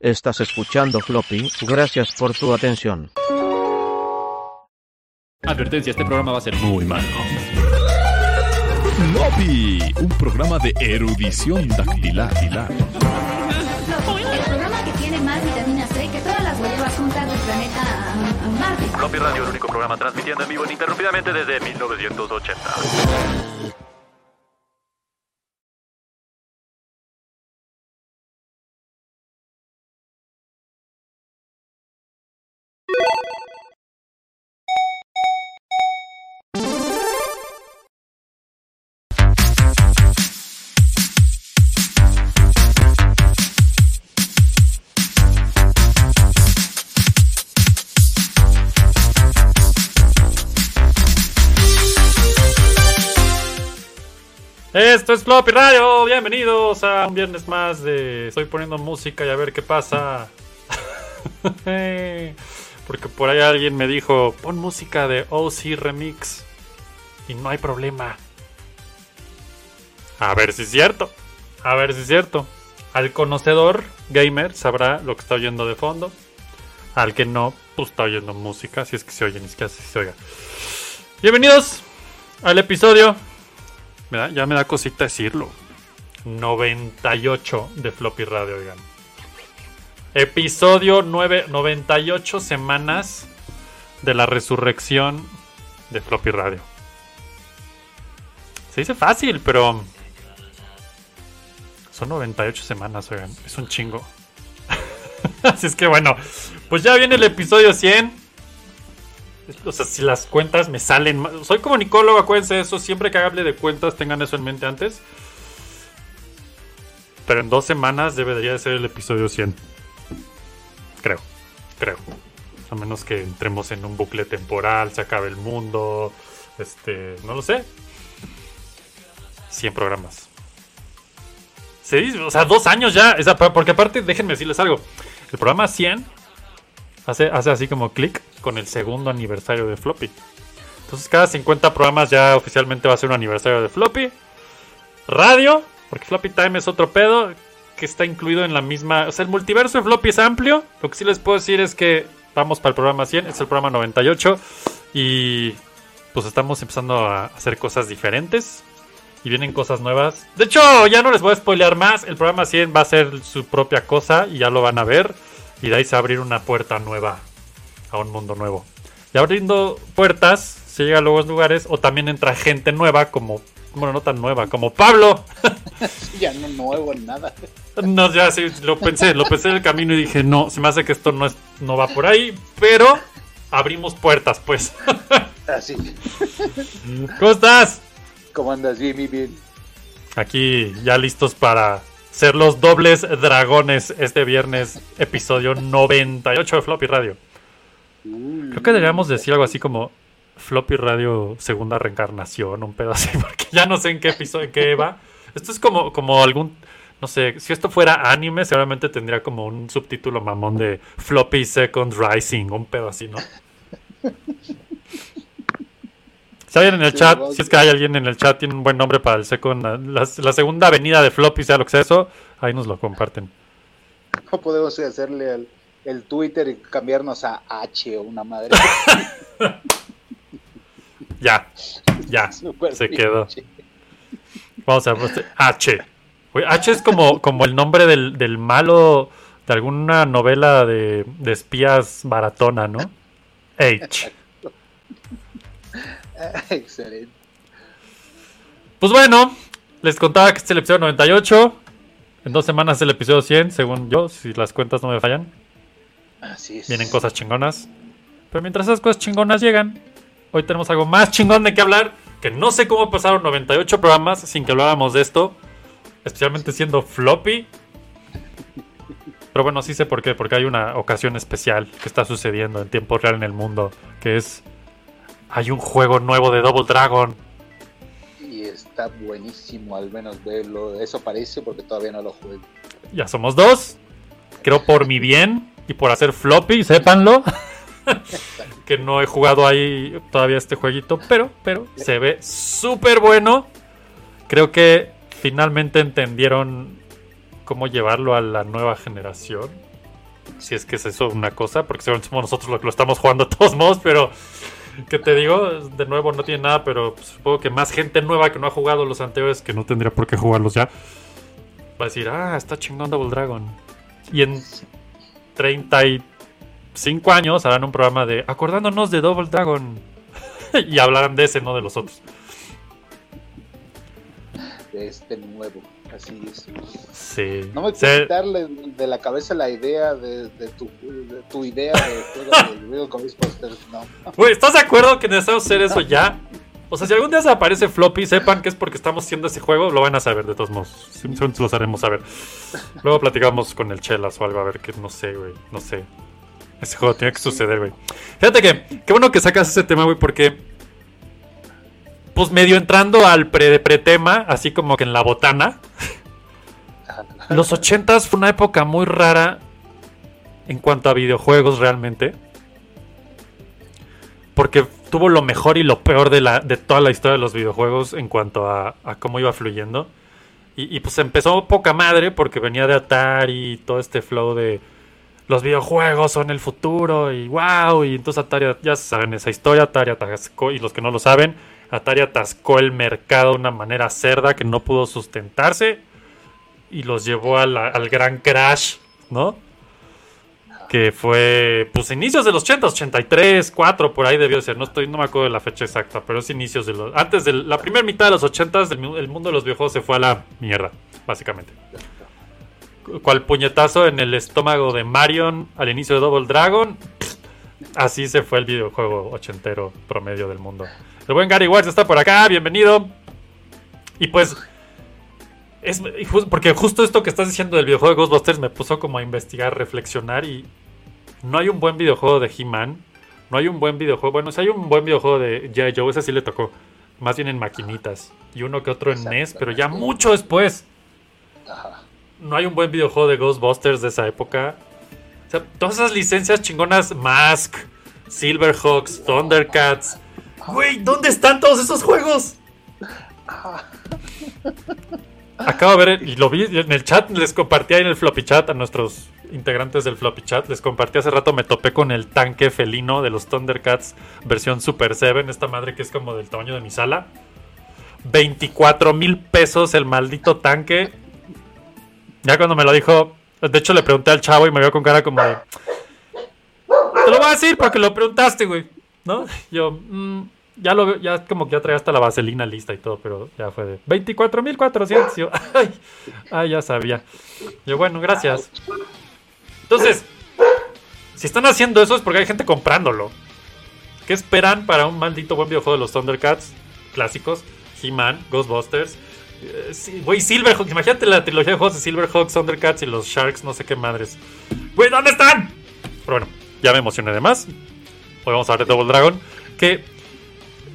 Estás escuchando Floppy, gracias por tu atención. Advertencia, este programa va a ser muy malo. Floppy, un programa de erudición dactilar. El programa que tiene más vitamina C que todas las huevas juntas del planeta Marte. Floppy Radio, el único programa transmitiendo en vivo ininterrumpidamente desde 1980. Floppy bienvenidos a un viernes más de Estoy poniendo música y a ver qué pasa. Porque por ahí alguien me dijo, pon música de OC Remix y no hay problema. A ver si es cierto, a ver si es cierto. Al conocedor gamer sabrá lo que está oyendo de fondo. Al que no, pues está oyendo música, si es que se oye, ni siquiera si se oiga. Bienvenidos al episodio ya me da cosita decirlo. 98 de Floppy Radio, oigan. Episodio 9, 98 semanas de la resurrección de Floppy Radio. Se dice fácil, pero son 98 semanas, oigan. Es un chingo. Así es que bueno, pues ya viene el episodio 100. O sea, si las cuentas me salen. Soy como Nicólogo, acuérdense de eso. Siempre que hable de cuentas, tengan eso en mente antes. Pero en dos semanas debería de ser el episodio 100. Creo, creo. A menos que entremos en un bucle temporal, se acabe el mundo. Este, no lo sé. 100 programas. Se dice, o sea, dos años ya. Porque aparte, déjenme decirles algo. El programa 100 hace, hace así como clic con el segundo aniversario de Floppy. Entonces cada 50 programas ya oficialmente va a ser un aniversario de Floppy. Radio, porque Floppy Time es otro pedo que está incluido en la misma... O sea, el multiverso de Floppy es amplio. Lo que sí les puedo decir es que vamos para el programa 100, es el programa 98. Y pues estamos empezando a hacer cosas diferentes. Y vienen cosas nuevas. De hecho, ya no les voy a spoilear más. El programa 100 va a ser su propia cosa y ya lo van a ver. Y va a abrir una puerta nueva a un mundo nuevo. Y abriendo puertas, se llega a nuevos lugares o también entra gente nueva como, bueno, no tan nueva, como Pablo. Ya no nuevo en nada. No, ya sí, lo pensé, lo pensé en el camino y dije, no, se me hace que esto no, es, no va por ahí, pero abrimos puertas, pues. Así. ¿Cómo estás? ¿Cómo andas? Bien, bien, bien. Aquí ya listos para ser los dobles dragones este viernes, episodio 98 de Floppy Radio. Creo que deberíamos decir algo así como Floppy Radio segunda reencarnación, un pedo así, porque ya no sé en qué episodio, en qué va. Esto es como, como algún, no sé, si esto fuera anime, seguramente tendría como un subtítulo mamón de Floppy Second Rising, un pedo así, ¿no? Si alguien en el Sí, chat, si es que hay alguien en el chat, tiene un buen nombre para el second, la, la segunda avenida de Floppy, sea lo que sea eso, ahí nos lo comparten. ¿Cómo podemos hacerle el, el Twitter y cambiarnos a H o una madre? Ya, ya, se quedó. Vamos a ver, H. H es como, como el nombre del, del malo de alguna novela de, de espías baratona, ¿no? H. Excelente. Pues bueno, les contaba que este es el episodio 98. En dos semanas es el episodio 100, según yo, si las cuentas no me fallan. Así es. Vienen cosas chingonas. Pero mientras esas cosas chingonas llegan, hoy tenemos algo más chingón de qué hablar. Que no sé cómo pasaron 98 programas sin que habláramos de esto. Especialmente siendo floppy. Pero bueno, sí sé por qué. Porque hay una ocasión especial que está sucediendo en tiempo real en el mundo. Que es... Hay un juego nuevo de Double Dragon. Y está buenísimo, al menos verlo. Eso parece porque todavía no lo juego. Ya somos dos. Creo por mi bien y por hacer floppy, sépanlo. que no he jugado ahí todavía este jueguito, pero, pero se ve súper bueno. Creo que finalmente entendieron cómo llevarlo a la nueva generación. Si es que es eso una cosa, porque somos nosotros los que lo estamos jugando de todos modos, pero. Que te digo, de nuevo no tiene nada, pero supongo que más gente nueva que no ha jugado los anteriores, que no tendría por qué jugarlos ya, va a decir, ah, está chingón Double Dragon. Y en 35 años harán un programa de acordándonos de Double Dragon. y hablarán de ese, no de los otros. De este nuevo. Así es. Sí. No me quitarle de la cabeza la idea de, de tu, de tu idea de juego de Ghostbusters. No. Güey, ¿estás de acuerdo que necesitamos hacer eso ya? O sea, si algún día se aparece floppy, sepan que es porque estamos haciendo ese juego, lo van a saber de todos modos. Simplemente los haremos saber. Luego platicamos con el Chelas o algo, a ver que no sé, güey. No sé. Ese juego tiene que suceder, güey. Fíjate que, qué bueno que sacas ese tema, güey, porque. Pues medio entrando al pre pretema, así como que en la botana. Los 80s fue una época muy rara en cuanto a videojuegos realmente. Porque tuvo lo mejor y lo peor de, la, de toda la historia de los videojuegos en cuanto a, a cómo iba fluyendo. Y, y, pues empezó poca madre porque venía de Atari y todo este flow de los videojuegos son el futuro y wow. Y entonces Atari, ya saben esa historia, Atari atascó, y los que no lo saben, Atari atascó el mercado de una manera cerda que no pudo sustentarse y los llevó a al gran crash, ¿no? Que fue, pues, inicios de los 80, 83, 4, por ahí debió ser. No estoy, no me acuerdo de la fecha exacta, pero es inicios de los. Antes de la primera mitad de los 80, el, el mundo de los videojuegos se fue a la mierda, básicamente. Cual puñetazo en el estómago de Marion al inicio de Double Dragon. Así se fue el videojuego ochentero promedio del mundo. El buen Gary Watts está por acá, bienvenido. Y pues. Es, porque justo esto que estás diciendo del videojuego de Ghostbusters me puso como a investigar, reflexionar y no hay un buen videojuego de He-Man, no hay un buen videojuego, bueno, si hay un buen videojuego de G.I. Joe, ese sí le tocó, más bien en maquinitas y uno que otro en NES, pero ya mucho después. No hay un buen videojuego de Ghostbusters de esa época. O sea, todas esas licencias chingonas, Mask, Silverhawks, Thundercats. Güey, ¿dónde están todos esos juegos? Acabo de ver, y lo vi en el chat, les compartí ahí en el floppy chat a nuestros integrantes del floppy chat. Les compartí hace rato, me topé con el tanque felino de los Thundercats, versión Super 7, esta madre que es como del tamaño de mi sala. 24 mil pesos el maldito tanque. Ya cuando me lo dijo, de hecho le pregunté al chavo y me vio con cara como de... Te lo voy a decir porque lo preguntaste, güey. ¿No? Yo, mm, ya lo veo, ya como que ya traía hasta la vaselina lista y todo, pero ya fue de 24.400. Yo, ay, ay, ya sabía. Yo, bueno, gracias. Entonces, si están haciendo eso es porque hay gente comprándolo. ¿Qué esperan para un maldito buen videojuego de los Thundercats clásicos? He-Man, Ghostbusters. Sí, Güey, Silverhawks. Imagínate la trilogía de juegos de Silverhawks, Thundercats y los Sharks, no sé qué madres. Güey, ¿dónde están? Pero bueno, ya me emocioné de más. Hoy vamos a hablar de Double Dragon. Que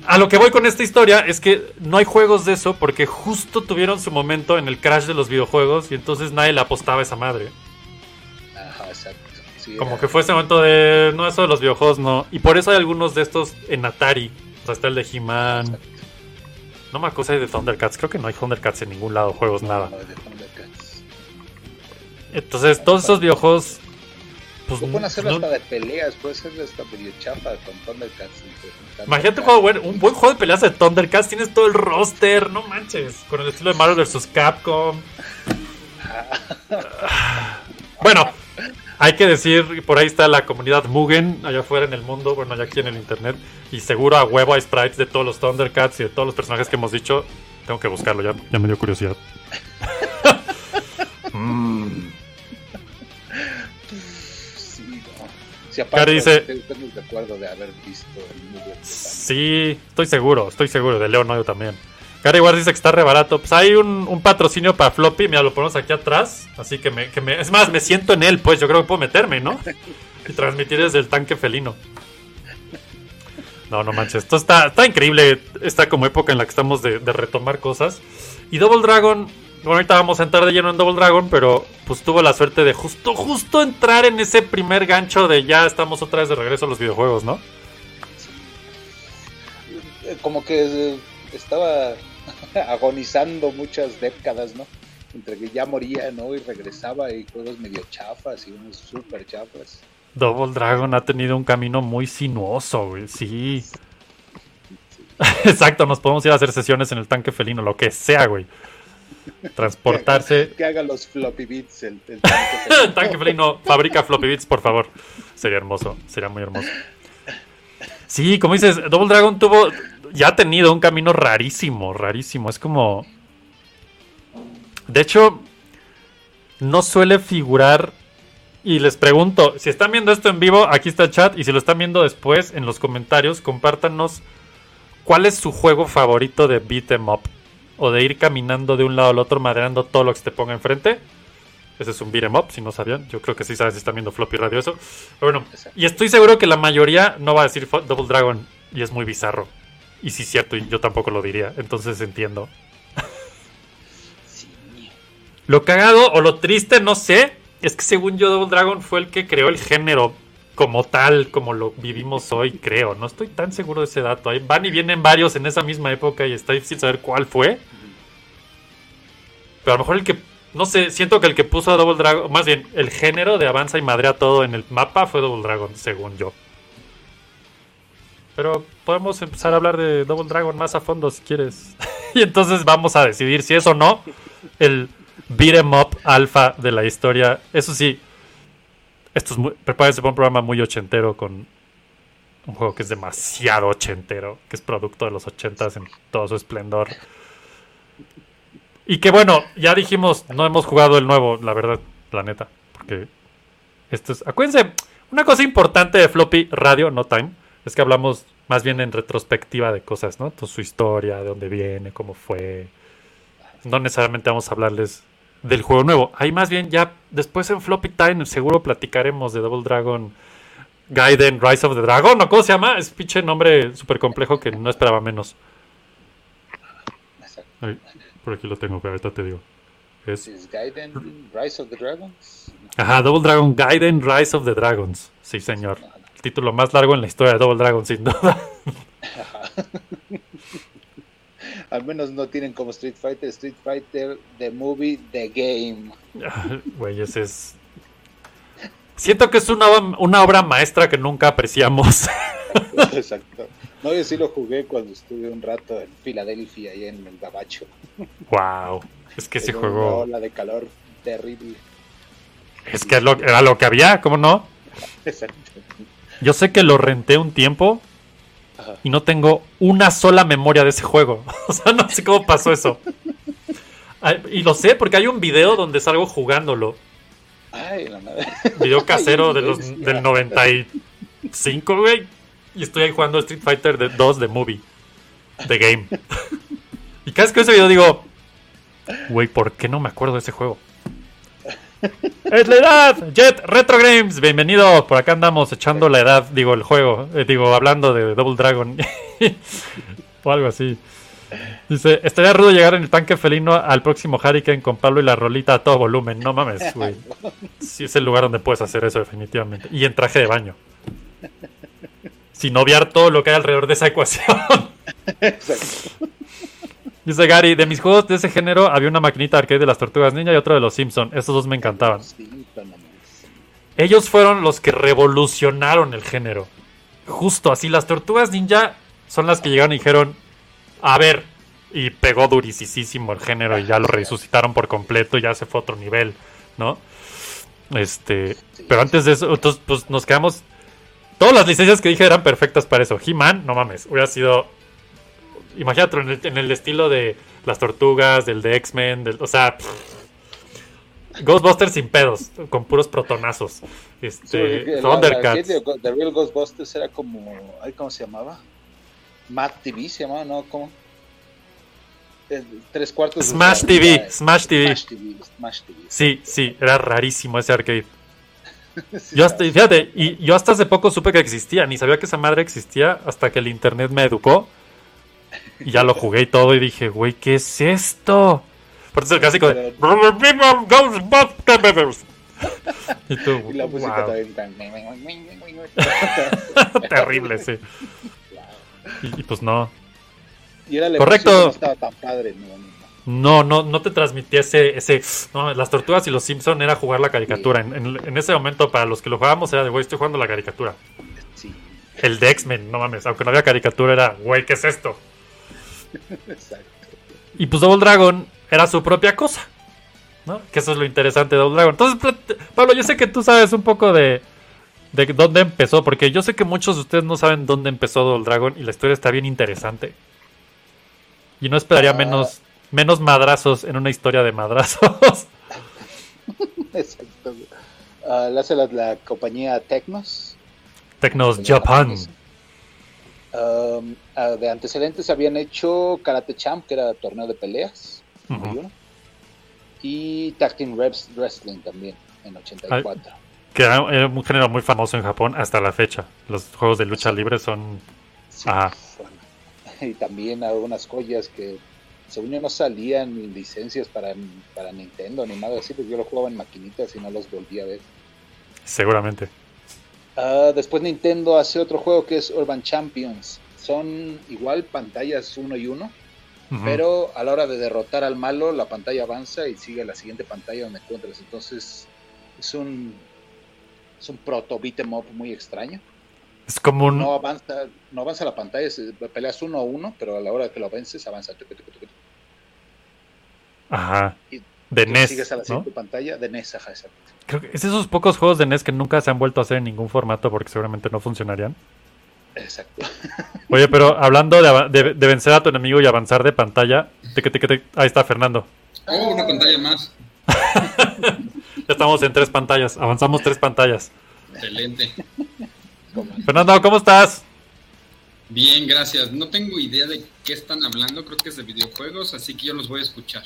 a lo que voy con esta historia es que no hay juegos de eso porque justo tuvieron su momento en el crash de los videojuegos y entonces nadie le apostaba a esa madre. Ajá, exacto. Sí, Como era- que fue ese momento de no, eso de los videojuegos no. Y por eso hay algunos de estos en Atari. O sea, está el de He-Man. No me acuso de Thundercats. Creo que no hay Thundercats en ningún lado, juegos, nada. No, de Thundercats. Entonces, todos esos videojuegos. Pues, pueden hacer no- hasta de peleas, puede ser hasta medio chafa con Thundercats. Imagínate un, juego bueno, un buen juego de peleas de Thundercats. Tienes todo el roster, no manches. Con el estilo de Mario vs. Capcom. Bueno, hay que decir, por ahí está la comunidad Mugen, allá afuera en el mundo, bueno, allá aquí en el internet. Y seguro a huevo hay sprites de todos los Thundercats y de todos los personajes que hemos dicho. Tengo que buscarlo, ya, ya me dio curiosidad. Sí, no. Si Cari dice- de acuerdo de haber visto el movie. Sí, estoy seguro, estoy seguro. De León yo también. Gary Ward dice que está re barato. Pues hay un, un patrocinio para Floppy. Mira, lo ponemos aquí atrás. Así que me, que me. Es más, me siento en él, pues yo creo que puedo meterme, ¿no? Y transmitir desde el tanque felino. No, no manches. Esto está, está increíble. Esta como época en la que estamos de, de retomar cosas. Y Double Dragon. Bueno, ahorita vamos a entrar de lleno en Double Dragon, pero pues tuvo la suerte de justo, justo entrar en ese primer gancho de ya estamos otra vez de regreso a los videojuegos, ¿no? Como que estaba agonizando muchas décadas, ¿no? Entre que ya moría, ¿no? Y regresaba y juegos medio chafas y unos super chafas. Double Dragon ha tenido un camino muy sinuoso, güey. Sí. Exacto, nos podemos ir a hacer sesiones en el tanque felino, lo que sea, güey. Transportarse. Que haga los floppy bits el, el El tanque felino fabrica floppy bits, por favor. Sería hermoso, sería muy hermoso. Sí, como dices, Double Dragon tuvo. Ya ha tenido un camino rarísimo, rarísimo. Es como. De hecho, no suele figurar. Y les pregunto, si están viendo esto en vivo, aquí está el chat. Y si lo están viendo después, en los comentarios, compártanos cuál es su juego favorito de beat 'em up. O de ir caminando de un lado al otro, madreando todo lo que se te ponga enfrente. Ese es un beat 'em up, si no sabían. Yo creo que sí saben si están viendo Floppy Radio eso. Pero bueno, y estoy seguro que la mayoría no va a decir Double Dragon. Y es muy bizarro. Y sí, es cierto, yo tampoco lo diría. Entonces entiendo. Lo cagado o lo triste, no sé, es que según yo Double Dragon fue el que creó el género como tal, como lo vivimos hoy, creo. No estoy tan seguro de ese dato. Van y vienen varios en esa misma época y está difícil saber cuál fue. Pero a lo mejor el que, no sé, siento que el que puso a Double Dragon, más bien el género de avanza y madrea todo en el mapa fue Double Dragon, según yo. Pero podemos empezar a hablar de Double Dragon más a fondo si quieres. y entonces vamos a decidir si es o no el beat 'em up alfa de la historia. Eso sí, esto es muy, prepárense para un programa muy ochentero con un juego que es demasiado ochentero, que es producto de los ochentas en todo su esplendor. Y que bueno, ya dijimos, no hemos jugado el nuevo, la verdad, la neta, porque esto es... Acuérdense, una cosa importante de Floppy Radio, no Time, es que hablamos más bien en retrospectiva de cosas, ¿no? Toda su historia, de dónde viene, cómo fue. No necesariamente vamos a hablarles del juego nuevo. Ahí más bien ya después en Floppy Time seguro platicaremos de Double Dragon Gaiden Rise of the Dragon, ¿o cómo se llama? Es pinche nombre súper complejo que no esperaba menos. Ay, por aquí lo tengo, pero ahorita te digo. Es, ¿Es Gaiden Rise of the Dragons? ajá, Double Dragon Gaiden Rise of the Dragons. Sí, señor. Título más largo en la historia de Double Dragon, sin duda. Al menos no tienen como Street Fighter, Street Fighter, The Movie, The Game. Güey, ese es. Siento que es una, una obra maestra que nunca apreciamos. Exacto. No, yo sí lo jugué cuando estuve un rato en Filadelfia, ahí en el Gabacho. wow. Es que ese juego. ola de calor terrible. Es que lo- era lo que había, ¿cómo no? Exacto. Yo sé que lo renté un tiempo Ajá. y no tengo una sola memoria de ese juego. O sea, no sé cómo pasó eso. Y lo sé porque hay un video donde salgo jugándolo. Ay, la madre. Video casero de los, del 95, güey. Y estoy ahí jugando Street Fighter de- 2 de movie. De game. Y cada vez que veo ese video digo, güey, ¿por qué no me acuerdo de ese juego? ¡Es la edad! Jet Retro Games, bienvenido. Por acá andamos echando la edad, digo, el juego. eh, digo, hablando de Double Dragon. o algo así. Dice, estaría rudo llegar en el tanque felino al próximo Hurricane con Pablo y la rolita a todo volumen. No mames, güey. Sí es el lugar donde puedes hacer eso definitivamente. Y en traje de baño. Sin obviar todo lo que hay alrededor de esa ecuación. Exacto. Dice Gary, de mis juegos de ese género había una maquinita arcade de las Tortugas Ninja y otro de los Simpson. Esos dos me encantaban. Ellos fueron los que revolucionaron el género. Justo así, las Tortugas Ninja son las que llegaron y dijeron, a ver, y pegó durisísimo el género y ya lo resucitaron por completo y ya se fue a otro nivel, ¿no? Este, pero antes de eso, entonces, pues nos quedamos. Todas las licencias que dije eran perfectas para eso. He-Man, no mames, hubiera sido. Imagínate en el, en el estilo de las tortugas, del de X-Men, del, o sea. pff, Ghostbusters sin pedos, con puros protonazos. Sí, Este, la- Thundercats. la- Real Ghostbusters era como. ¿Cómo se llamaba? Matt TV se llamaba, ¿no? ¿Cómo? Tres cuartos. de Smash hora, TV, ya, Smash TV. Smash TV. Smash TV. Sí, sí, era rarísimo ese arcade. Sí, Yo hasta, fíjate, y yo hasta hace poco supe que existía, ni sabía que esa madre existía hasta que el internet me educó. Y ya lo jugué y todo y dije, güey, ¿qué es esto? Por eso es el clásico de Ghostbusters. Y tú, Y la música wow, tan. terrible, sí. Y, y pues no. Y era Correcto. No estaba tan padre, no, no, no. te transmitía ese, ese no, las tortugas y los Simpson era jugar la caricatura. En, en- en ese momento, para los que lo jugábamos, era de, güey, estoy jugando la caricatura. Sí, El de X-Men, no mames, aunque no había caricatura, era, güey, ¿qué es esto? Exacto. Y pues Double Dragon era su propia cosa. ¿No? Que eso es lo interesante de Double Dragon. Entonces, Pablo, yo sé que tú sabes un poco de, de dónde empezó, porque yo sé que muchos de ustedes no saben dónde empezó Double Dragon y la historia está bien interesante. Y no esperaría Ah. menos, menos madrazos en una historia de madrazos. Exacto. Ah, la hace la, la compañía Tecnos. Tecnos Japan. Um, de antecedentes habían hecho Karate Champ, que era torneo de peleas. Y Tag Team Reps Wrestling también, en 84. Que era, un género muy famoso en Japón hasta la fecha. Los juegos de lucha libre son... Sí, Ajá. bueno. Y también algunas joyas que, según yo, no salían licencias para, para Nintendo ni nada así, porque yo lo jugaba en maquinitas y no los volví a ver. Seguramente. Ah, después Nintendo hace otro juego que es Urban Champions. Son igual pantallas uno y uno, pero a la hora de derrotar al malo, la pantalla avanza y sigue a la siguiente pantalla donde encuentras. Entonces, es un, es un proto beat 'em up muy extraño. Es como un... No avanza, no avanza la pantalla, peleas uno a uno, pero a la hora que lo vences, avanza. Ajá. Y De NES. Sigues a la ¿no? siguiente pantalla de NES, ajá, exacto. Creo que es esos pocos juegos de NES que nunca se han vuelto a hacer en ningún formato porque seguramente no funcionarían. Exacto. Oye, pero hablando de, de- de vencer a tu enemigo y avanzar de pantalla, te- te- te- ahí está Fernando. Oh, una pantalla más. Ya estamos en tres pantallas, avanzamos tres pantallas. Excelente. Fernando, ¿cómo estás? Bien, gracias. No tengo idea de qué están hablando. Creo que es de videojuegos, así que yo los voy a escuchar.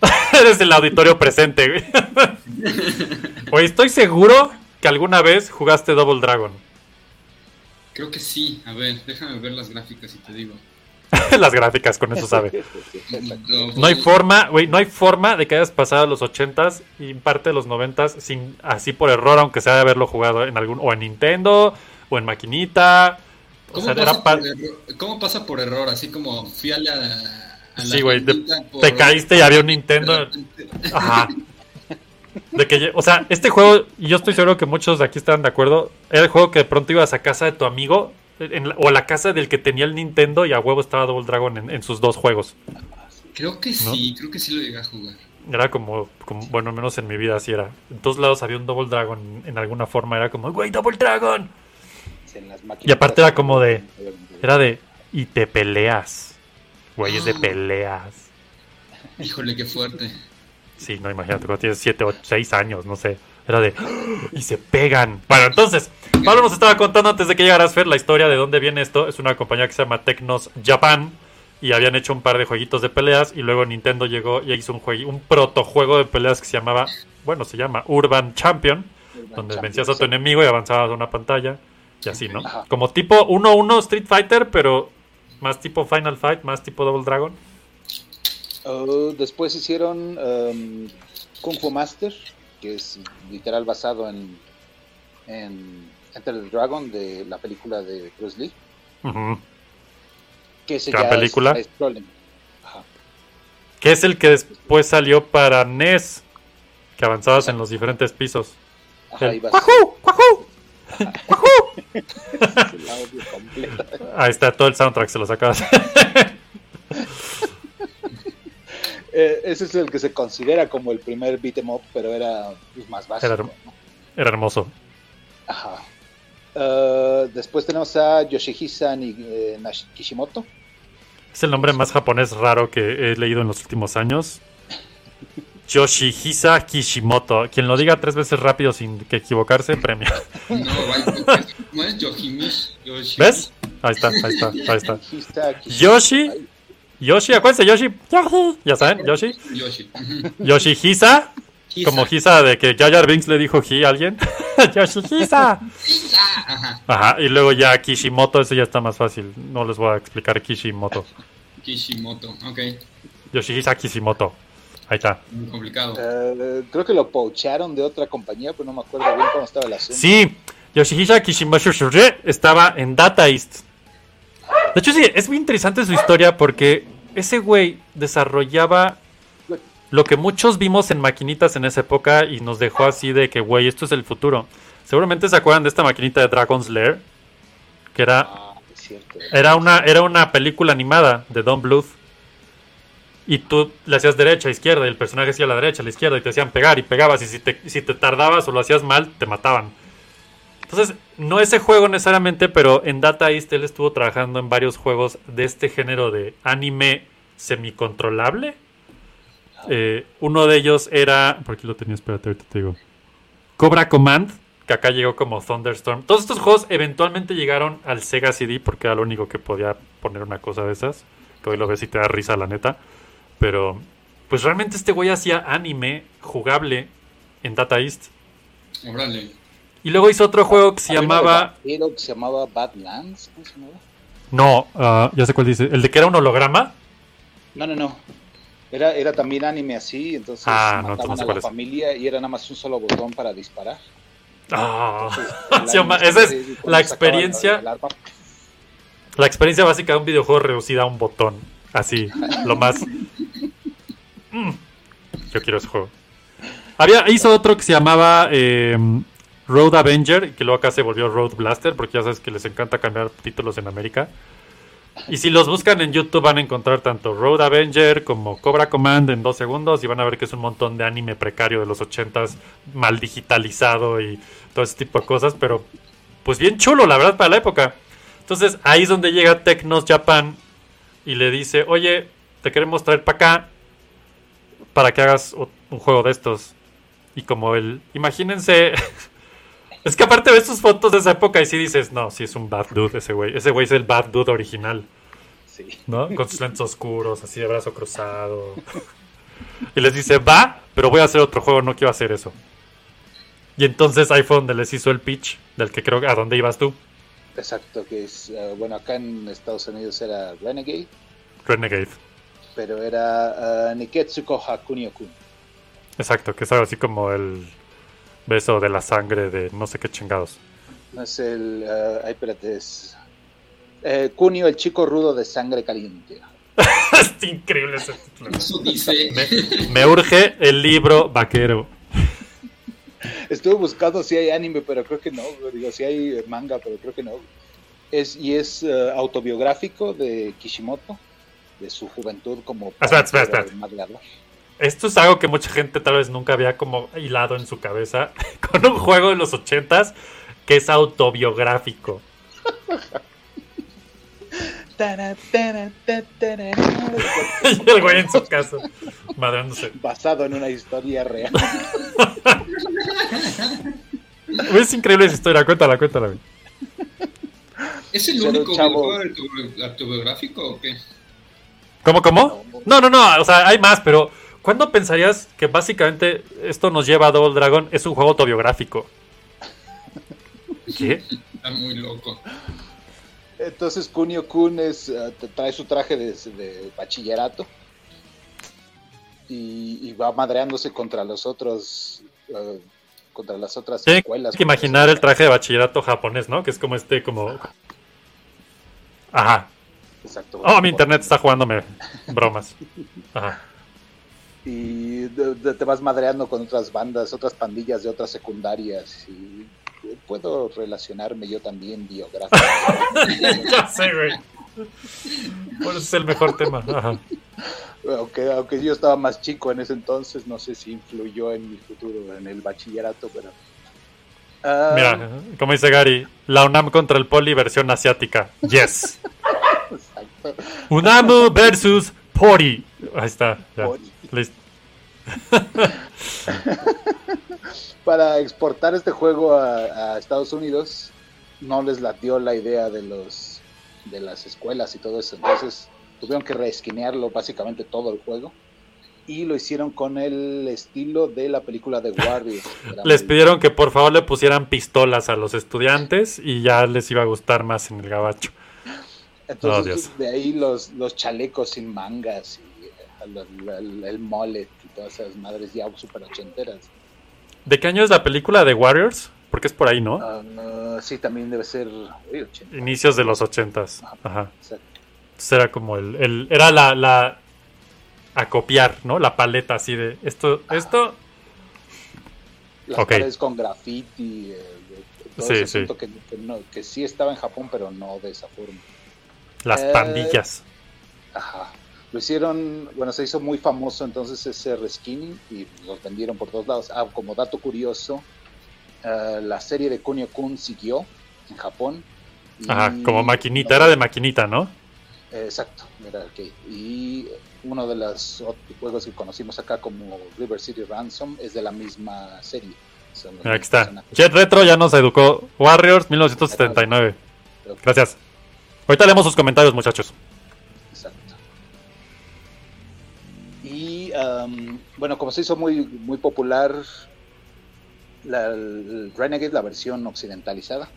Eres el auditorio presente, güey. Oye, estoy seguro que alguna vez jugaste Double Dragon. Creo que sí. A ver, déjame ver las gráficas y te digo. Las gráficas, con eso sabe. No, hay forma, güey, no hay forma de que hayas pasado los 80s y parte de los 90s sin así por error, aunque sea de haberlo jugado en algún o en Nintendo o en maquinita. O ¿Cómo, sea, pasa era por error? ¿Cómo pasa por error? Así como fui a la. Sí, güey, te- tiendita por- te caíste y había un Nintendo. Ajá. De que, o sea, este juego, y yo estoy seguro que muchos de aquí están de acuerdo, era el juego que de pronto ibas a casa de tu amigo en la- o a la casa del que tenía el Nintendo y a huevo estaba Double Dragon en, en sus dos juegos. Creo que sí, creo que sí lo llegué a jugar. Era como, como, bueno, al menos en mi vida así era. En todos lados había un Double Dragon en alguna forma, era como, güey, Double Dragon. En las máquinas. Y aparte era como de- Era de, y te peleas. Güey, es de peleas. Híjole, qué fuerte. Sí, no, imagínate, cuando tienes 7 o 6 años, no sé. Era de, y se pegan. Bueno, entonces, Pablo nos estaba contando antes de que llegaras, Fer, la historia de dónde viene esto. Es una compañía que se llama Tecnos Japan. Y habían hecho un par de jueguitos de peleas. Y luego Nintendo llegó y hizo un, juegui- un protojuego de peleas que se llamaba, bueno, se llama Urban Champion. donde vencías a tu enemigo y avanzabas a una pantalla. Y así, ¿no? Como tipo 1-1 Street Fighter, pero más tipo Final Fight, más tipo Double Dragon. Oh, después hicieron um, Kung Fu Master, que es literal basado en, en Enter the Dragon de la película de Bruce Lee. Ujú. Que ya película. Es. Que es el que después salió para NES. Que avanzabas en los diferentes pisos. Ajá, El. El audio completo. Ahí está todo el soundtrack, se lo sacabas. Eh, ese es el que se considera como el primer beat 'em up, pero era pues, más básico. Era- ¿no? Era hermoso. Ajá. Uh, después tenemos a Yoshihisa Ni- eh, Nash- Kishimoto. Es el nombre más japonés raro que he leído en los últimos años. Yoshihisa Kishimoto. Quien lo diga tres veces rápido sin que equivocarse, premio. No, ¿cómo es? Yoshimish. Yoshi- ¿Ves? Ahí está, ahí está, ahí está. Yoshi. Yoshi, acuérdense, Yoshi. Yoshi. Ya saben, Yoshi. Yoshi. Yoshihisa. Hisa. Como Hisa de que Jar Jar Binks le dijo Hi a alguien. Yoshihisa. Ajá. Ajá, y luego ya Kishimoto, ese ya está más fácil. No les voy a explicar Kishimoto. Kishimoto. Ok. Yoshihisa Kishimoto. Ahí está. Muy complicado. Eh, creo que lo poacharon de otra compañía, pero no me acuerdo bien cómo estaba el asunto. Sí, Yoshihisa Kishimoto estaba en Data East. De hecho, sí, es muy interesante su historia porque ese güey desarrollaba lo que muchos vimos en maquinitas en esa época y nos dejó así de que, güey, esto es el futuro. Seguramente se acuerdan de esta maquinita de Dragon's Lair, que era, Ah, es cierto. era, una, era una película animada de Don Bluth. Y tú le hacías derecha, izquierda, y el personaje hacía la derecha, la izquierda, y te hacían pegar y pegabas. Y si te, si te tardabas o lo hacías mal, te mataban. Entonces, no ese juego necesariamente, pero en Data East él estuvo trabajando en varios juegos de este género de anime semicontrolable. Eh, uno de ellos era. Por aquí lo tenía, espérate, ahorita te digo. Cobra Command, que acá llegó como Thunderstorm. Todos estos juegos eventualmente llegaron al Sega CD porque era lo único que podía poner una cosa de esas. Que hoy lo ves y te da risa, la neta. Pero, pues realmente este güey hacía anime jugable en Data East. Órale. Y luego hizo otro juego que se llamaba. que se llamaba Badlands. ¿Cómo se llamaba? No, ah, ya sé cuál dice. El de que era un holograma. No, no, no. Era, era también anime así, entonces Ah, no, mataban entonces no sé a la es. familia y era nada más un solo botón para disparar. Ah. Sí, esa es se- la experiencia. La experiencia básica de un videojuego reducida a un botón. Así, lo más. Mm, Yo quiero ese juego. Había, hizo otro que se llamaba eh, Road Avenger, que luego acá se volvió Road Blaster, porque ya sabes que les encanta cambiar títulos en América. Y si los buscan en YouTube van a encontrar tanto Road Avenger como Cobra Command en dos segundos y van a ver que es un montón de anime precario de los 80s, mal digitalizado y todo ese tipo de cosas, pero pues bien chulo, la verdad, para la época. Entonces ahí es donde llega Tecnos Japan y le dice, oye, te queremos traer para acá para que hagas un juego de estos. Y como el, imagínense, es que aparte ves sus fotos de esa época y sí dices, no, sí es un bad dude ese güey, ese güey es el bad dude original, Sí. ¿no? Con sus lentes oscuros, así de brazo cruzado. Y les dice, va, pero voy a hacer otro juego, no quiero hacer eso. Y entonces ahí fue donde les hizo el pitch, del que creo a dónde ibas tú, Exacto, que es, eh, bueno, acá en Estados Unidos era Renegade, Renegade. Pero era eh, Niketsuko Hakunio Kun. Exacto, que es algo así como el beso de la sangre de no sé qué chingados. No es el. eh, ay, espérate, es. eh, Kunio, el chico rudo de sangre caliente. es increíble ese título. Eso dice. Me, me urge el libro vaquero. Estuve buscando si hay anime, pero creo que no. Digo, si hay manga, pero creo que no. Es, y es autobiográfico de Kishimoto, de su juventud como. Espera, espera, espera. Esto es algo que mucha gente tal vez nunca había como hilado en su cabeza con un juego de los ochentas que es autobiográfico. Y el güey en su casa, madrándose. Basado en una historia real. Es increíble esa historia, cuéntala, cuéntala. ¿Es el único chavo. autobiográfico o qué? ¿Cómo, cómo? No, no, no, o sea, hay más, pero ¿cuándo pensarías que básicamente esto nos lleva a Double Dragon? Es un juego autobiográfico. ¿Qué? Está muy loco. Entonces Kunio Kun es, eh, trae su traje de, de bachillerato y, y va madreándose contra los otros, eh, contra las otras Tienes escuelas. que imaginar el traje de bachillerato japonés, ¿no? Que es como este, como... Ajá. Exacto. Oh, mi internet está jugándome bromas. Ajá. Y de- de- te vas madreando con otras bandas, otras pandillas de otras secundarias. Y puedo relacionarme yo también biográficamente. ya sé, güey. Por eso es el mejor tema. Ajá. aunque, aunque yo estaba más chico en ese entonces, no sé si influyó en mi futuro en el bachillerato, pero... Ah, Mira, como dice Gary, la UNAM contra el Poli versión asiática. Yes. Exacto. UNAM versus Pori. Ahí está. ya. Pori. Listo. para exportar este juego a, a Estados Unidos no les latió la idea de los de las escuelas y todo eso entonces tuvieron que reesquinearlo básicamente todo el juego y lo hicieron con el estilo de la película de Warriors Les muy- pidieron que por favor le pusieran pistolas a los estudiantes y ya les iba a gustar más en el gabacho. Entonces Oh, de ahí los, los chalecos sin mangas y el, el- el- el mullet y todas esas madres ya super ochenteras ¿De qué año es la película de Warriors? Porque es por ahí, ¿no? Ah, sí también debe ser uy, 80. Inicios de los ochentas. Ajá. Exacto. Entonces era como el... el- era la, la a copiar, ¿no? La paleta así de esto, esto. Las Ok. paredes con graffiti, eh, todo Sí, ese sí. que no- que sí estaba en Japón, pero no de esa forma. Las Eh, pandillas. Ajá. Lo hicieron, bueno, se hizo muy famoso entonces ese reskinning y los vendieron por todos lados. Ah, como dato curioso, eh, la serie de Kunio Kun siguió en Japón. y- Ajá, como maquinita, era de maquinita, ¿no? Eh, exacto, era arcade. Y uno de los juegos que conocimos acá como River City Ransom es de la misma serie. Son aquí está. Jet Retro ya nos educó. Warriors 1979. Gracias. Ahorita leemos sus comentarios, muchachos. Exacto. Y um, bueno, como se hizo muy, muy popular la, el Renegade, la versión occidentalizada,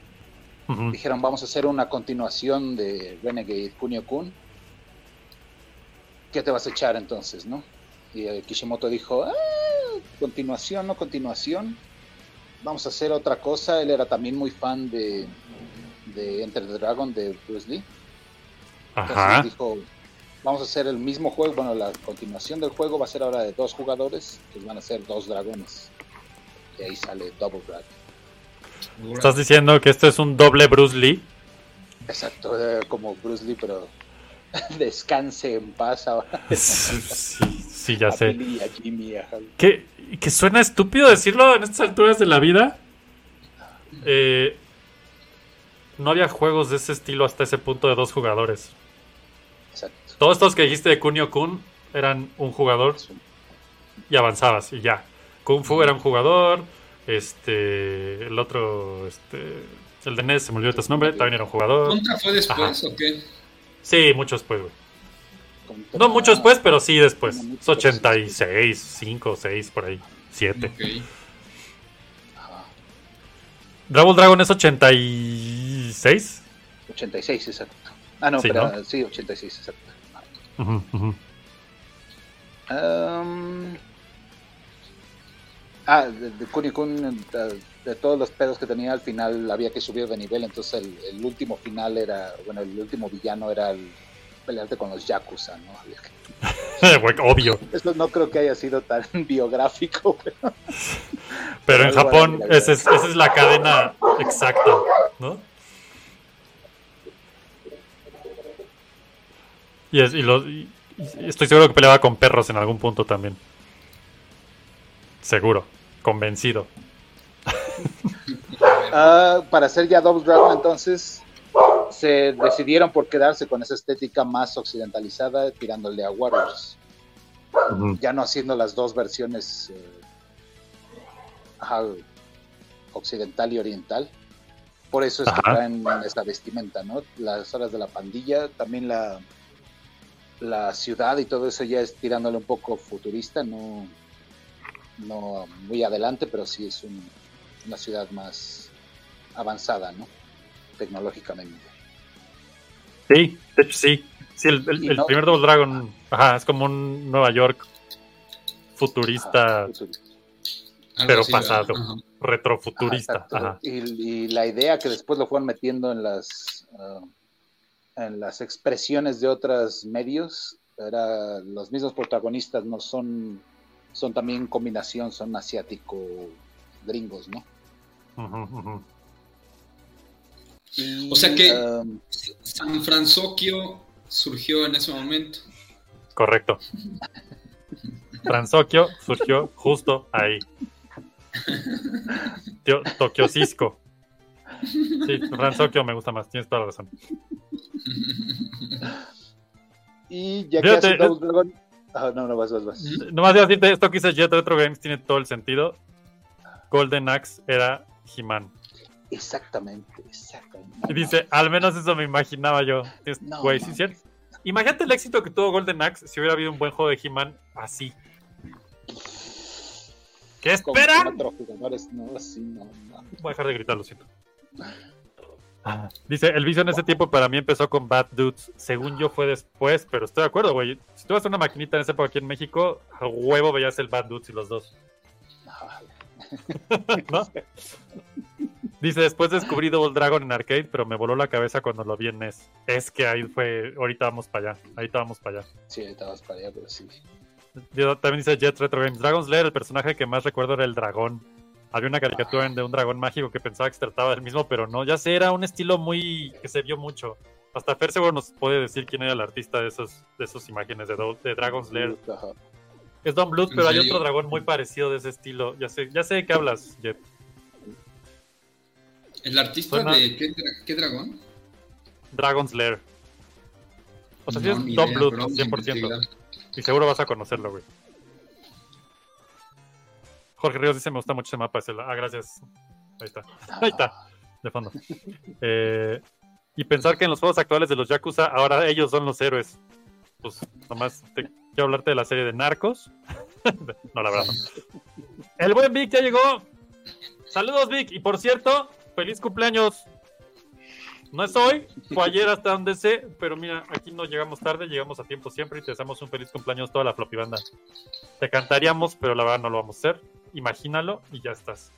dijeron vamos a hacer una continuación de Renegade Kunio Kun. ¿Qué te vas a echar entonces, no? Y eh, Kishimoto dijo, "Ah, continuación, no continuación. Vamos a hacer otra cosa. Él era también muy fan de, de Enter the Dragon de Bruce Lee. Entonces Ajá. dijo, vamos a hacer el mismo juego, bueno, la continuación del juego va a ser ahora de dos jugadores, que van a ser dos dragones. Y ahí sale Double Dragon. Estás diciendo que esto es un doble Bruce Lee. Exacto, eh, como Bruce Lee, pero descanse en paz ahora. Sí, sí, ya A sé. Billy y a Jimmy, ajá. Que, que suena estúpido decirlo en estas alturas de la vida. Eh, no había juegos de ese estilo hasta ese punto de dos jugadores. Exacto. Todos estos que dijiste de Kunio Kun eran un jugador y avanzabas y ya. Kung Fu era un jugador. Este. El otro. Este. El de NES, se me olvidó su nombre, también era un jugador. ¿Contra fue después Ajá. o qué? Sí, muchos después, güey. No muchos después, pero sí después. Es muchos, pero sí 86, 5, 6, por ahí. 7. Ok. Double Dragon es 86. 86, exacto. Ah, no, Sí, pero ¿no? sí, 86, exacto. Ujú. Um, ah, de, de Kunio Kun, de, de todos los pedos que tenía al final había que subir de nivel, entonces el, el último final era, bueno, el último villano era el pelearte con los Yakuza, ¿no? Había que- Obvio. Eso no creo que haya sido tan biográfico, pero Pero en Japón esa es, esa es la cadena exacta, ¿no? Y, es- y los- y- y estoy seguro que peleaba con perros en algún punto también. Seguro, convencido. Ah, para hacer ya Double Dragon entonces se decidieron por quedarse con esa estética más occidentalizada tirándole a Warriors. ya no haciendo las dos versiones eh, ajá, occidental y oriental. Por eso es que Ajá. traen esta vestimenta, ¿no? Las horas de la pandilla, también la, la ciudad y todo eso ya es tirándole un poco futurista, no, no muy adelante, pero sí es un- una ciudad más avanzada, ¿no? Tecnológicamente. Sí, de hecho sí. Sí, el, el- Y el no- primer Double Dragon ajá, es como un Nueva York futurista, Ajá, futurista. Algo pero así, pasado, retrofuturista. Ajá. Y, y la idea que después lo fueron metiendo en las ah, en las expresiones de otros medios era los mismos protagonistas no son son también combinación son asiático gringos no. Y, O sea que- um, San Francisco surgió en ese momento. Correcto. Transokyo surgió justo ahí. Tío, Tokyo Cisco. Sí, Transokyo me gusta más, tienes toda la razón. y ya que Fíjate, hace Double Dragon ah, no no vas vas vas Nomás iba a decirte, esto que dice Jet Retro Games tiene todo el sentido. Golden Axe era He-Man. Exactamente exactamente Y dice, al menos eso me imaginaba yo. Es- No, Güey, sí, cierto. Imagínate el éxito que tuvo Golden Axe si hubiera habido un buen juego de He-Man así. ¿Qué esperan? no no. Voy a dejar de gritar, lo siento. Dice, el vicio en ese tiempo para mí empezó con Bad Dudes. Según yo fue después, pero estoy de acuerdo, güey. Si tú vas a una maquinita en esa época aquí en México, a huevo veías el Bad Dudes y los dos. Ah, ¿No? Dice, después descubrí Double Dragon en arcade, pero me voló la cabeza cuando lo vi en NES. Es que ahí fue, ahorita vamos para allá, ahorita vamos para allá. sí ahorita vas para allá pero sí Yo- también dice Jet Retro Games. Dragon's Lair, el personaje que más recuerdo era el dragón. Había una caricatura de un dragón mágico que pensaba que se trataba del mismo, pero no. Ya sé, era un estilo muy. que se vio mucho. Hasta Fer seguro nos puede decir quién era el artista de esos de esas imágenes de, Do- de Dragon's Lair. Ajá. Es Don Bluth, ¿En pero hay otro dragón muy parecido de ese estilo. Ya sé, ya sé de qué hablas, Jet. ¿El artista Suena- de qué, dra- qué dragón? Dragon's Lair. O sea, No, es ni Don a 100%. investigar. Y seguro vas a conocerlo, güey. Jorge Ríos dice, me gusta mucho ese mapa. ese Ah, gracias. Ahí está. Ahí está. De fondo. Eh, y pensar que en los juegos actuales de los Yakuza, ahora ellos son los héroes. Pues nomás te quiero hablarte de la serie de Narcos. no, la verdad. no. El buen Vic ya llegó. Saludos, Vic. Y por cierto, feliz cumpleaños. No es hoy, fue ayer hasta donde sé, pero mira, aquí no llegamos tarde, llegamos a tiempo siempre y te deseamos un feliz cumpleaños toda la floppy banda. Te cantaríamos, pero la verdad no lo vamos a hacer. Imagínalo y ya estás.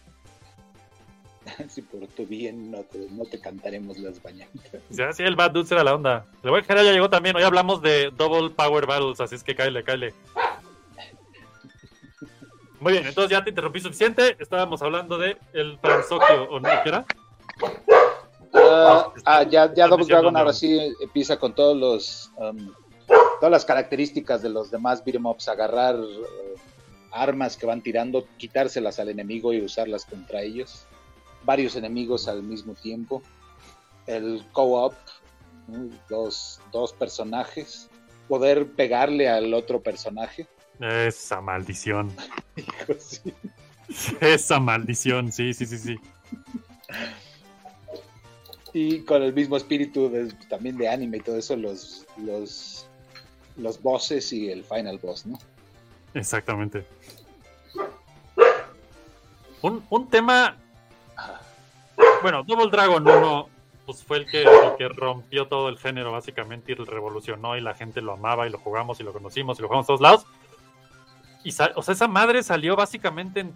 Si por tu bien no te, no te cantaremos las bañanitas. Dice, ah, sí, el Bad Dudes era la onda. El buen Jera ya llegó también. Hoy hablamos de Double Power Battles, así es que cáele, cáele. Muy bien, entonces ya te interrumpí suficiente. Estábamos hablando de el Transokio, ¿o no? ¿Qué era? Ah, ah, ya, ya Están Double Dragon ahora sí empieza con todos los um, todas las características de los demás beat'em ups, agarrar eh, armas que van tirando, quitárselas al enemigo y usarlas contra ellos. Varios enemigos al mismo tiempo. El co-op, dos, dos personajes. Poder pegarle al otro personaje. Esa maldición. Hijo, sí. Esa maldición, sí, sí, sí, sí. Y con el mismo espíritu de- también de anime y todo eso, los, los, los bosses y el final boss, ¿no? Exactamente. Un, un tema. Bueno, Double Dragon 1 pues fue el que, el que rompió todo el género, básicamente, y revolucionó, y la gente lo amaba, y lo jugamos, y lo conocimos, y lo jugamos a todos lados. Y o sea, esa madre salió básicamente en,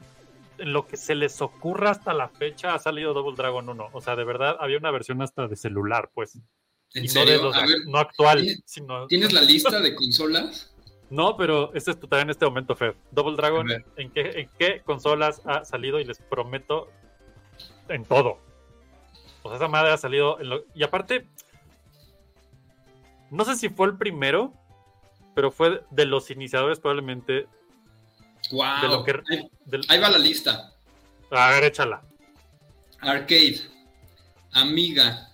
en lo que se les ocurra hasta la fecha, ha salido Double Dragon 1. O sea, de verdad, había una versión hasta de celular, pues. ¿En Y no, de serio? los- A ver, no actual, ¿tienes- sino. ¿tienes la lista de consolas? No, pero este es tu tarea en este momento, Fer. Double Dragon. ¿en qué, ¿en qué consolas ha salido? Y les prometo, en todo. O sea, esa madre ha salido. en lo- Y aparte, no sé si fue el primero, pero fue de los iniciadores probablemente. ¡Wow! De lo que- ahí, va la lista. A ver, échala. Arcade, Amiga,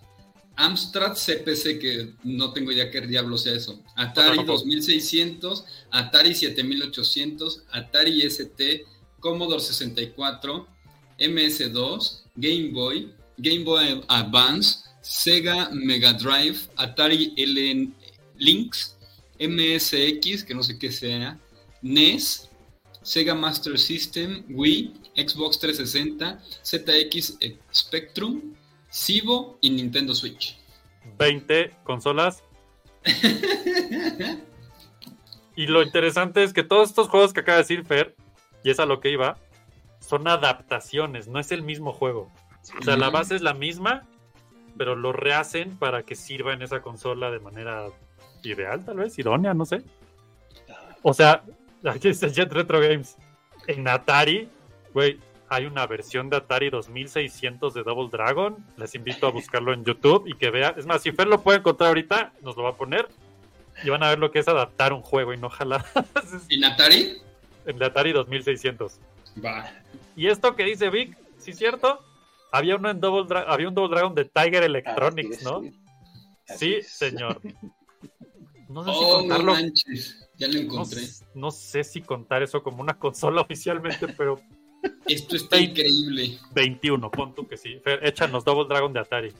Amstrad CPC, que no tengo idea qué diablo sea eso. Atari tampoco. 2600, Atari 7800, Atari ST, Commodore 64, MS2, Game Boy, Game Boy Advance, Sega Mega Drive, Atari LN Lynx, MSX, que no sé qué sea, NES, Sega Master System, Wii, Xbox 360, ZX Spectrum, Civo y Nintendo Switch. 20 consolas. y lo interesante es que todos estos juegos que acaba de decir Fer, y es a lo que iba, son adaptaciones, no es el mismo juego. O sea, la base es la misma, pero lo rehacen para que sirva en esa consola de manera ideal, tal vez, idónea, no sé. O sea, aquí está Jet Retro Games. En Atari, güey, hay una versión de Atari 2600 de Double Dragon. Les invito a buscarlo en YouTube y que vean. Es más, si Fer lo puede encontrar ahorita, nos lo va a poner. Y van a ver lo que es adaptar un juego y no jalar ¿En Atari? en Atari 2600. Va. Y esto que dice Vic, sí es cierto. Había uno en Double Dra- había un Double Dragon de Tiger Electronics, ¿no? sí. Señor. No sé si Oh, contarlo. manches. Ya lo No, encontré. s- no sé si contar eso como una consola oficialmente, pero Esto está Veinte. increíble. 21, pon tú que sí. Fer, échanos Double Dragon de Atari.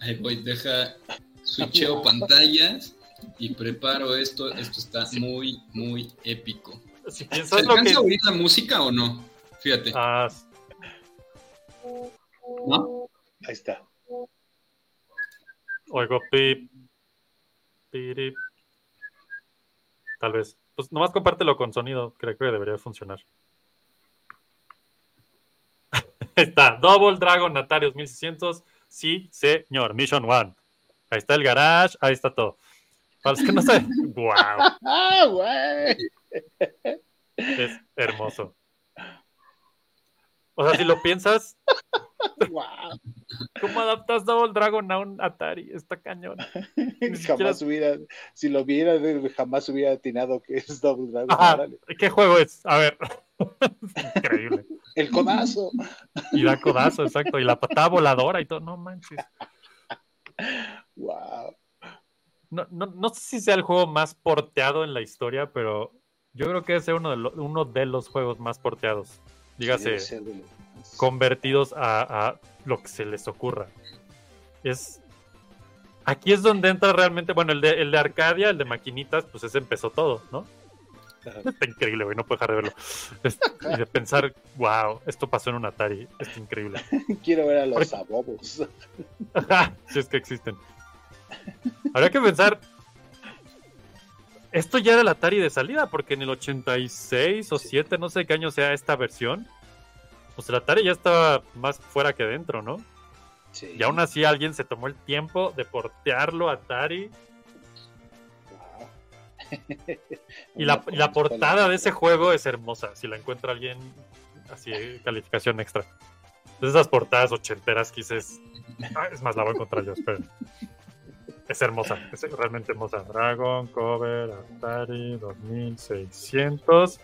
Ahí voy, deja. Switcheo pantallas y preparo esto. Esto está muy, muy épico. Si ¿Se piensas lo que. alcanza a oír la música o no? Fíjate. Ah, ¿No? Ahí está. oigo pip. pirip tal vez. Pues nomás compártelo con sonido, creo que debería funcionar. está, Double Dragon Atari 1600. Sí, señor, Mission One. Ahí está el garage, ahí está todo. Para los que no saben, wow. Ah, es hermoso. O sea, si lo piensas, Wow. ¿cómo adaptas Double Dragon a un Atari? Está cañón. Siquiera- jamás hubiera, si lo viera, jamás hubiera atinado que es Double Dragon. Ajá. ¿Qué juego es? A ver. Increíble. El codazo. Y da codazo, exacto. Y la patada voladora y todo. No manches. Wow. No, no, no sé si sea el juego más porteado en la historia, pero yo creo que es uno de, lo- uno de los juegos más porteados. Dígase, convertidos a, a lo que se les ocurra. Es. Aquí es donde entra realmente. Bueno, el de, el de Arcadia, el de maquinitas, pues ese empezó todo, ¿no? Está increíble, güey, no puedo dejar de verlo. Es- y de pensar, wow, esto pasó en un Atari. Es increíble. Quiero ver a los Porque- abobos. si es que existen. Habría que pensar. Esto ya era el Atari de salida, porque en el 86 o 7, no sé qué año sea esta versión, pues el Atari ya estaba más fuera que dentro, ¿no? Sí. Y aún así alguien se tomó el tiempo de portearlo a Atari. Wow. Y la, y portada de ese juego es hermosa. Si la encuentra alguien, así, calificación extra. De esas portadas ochenteras que dices. "Ah, es más, la voy a encontrar yo, esperen. Es hermosa, es realmente hermosa. Dragon, Cover, Atari, 2600.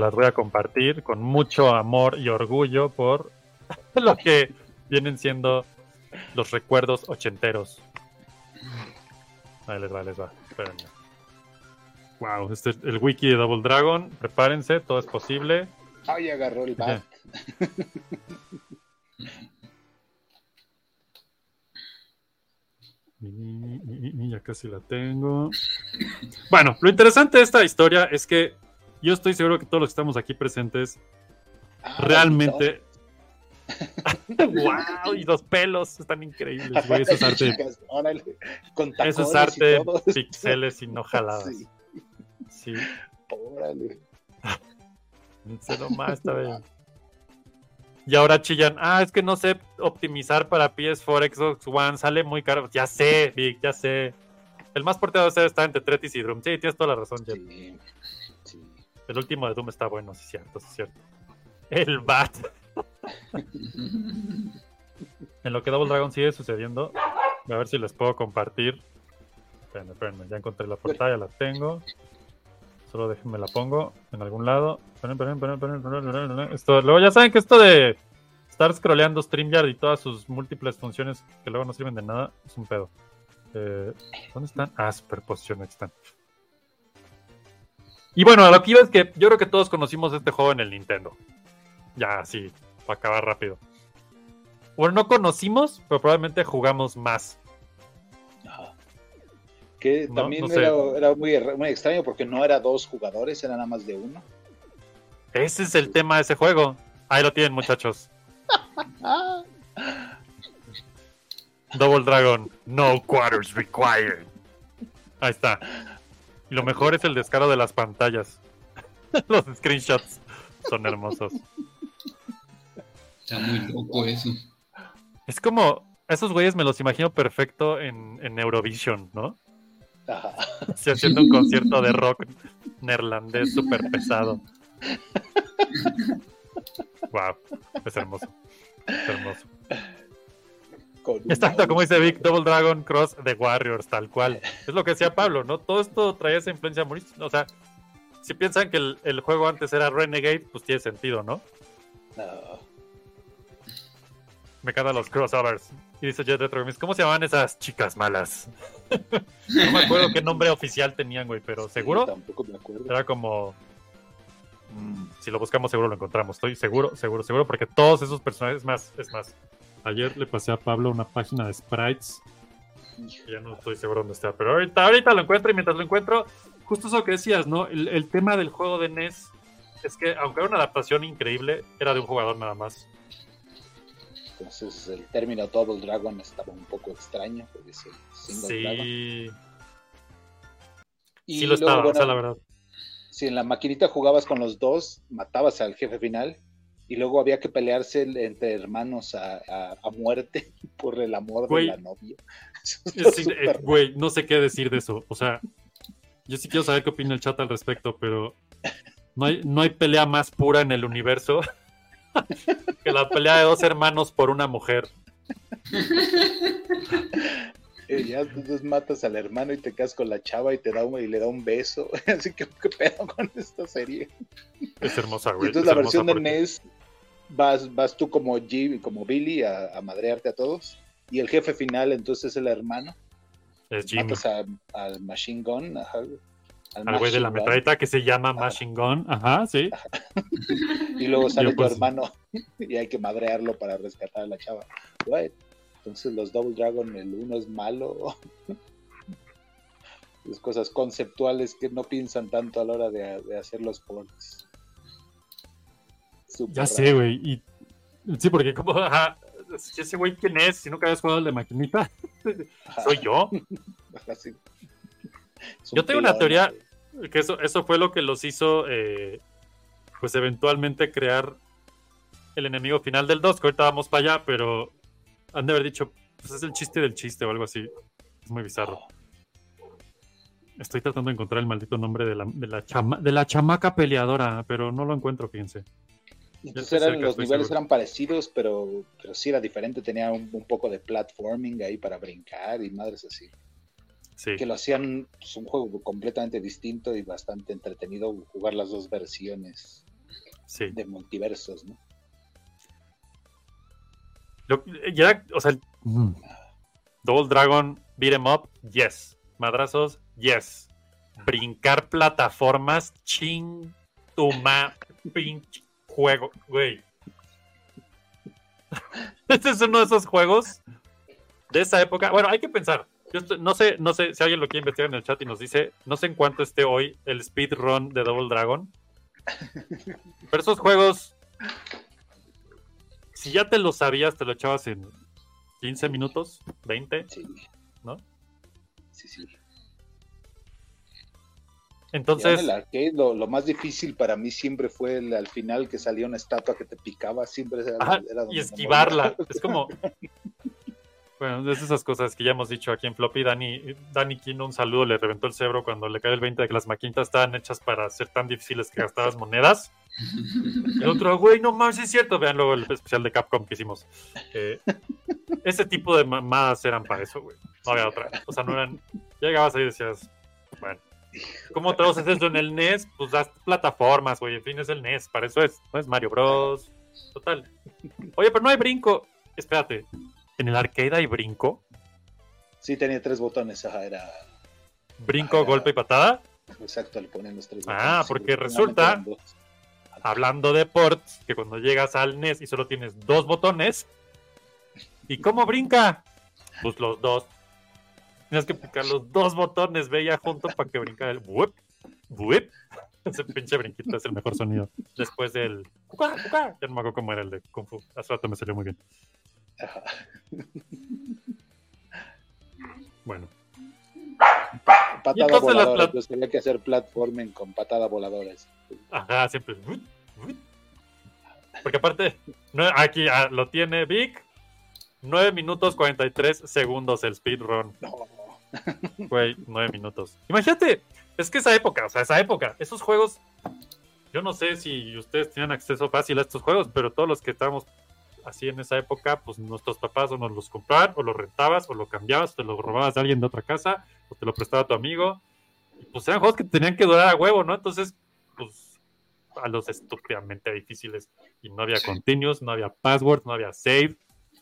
Las voy a compartir con mucho amor y orgullo por lo que vienen siendo los recuerdos ochenteros. Ahí les va, les va. Espérenme. Wow, este es el wiki de Double Dragon. Prepárense, todo es posible. Ay, agarró el bat. Ya casi la tengo. Bueno, lo interesante de esta historia es que yo estoy seguro que todos los que estamos aquí presentes Ah, realmente. ¡Wow! Y los pelos están increíbles, güey. Eso es arte, Chicas, órale, con eso es y arte pixeles y no jaladas. Sí, Sí, órale. se nomás está bien. Y ahora chillan, ah, es que no sé optimizar para PS4, Xbox One, sale muy caro. Ya sé, Vic, ya sé. El más porteado debe estar entre Tetris y Doom. Sí, tienes toda la razón, Jeff. Sí, sí. El último de Doom está bueno, sí, es cierto, sí, es cierto. El Bat. En lo que Double Dragon sigue sucediendo, a ver si les puedo compartir. Espérenme, espérenme, ya encontré la portada, ya la tengo. Solo déjenme la pongo en algún lado. Esperen, esperen, esperen, esperen, esperen, esperen, esperen. Esto, luego ya saben que esto de estar scrolleando StreamYard y todas sus múltiples funciones que luego no sirven de nada es un pedo. Eh, ¿Dónde están? Ah, superposición, aquí están. Y bueno, lo que iba es que yo creo que todos conocimos este juego en el Nintendo. Ya, sí, para acabar rápido. Bueno, no conocimos, pero probablemente jugamos más. Ajá. Que No, también no era, era muy, muy extraño porque no era dos jugadores, era nada más de uno. Ese es el tema de ese juego. Ahí lo tienen, muchachos. Double Dragon, no quarters required. Ahí está. Y lo mejor es el descaro de las pantallas. Los screenshots son hermosos. Está muy loco eso. Es como, esos güeyes me los imagino perfecto en, en Eurovision, ¿no? ajá. Así haciendo un concierto de rock neerlandés súper pesado. Wow, es hermoso. Es hermoso. Exacto, como dice Vic, Double Dragon Cross The Warriors, tal cual. Es lo que decía Pablo, ¿no? Todo esto traía esa influencia muy... O sea, si piensan que el, el juego antes era Renegade, pues tiene sentido, ¿no? No. Me encantan los crossovers. Y dice Jet Retro ¿cómo se llamaban esas chicas malas? no me acuerdo qué nombre oficial tenían, güey, pero ¿seguro? Sí, tampoco me acuerdo. Era como. mm, Si lo buscamos, seguro lo encontramos. Estoy seguro, seguro, seguro, porque todos esos personajes. Es más, es más. Ayer le pasé a Pablo una página de sprites. Ya no estoy seguro dónde está, pero ahorita, ahorita lo encuentro y mientras lo encuentro, justo eso que decías, ¿no? El, el tema del juego de NES es que, aunque era una adaptación increíble, era de un jugador nada más. Entonces el término Double Dragon estaba un poco extraño, porque es el single Dragon. Sí, Y sí lo luego, estaba, o bueno, sea, la verdad. si en la maquinita jugabas con los dos, matabas al jefe final. Y luego había que pelearse entre hermanos a, a- a muerte por el amor Güey. de la novia. Eh, Güey, no sé qué decir de eso. O sea, yo sí quiero saber qué opina el chat al respecto, pero no hay, no hay pelea más pura en el universo que la pelea de dos hermanos por una mujer. Eh, ya entonces matas al hermano y te quedas con la chava y te da un, y le da un beso. Así que, ¿qué pedo con esta serie? Es hermosa, Y güey. entonces es la versión de NES vas, vas tú como G, como Billy a, a madrearte a todos. Y el jefe final entonces es el hermano. Es Jimmy. Matas a- al Machine Gun, ajá, al Al güey de la metralleta que se llama Machine Gun. Ajá, sí. Y luego sale Yo, tu pues, hermano y hay que madrearlo para rescatar a la chava. Entonces los Double Dragon, el uno es malo. Las cosas conceptuales que no piensan tanto a la hora de, de hacer los ports. Ya sé, güey. Y... Sí, porque como, ajá, ese güey quién es, si nunca habías jugado el de maquinita, soy yo. Yo tengo una teoría que eso, eso fue lo que los hizo, eh, pues eventualmente crear el enemigo final del 2, que ahorita vamos para allá, pero han de haber dicho, pues es el chiste del chiste o algo así. Es muy bizarro. Estoy tratando de encontrar el maldito nombre de la, de la, chama- de la chamaca peleadora, pero no lo encuentro, fíjense. Entonces estoy eran, los niveles seguro. eran parecidos, pero, pero sí era diferente. Tenía un, un poco de platforming ahí para brincar y madres así. Sí. Que lo hacían pues, un juego completamente distinto y bastante entretenido jugar las dos versiones Sí. de multiversos, ¿no? Lo- ya, o sea, el- mm. Double Dragon Beat 'em Up, yes. Madrazos, yes. Brincar plataformas, ching, tuma, pinche juego, güey. Este es uno de esos juegos de esa época. Bueno, hay que pensar. Yo estoy- no sé, no sé si alguien lo quiere investigar en el chat y nos dice, no sé en cuánto esté hoy el speedrun de Double Dragon. Pero esos juegos si ya te lo sabías, te lo echabas en 15 minutos, 20. Sí. ¿No? Sí, sí. En Entonces, el arcade lo, lo más difícil para mí siempre fue el- al final que salía una estatua que te picaba, siempre era, donde y esquivarla. Es como. Bueno, es esas cosas que ya hemos dicho aquí en Floppy. Dani, Dani Kino, un saludo, le reventó el cerebro cuando le cae el 20 de que las maquinitas estaban hechas para ser tan difíciles que gastabas monedas. El otro, güey, no más, es cierto. Vean luego el especial de Capcom que hicimos. Eh, ese tipo de mamadas eran para eso, güey. No había otra. O sea, no eran. Llegabas ahí y decías, bueno. ¿Cómo traduces eso en el NES? Pues das plataformas, güey. En fin, es el NES. Para eso es. No es Mario Bros. Total. Oye, pero no hay brinco. Espérate. ¿En el arcade hay brinco? Sí, tenía tres botones, ajá, era ¿Brinco, Ah, golpe y patada? exacto, le ponían los tres Ah, botones. porque Normalmente resulta-. Hablando de ports, que cuando llegas al NES y solo tienes dos botones. ¿Y cómo brinca? Pues los dos. Tienes que picar los dos botones, veía junto para que brincara el whip, whip. Ese pinche brinquito es el mejor sonido. Después del. Ya no me acuerdo cómo era el de Kung Fu. Hace rato me salió muy bien. Bueno. Patada Y entonces las voladora, plat- entonces tenía que hacer platforming con patada voladora. Ajá, siempre. Porque aparte, aquí ah, lo tiene Vic. 9 minutos 43 segundos el speedrun. No, Güey, 9 minutos. Imagínate, es que esa época, o sea, esa época, esos juegos. Yo no sé si ustedes tenían acceso fácil a estos juegos, pero todos los que estábamos así en esa época, pues nuestros papás o nos los compraban, o los rentabas, o lo cambiabas, te lo robabas de alguien de otra casa, o te lo prestaba tu amigo. Y pues eran juegos que tenían que durar a huevo, ¿no? Entonces, pues a los estúpidamente difíciles. Y no había continuous, no había password, no había save.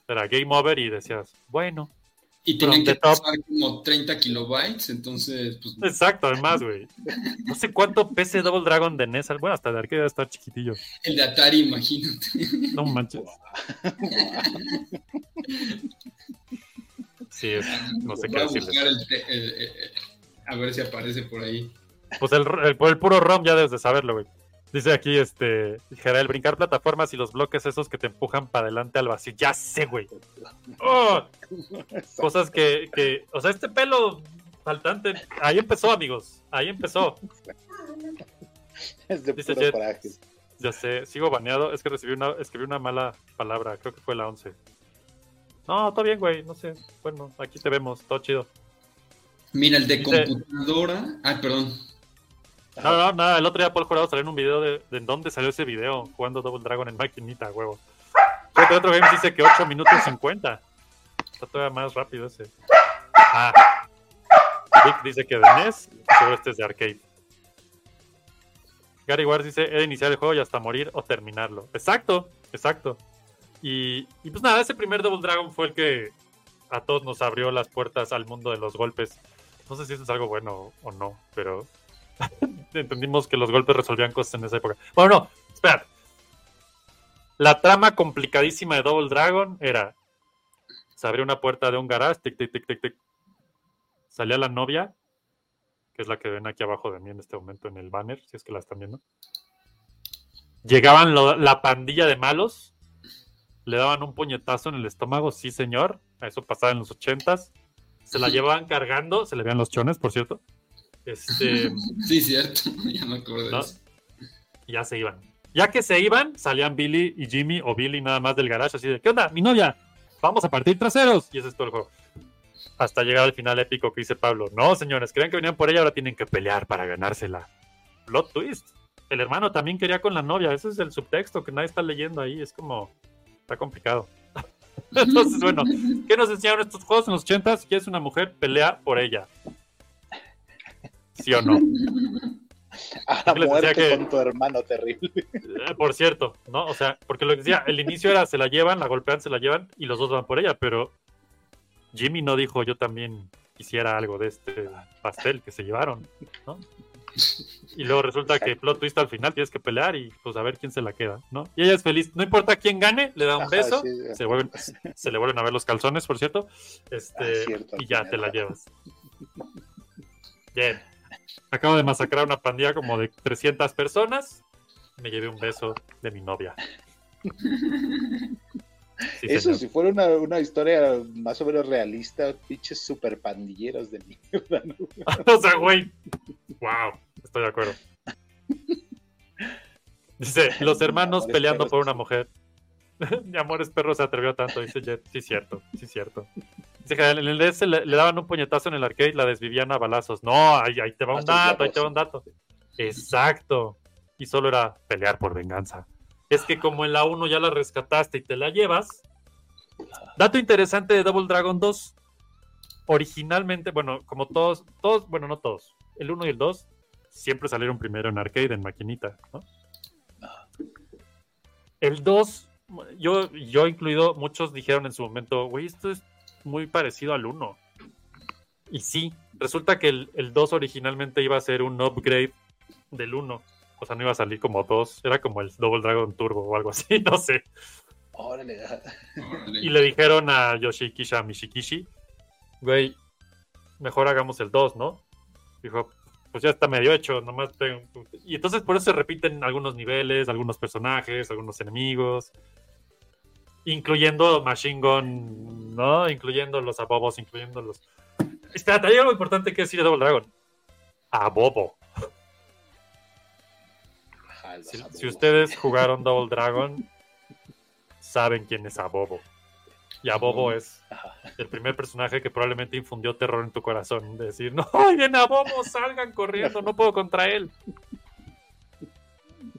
Era game over y decías, bueno. Y tenían que pasar como 30 kilobytes, entonces, pues, Exacto, además, güey. No sé cuánto pese Double Dragon de NES. Bueno, hasta de arcade debe estar chiquitillo. el de Atari, imagínate. No manches. Sí, es- no sé qué Voy a decirles. buscar el te- el- el- el- a ver si aparece por ahí. Pues el, el puro ROM ya debes de saberlo, güey. Dice aquí, este, Gerald, brincar plataformas y los bloques esos que te empujan para adelante al vacío. Ya sé, güey. ¡Oh! Cosas que, que, o sea, este pelo faltante, ahí empezó, amigos. Ahí empezó. es de Dice puro Jet. coraje. Ya sé, sigo baneado. Es que recibí una, escribí una mala palabra. Creo que fue la 11. No, todo bien, güey. No sé. Bueno, aquí te vemos. Todo chido. Mira, el de Dice- computadora. Ah, perdón. No, no, nada. El otro día Paul Jurado salió en un video de, de dónde salió ese video jugando Double Dragon en maquinita, huevo. Fíjate, otro game dice que 8 minutos 50. Está todavía más rápido ese. Ah. Vic dice que de NES, pero este es de arcade. Gary Ward dice, he de iniciar el juego y hasta morir o terminarlo. Exacto, exacto. Y, y pues nada, ese primer Double Dragon fue el que a todos nos abrió las puertas al mundo de los golpes. No sé si eso es algo bueno o no, pero entendimos que los golpes resolvían cosas en esa época. Bueno, no, espera. La trama complicadísima de Double Dragon era: se abrió una puerta de un garage, tic, tic, tic, tic, tic. Salía la novia, que es la que ven aquí abajo de mí en este momento en el banner, si es que la están viendo. Llegaban lo- la pandilla de malos, le daban un puñetazo en el estómago, sí señor, eso pasaba en los ochentas. Se la llevaban cargando, se le veían los chones, por cierto. Este, Sí, cierto. ya me acuerdo de ¿no? ya se iban. Ya que se iban, salían Billy y Jimmy o Billy nada más del garage, así de, ¿qué onda? Mi novia, vamos a partir traseros. Y ese es todo el juego. Hasta llegar al final épico que dice Pablo. No, señores, creen que venían por ella, ahora tienen que pelear para ganársela. Plot twist. El hermano también quería con la novia. Ese es el subtexto que nadie está leyendo ahí. Es como, está complicado. Entonces, bueno, ¿qué nos enseñaron estos juegos en los 80? Si quieres una mujer, pelea por ella. ¿Sí o no? A muerte que- con tu hermano terrible. Eh, Por cierto, ¿no? O sea, porque lo que decía, el inicio era se la llevan, la golpean, se la llevan y los dos van por ella, pero Jimmy no dijo yo también quisiera algo de este pastel que se llevaron, ¿no? Y luego resulta que plot twist al final tienes que pelear y pues a ver quién se la queda, ¿no? Y ella es feliz, no importa quién gane, le da un Ajá, beso, sí, se, vuelven, se le vuelven a ver los calzones, por cierto, este, Ah, cierto, y ya te la llevas. Bien. Acabo de masacrar una pandilla como de 300 personas. Me llevé un beso de mi novia. Sí, Eso señor. si fuera una, una historia más o menos realista, pinches super pandilleros de mierda, ¿no? o sea, güey. Wow, estoy de acuerdo. Dice, los hermanos peleando perros, por una mujer. Mi amores perro se atrevió tanto, dice Jet. Sí, cierto, sí, cierto. En el DS le, le daban un puñetazo en el arcade y la desvivían a balazos. No, ahí, ahí te va un dato, ahí te va un dato. Exacto. Y solo era pelear por venganza. Es que como en la 1 ya la rescataste y te la llevas. Dato interesante de Double Dragon 2. Originalmente, bueno, como todos, todos, bueno, no todos. El 1 y el 2 siempre salieron primero en arcade, en maquinita, ¿no? El 2, yo, yo incluido, muchos dijeron en su momento, güey, esto es muy parecido al 1. Y sí, resulta que el, el 2 originalmente iba a ser un upgrade del 1. O sea, no iba a salir como 2, era como el Double Dragon Turbo o algo así, no sé. Órale, Órale. Y le dijeron a Yoshikisha Mishikishi, güey, mejor hagamos el 2, ¿no? Dijo, pues ya está medio hecho, nomás tengo... Y entonces por eso se repiten algunos niveles, algunos personajes, algunos enemigos, incluyendo Machine Gun, ¿no? Incluyendo los abobos, incluyendo los... Espérate, hay algo importante que decir de Double Dragon. Abobo. ajá, Si, ustedes jugaron Double Dragon, saben quién es Abobo. Y Abobo es el primer personaje que probablemente infundió terror en tu corazón. De decir, no, ¡ay, viene Abobo! ¡Salgan corriendo! ¡No puedo contra él!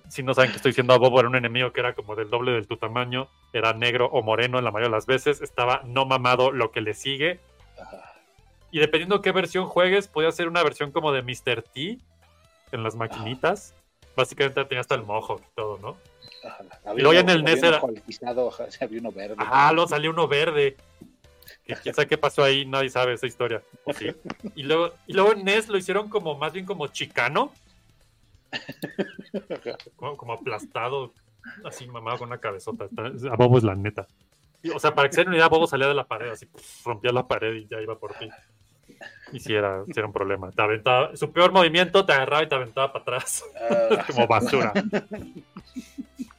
Si no saben que estoy diciendo Abobo, era un enemigo que era como del doble de tu tamaño. Era negro o moreno en la mayoría de las veces. Estaba no mamado lo que le sigue. Y dependiendo qué versión juegues, podía ser una versión como de Mr. T en las maquinitas. Básicamente tenía hasta el mojo y todo, ¿no? Ajá. Y luego en el NES era- había uno verde. Ah, luego salió uno verde. Que quién sabe qué pasó ahí, nadie sabe esa historia. ¿O sí? Y luego, y luego en NES lo hicieron como más bien como chicano, como, como aplastado, así mamado con una cabezota. A Bobo es la neta. O sea, para que se una idea, Bobo salía de la pared, así rompía la pared y ya iba por ti. Y si era, era un problema. Te aventaba, su peor movimiento te agarraba y te aventaba para atrás, Ah, como basura.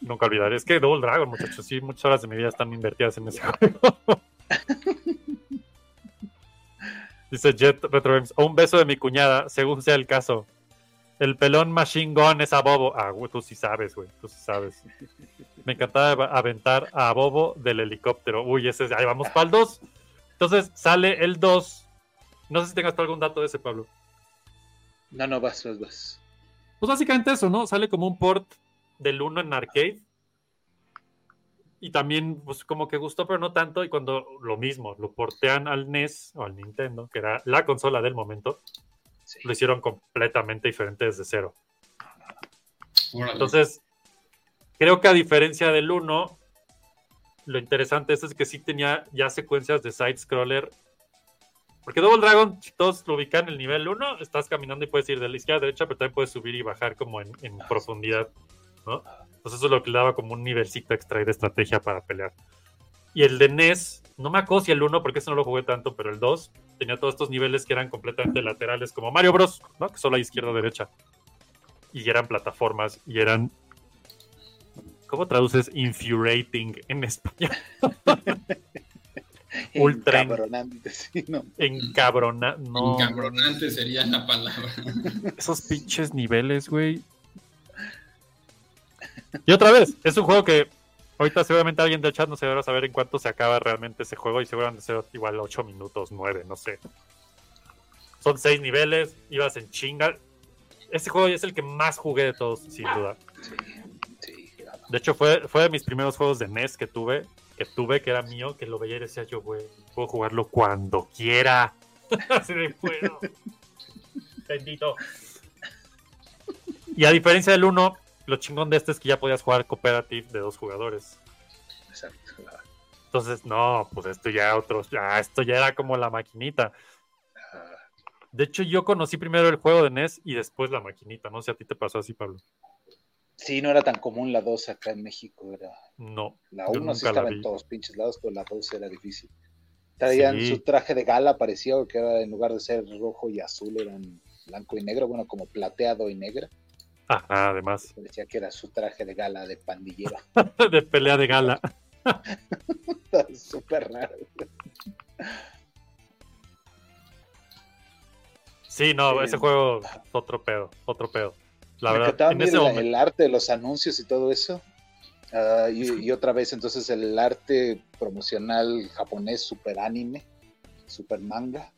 Nunca olvidaré. Es que Double Dragon, muchachos, sí, muchas horas de mi vida están invertidas en ese juego. Dice Jet Retro Games, "O un beso de mi cuñada, según sea el caso. El pelón Machine Gun es a Bobo. Ah, güey, tú sí sabes, güey, tú sí sabes. Me encantaba aventar a Bobo del helicóptero. Uy, ese es, ahí vamos para el 2. Entonces sale el 2. No sé si tengas algún dato de ese, Pablo. No, no, vas, vas, vas. Pues básicamente eso, ¿no? Sale como un port del 1 en arcade. Y también, pues como que gustó, pero no tanto. Y cuando lo mismo, lo portean al NES o al Nintendo, que era la consola del momento, Sí. lo hicieron completamente diferente desde cero. Entonces, creo que a diferencia del 1, lo interesante es, que sí tenía ya secuencias de side-scroller. Porque Double Dragon, si todos lo ubican en el nivel 1, estás caminando y puedes ir de la izquierda a derecha, pero también puedes subir y bajar como en, en profundidad. ¿no? Entonces eso es lo que le daba como un nivelcito extra de estrategia para pelear. Y el de NES, no me acuerdo si el 1, porque ese no lo jugué tanto, pero el 2 tenía todos estos niveles que eran completamente laterales, como Mario Bros, ¿no? que solo hay izquierda o derecha. Y eran plataformas y eran. ¿Cómo traduces infuriating en español? Ultra en- Encabronante, sí, no. Encabrona. No. Encabronante sería la palabra. Esos pinches niveles, güey. Y otra vez, es un juego que ahorita seguramente alguien del chat no se va a saber en cuánto se acaba realmente ese juego y seguramente ser igual 8 minutos, 9, no sé. Son 6 niveles, ibas en chinga. Este juego es el que más jugué de todos, sin duda. Sí, claro. De hecho, fue, fue de mis primeros juegos de NES que tuve, que tuve, que era mío, que lo veía y decía yo, güey, puedo jugarlo cuando quiera. Así de puedo. Bendito. Y a diferencia del 1, lo chingón de este es que ya podías jugar cooperative de dos jugadores. Exacto. Entonces, no, pues esto ya otros, ya esto ya era como la maquinita. De hecho, yo conocí primero el juego de NES y después la maquinita. No sé si a ti te pasó así, Pablo. Sí, no era tan común la 2 acá en México. Era... No. La yo 1 sí estaba en todos pinches lados, pero la 2 era difícil. Traían Sí. su traje de gala, parecía que era en lugar de ser rojo y azul, eran blanco y negro, bueno, como plateado y negra. Ajá, además. Parecía que era su traje de gala de pandillero. de pelea de gala. Súper raro. Sí, no, ese juego, otro pedo, otro pedo. La Me verdad, en ese el, momento. el arte de los anuncios y todo eso. Ah, y, y otra vez, entonces, el arte promocional japonés, super anime, super manga.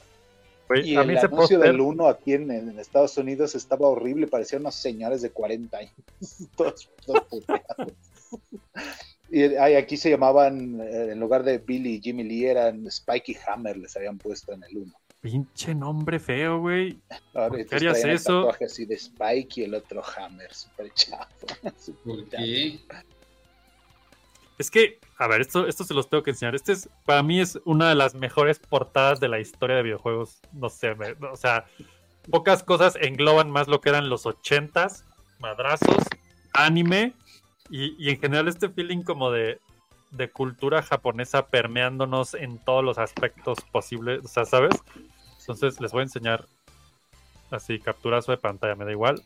Y a el mí anuncio del 1 aquí en, en Estados Unidos estaba horrible, parecían unos señores de 40 años. todos, todos puteados. Y aquí se llamaban, eh, en lugar de Billy y Jimmy Lee, eran Spikey Hammer, les habían puesto en el 1. pinche nombre feo, güey. Ahora, ¿Por qué harías eso? tatuaje así de Spike y el otro Hammer, súper chafo. ¿Por qué? Es que, a ver, esto, esto se los tengo que enseñar. Este es, para mí es una de las mejores portadas de la historia de videojuegos. No sé, me- o sea, pocas cosas engloban más lo que eran los ochentas, madrazos, anime y, y en general este feeling como de, de cultura japonesa permeándonos en todos los aspectos posibles, o sea, ¿sabes? Entonces les voy a enseñar así, capturazo de pantalla, me da igual.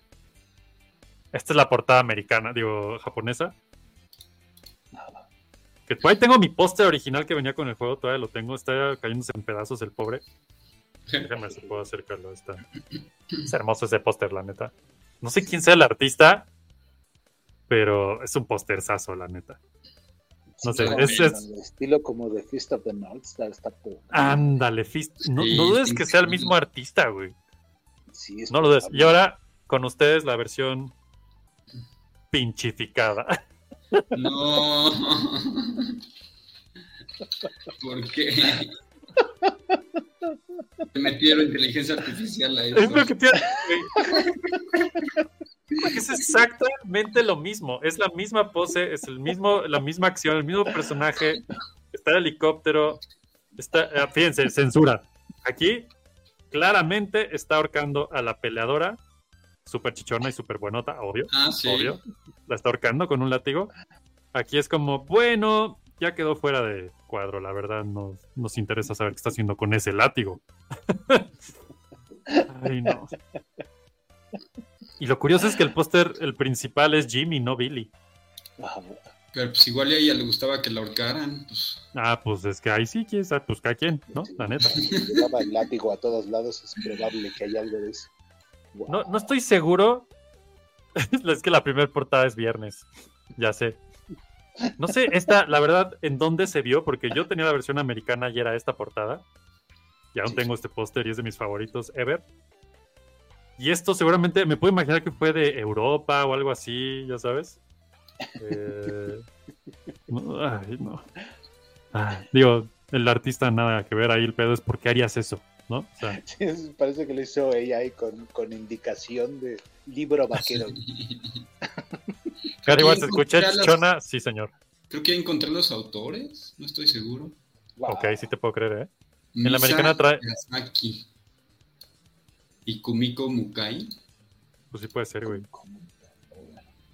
Esta es la portada americana, digo, japonesa. Que ahí tengo mi póster original que venía con el juego, todavía lo tengo, está cayéndose en pedazos el pobre. Déjame ver si puedo acercarlo. Está. Es hermoso ese póster, la neta. No sé quién sea el artista, pero es un pósterzazo, la neta. No sé, es, El estilo como de Fist of the North Star está por- Ándale, fist- no, Sí, no dudes sí, que sea el mismo artista, güey. Sí, es No lo dudes. Y ahora, con ustedes, la versión pinchificada. No. ¿Por qué? Metieron inteligencia artificial a eso. Es lo que tiene. Es exactamente lo mismo. Es la misma pose, es el mismo, la misma acción, el mismo personaje. Está el helicóptero. Está, eh, fíjense, censura. Aquí claramente está ahorcando a la peleadora. Súper chichona y súper buenota, obvio. Ah, sí. Obvio. La está ahorcando con un látigo. Aquí es como, bueno, ya quedó fuera de cuadro. La verdad, no nos interesa saber qué está haciendo con ese látigo. Ay, no. Y lo curioso es que el póster, el principal es Jimmy, no Billy. Pero pues igual a ella le gustaba que la ahorcaran. Pues, Ah, pues es que ahí sí, quién sabe, pues cada quien, ¿no? La neta. si llevaba el látigo a todos lados, es probable que haya algo de eso. Wow. No, no estoy seguro. es que la primera portada es viernes. Ya sé. No sé, esta, la verdad, en dónde se vio, porque yo tenía la versión americana y era esta portada. Y aún Sí. tengo este póster y es de mis favoritos ever. Y esto seguramente me puedo imaginar que fue de Europa o algo así, ya sabes. Eh, no, ay, no. Ay, digo, el artista nada que ver ahí, el pedo es por qué harías eso, ¿no? O sea, Sí, es- parece que lo hizo AI con, con indicación de libro vaquero. Gary Creo Watts, que ¿escuché encontré a las- Chichona? Sí, señor. Creo que encontré los autores, no estoy seguro. Wow. Ok, sí te puedo creer, ¿eh? En la Misa americana trae- Yasaki y Kumiko Mukai. Pues sí puede ser, güey.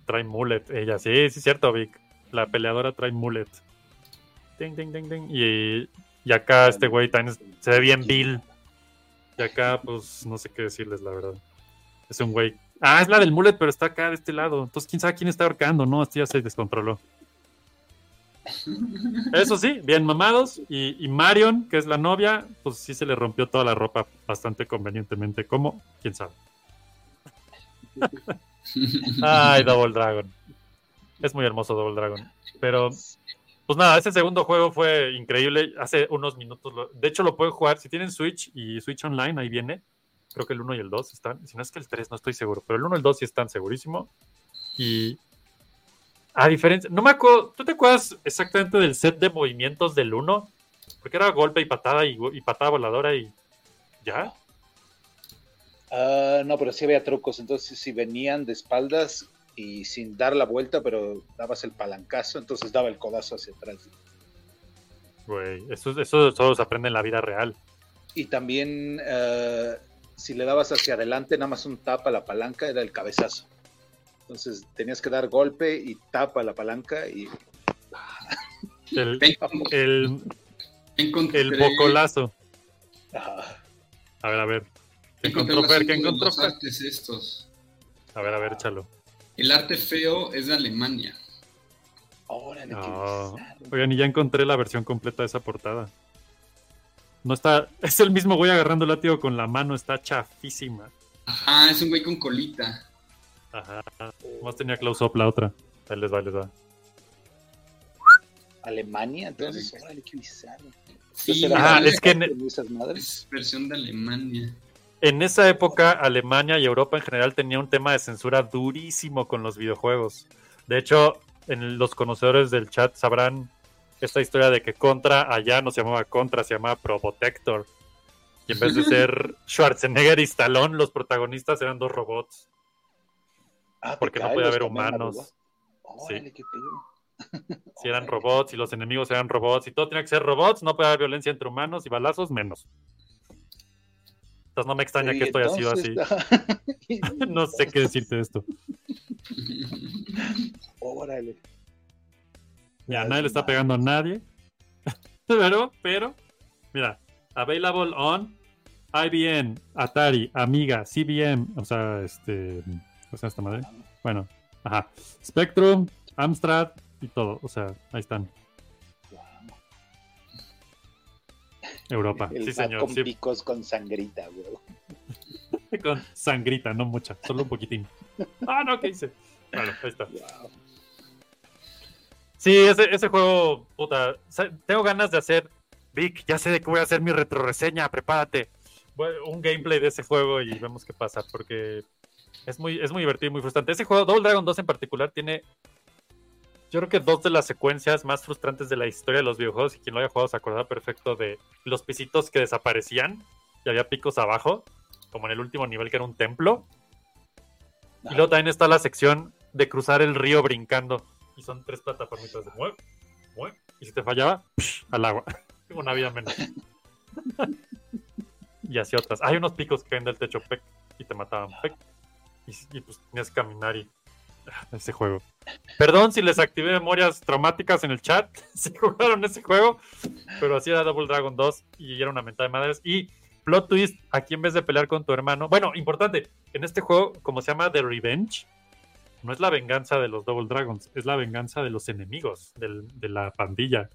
Trae mullet, ella. Sí, sí es cierto, Vic. La peleadora trae mullet. Ding, ding, ding, ding. Y, y acá este güey también se ve bien Bill. Y acá, pues, no sé qué decirles, la verdad. Es un güey. Ah, es la del mullet, pero está acá de este lado. Entonces, quién sabe quién está ahorcando, ¿no? Este ya se descontroló. Eso sí, bien mamados. Y, y Marion, que es la novia, pues sí se le rompió toda la ropa bastante convenientemente. ¿Cómo? ¿Quién sabe? Ay, Double Dragon. Es muy hermoso Double Dragon. Pero, pues nada, ese segundo juego fue increíble. Hace unos minutos. de hecho, lo pueden jugar. Si tienen Switch y Switch Online, ahí viene. Creo que el 1 y el 2 están. Si no es que el 3, no estoy seguro. Pero el 1 y el 2 sí están segurísimo. Y. A diferencia. No me acuerdo. ¿Tú te acuerdas exactamente del set de movimientos del 1? Porque era golpe y patada y, y patada voladora y. ¿Ya? Ah, no, pero sí había trucos. Entonces, si venían de espaldas y sin dar la vuelta, pero dabas el palancazo, entonces daba el codazo hacia atrás. Güey, eso, eso solo se aprende en la vida real. Y también, eh, si le dabas hacia adelante, nada más un tapa a la palanca, era el cabezazo. Entonces, tenías que dar golpe y tapa a la palanca y El, el, el bocolazo. ah, A ver, a ver. ¿Qué encontró Fer? ¿Qué encontró Fer? estos. A ver, a ver, échalo. El arte feo es de Alemania. órale, qué No. bizarro. Oigan, y ya encontré la versión completa de esa portada. No está. Es el mismo güey agarrando el látigo con la mano, está chafísima. Ajá, es un güey con colita. Ajá. Más tenía close-up la otra. Ahí les va, les va. Alemania, entonces, órale, qué bizarro. Sí, ¿era es que en- de esas madres? es versión de Alemania. En esa época, Alemania y Europa en general tenía un tema de censura durísimo con los videojuegos. De hecho, en los conocedores del chat sabrán esta historia de que Contra allá no se llamaba Contra, se llamaba Probotector. Y en vez de ser Schwarzenegger y Stallone, los protagonistas eran dos robots. Ah, Porque no podía haber humanos. Órale, pedo. Si eran robots y los enemigos eran robots y todo tenía que ser robots, no puede haber violencia entre humanos y balazos, menos. Entonces no me extraña que esto haya sido así. No sé qué decirte de esto. Órale. Ya, nadie le está pegando a nadie. pero, pero, mira, available on IBM, Atari, Amiga, CBM, o sea, este, ¿cómo se llama esta madre? Bueno, ajá, Spectrum, Amstrad y todo, o sea, ahí están. Europa, El sí señor, con sí, picos con sangrita, güey. con sangrita, no mucha, solo un poquitín. Ah, no, ¿qué hice? Bueno, ahí está. Wow. Sí, ese, ese juego, puta, tengo ganas de hacer, Vic, ya sé de qué voy a hacer mi retroreseña, prepárate. Un gameplay de ese juego y vemos qué pasa, porque es muy, es muy divertido y muy frustrante. Ese juego, Double Dragon 2 en particular, tiene, yo creo que dos de las secuencias más frustrantes de la historia de los videojuegos, y quien lo haya jugado se acordará perfecto de los pisitos que desaparecían y había picos abajo, como en el último nivel que era un templo. Y luego también está la sección de cruzar el río brincando. Y son tres plataformitas de mueve, mueve. Y si te fallaba, al agua. Una vida menos. y así otras. Hay unos picos que caen del techo, pec, y te mataban, pec. Y, y pues tenías que caminar y. Ese juego. Perdón si les activé memorias traumáticas en el chat. si jugaron ese juego. Pero así era Double Dragon 2 y era una mentada de madres. Y plot twist: aquí en vez de pelear con tu hermano. Bueno, importante. En este juego, como se llama The Revenge, no es la venganza de los Double Dragons, es la venganza de los enemigos del- de la pandilla.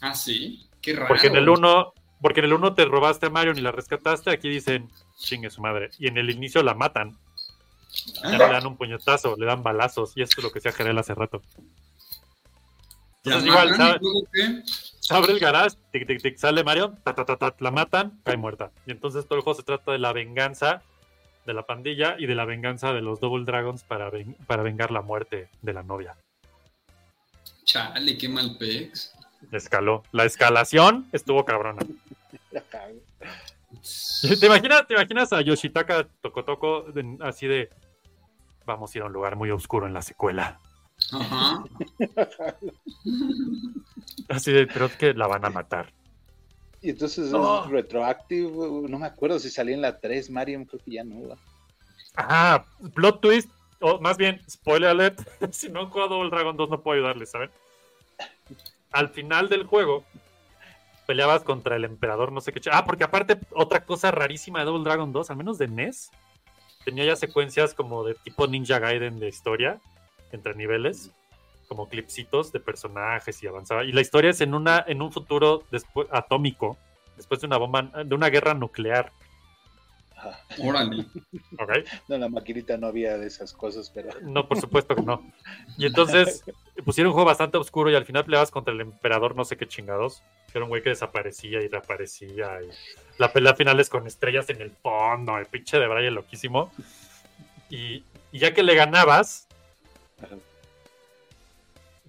Ah, sí. Qué raro. Porque en el 1, porque en el 1 te robaste a Marion y la rescataste, aquí dicen chingue su madre. Y en el inicio la matan. Ya no le dan un puñetazo, le dan balazos. Y esto es lo que decía Jerel hace rato. Ya Entonces, igual. Se abre el garage, tic, tic, tic, sale Marion, ta, ta, ta, ta, la matan, cae muerta. Y entonces todo el juego se trata de la venganza de la pandilla y de la venganza de los Double Dragons para, ven- para vengar la muerte de la novia. Chale, qué mal pex. Escaló. La escalación estuvo cabrona. ¿Te imaginas, te imaginas a Yoshitaka Tokotoco de- así de vamos a ir a un lugar muy oscuro en la secuela? Ajá. Así de, pero es que la van a matar. Y entonces es retroactive, no me acuerdo si salía en la 3, Mariam, creo que ya no. ¿va? Ah, plot twist, o más bien, spoiler alert, si no han jugado Double Dragon 2 no puedo ayudarles, ¿saben? Al final del juego peleabas contra el emperador, no sé qué. Ah, porque aparte, otra cosa rarísima de Double Dragon 2, al menos de NES, tenía ya secuencias como de tipo Ninja Gaiden de historia, entre niveles, como clipsitos de personajes y avanzaba. Y la historia es en, una, en un futuro después, atómico, después de una bomba, de una guerra nuclear, Ajá. Órale. ¿ok? No, en la maquinita no había de esas cosas, pero No, por supuesto que no. Y entonces pusieron un juego bastante oscuro y al final peleabas contra el emperador no sé qué chingados. Que era un güey que desaparecía y reaparecía. Y la pelea final es con estrellas en el fondo, el pinche de Braille loquísimo. Y, y ya que le ganabas,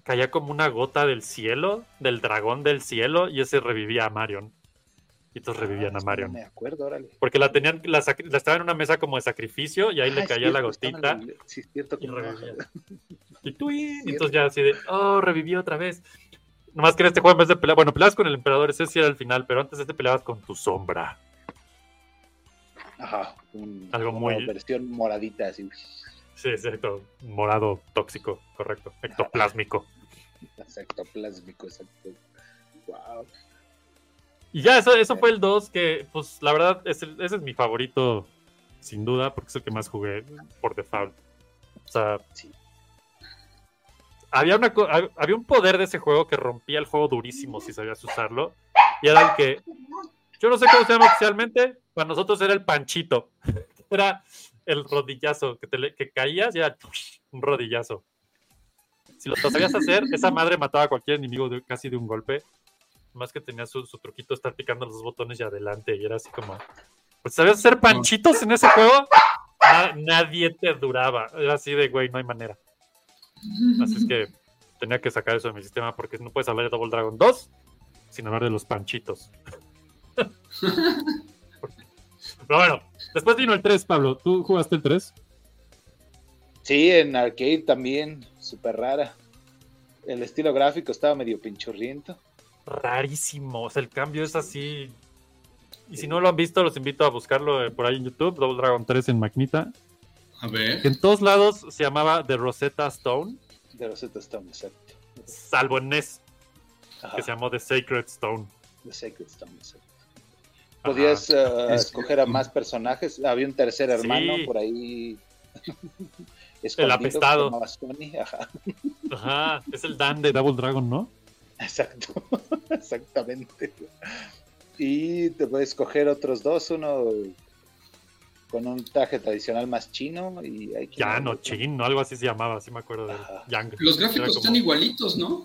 caía como una gota del cielo, del dragón del cielo, y ese revivía a Marion. Y entonces revivían Ah, a eso Marion. Me acuerdo, órale. Porque la tenían, la, la estaba en una mesa como de sacrificio y ahí Ah, le es caía la cierto, gotita. el- Sí, es cierto. y como no. revivía. Y y entonces ya así de, oh, reviví otra vez. Nomás que en este juego en vez de pelear, bueno, peleabas con el emperador, ese sí era el final, pero antes este peleabas con tu sombra. Ajá, un- Algo como muy- versión moradita, así. Sí, exacto. Morado tóxico, correcto. Ectoplásmico. Ectoplásmico, exacto. Wow. Y ya, eso, eso fue el 2, que pues la verdad, es el- ese es mi favorito, sin duda, porque es el que más jugué por default. O sea, Sí. Había, una, había un poder de ese juego que rompía el juego durísimo si sabías usarlo. Y era el que, yo no sé cómo se llama oficialmente, para nosotros era el panchito. Era el rodillazo, que, te que caías y era un rodillazo. Si lo sabías hacer, esa madre mataba a cualquier enemigo casi de un golpe. Más que tenía su, su truquito estar picando los botones y adelante. Y era así como. Pues sabías hacer panchitos en ese juego. Na- nadie te duraba. Era así de, güey, no hay manera. Así es que tenía que sacar eso de mi sistema porque no puedes hablar de Double Dragon 2 sin hablar de los panchitos. Pero bueno, después vino el 3, Pablo. ¿Tú jugaste el 3? Sí, en arcade también, súper rara. El estilo gráfico estaba medio pinchurriento. Rarísimo. O sea, el cambio es así. Y si no lo han visto, los invito a buscarlo eh, por ahí en YouTube. Double Dragon 3 en maquinita. A ver. Que en todos lados se llamaba The Rosetta Stone, De Rosetta Stone, exacto. salvo en NES, Ajá, que se llamó The Sacred Stone. The Sacred Stone, exacto. Podías eh, Es escoger a más personajes. Había un tercer hermano Sí. por ahí. se apestado. llamaba Sony, Ajá, Ajá, es el Dan de Double Dragon, ¿no? exacto. Exactamente. Y te puedes escoger otros dos. Uno con un traje tradicional más chino. y hay quien- Yan o Chin, ¿no? Algo así se llamaba, así me acuerdo de Ajá. Yang. Los gráficos como- están igualitos, ¿no?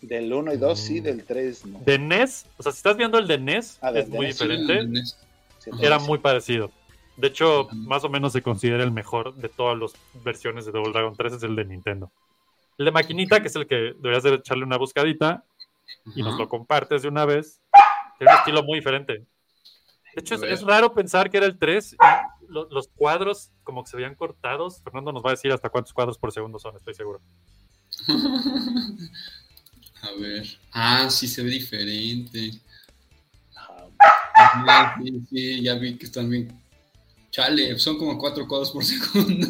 Del 1 y 2, sí, Mm. del 3, no. De NES, o sea, si estás viendo el de NES, Ah, es de muy NES, Sí, diferente. Sí, Era sí. muy parecido. De hecho, más o menos se considera el mejor de todas las versiones de Double Dragon 3, es el de Nintendo. El de maquinita, que es el que deberías de echarle una buscadita y nos lo compartes de una vez, tiene un estilo muy diferente. De hecho, es, raro pensar que era el 3. y lo- los cuadros como que se veían cortados. Fernando nos va a decir hasta cuántos cuadros por segundo son, estoy seguro. A ver. Ah, sí se ve diferente. Ajá. Ajá, Sí, sí, ya vi que están bien. Chale, son como cuatro cuadros por segundo.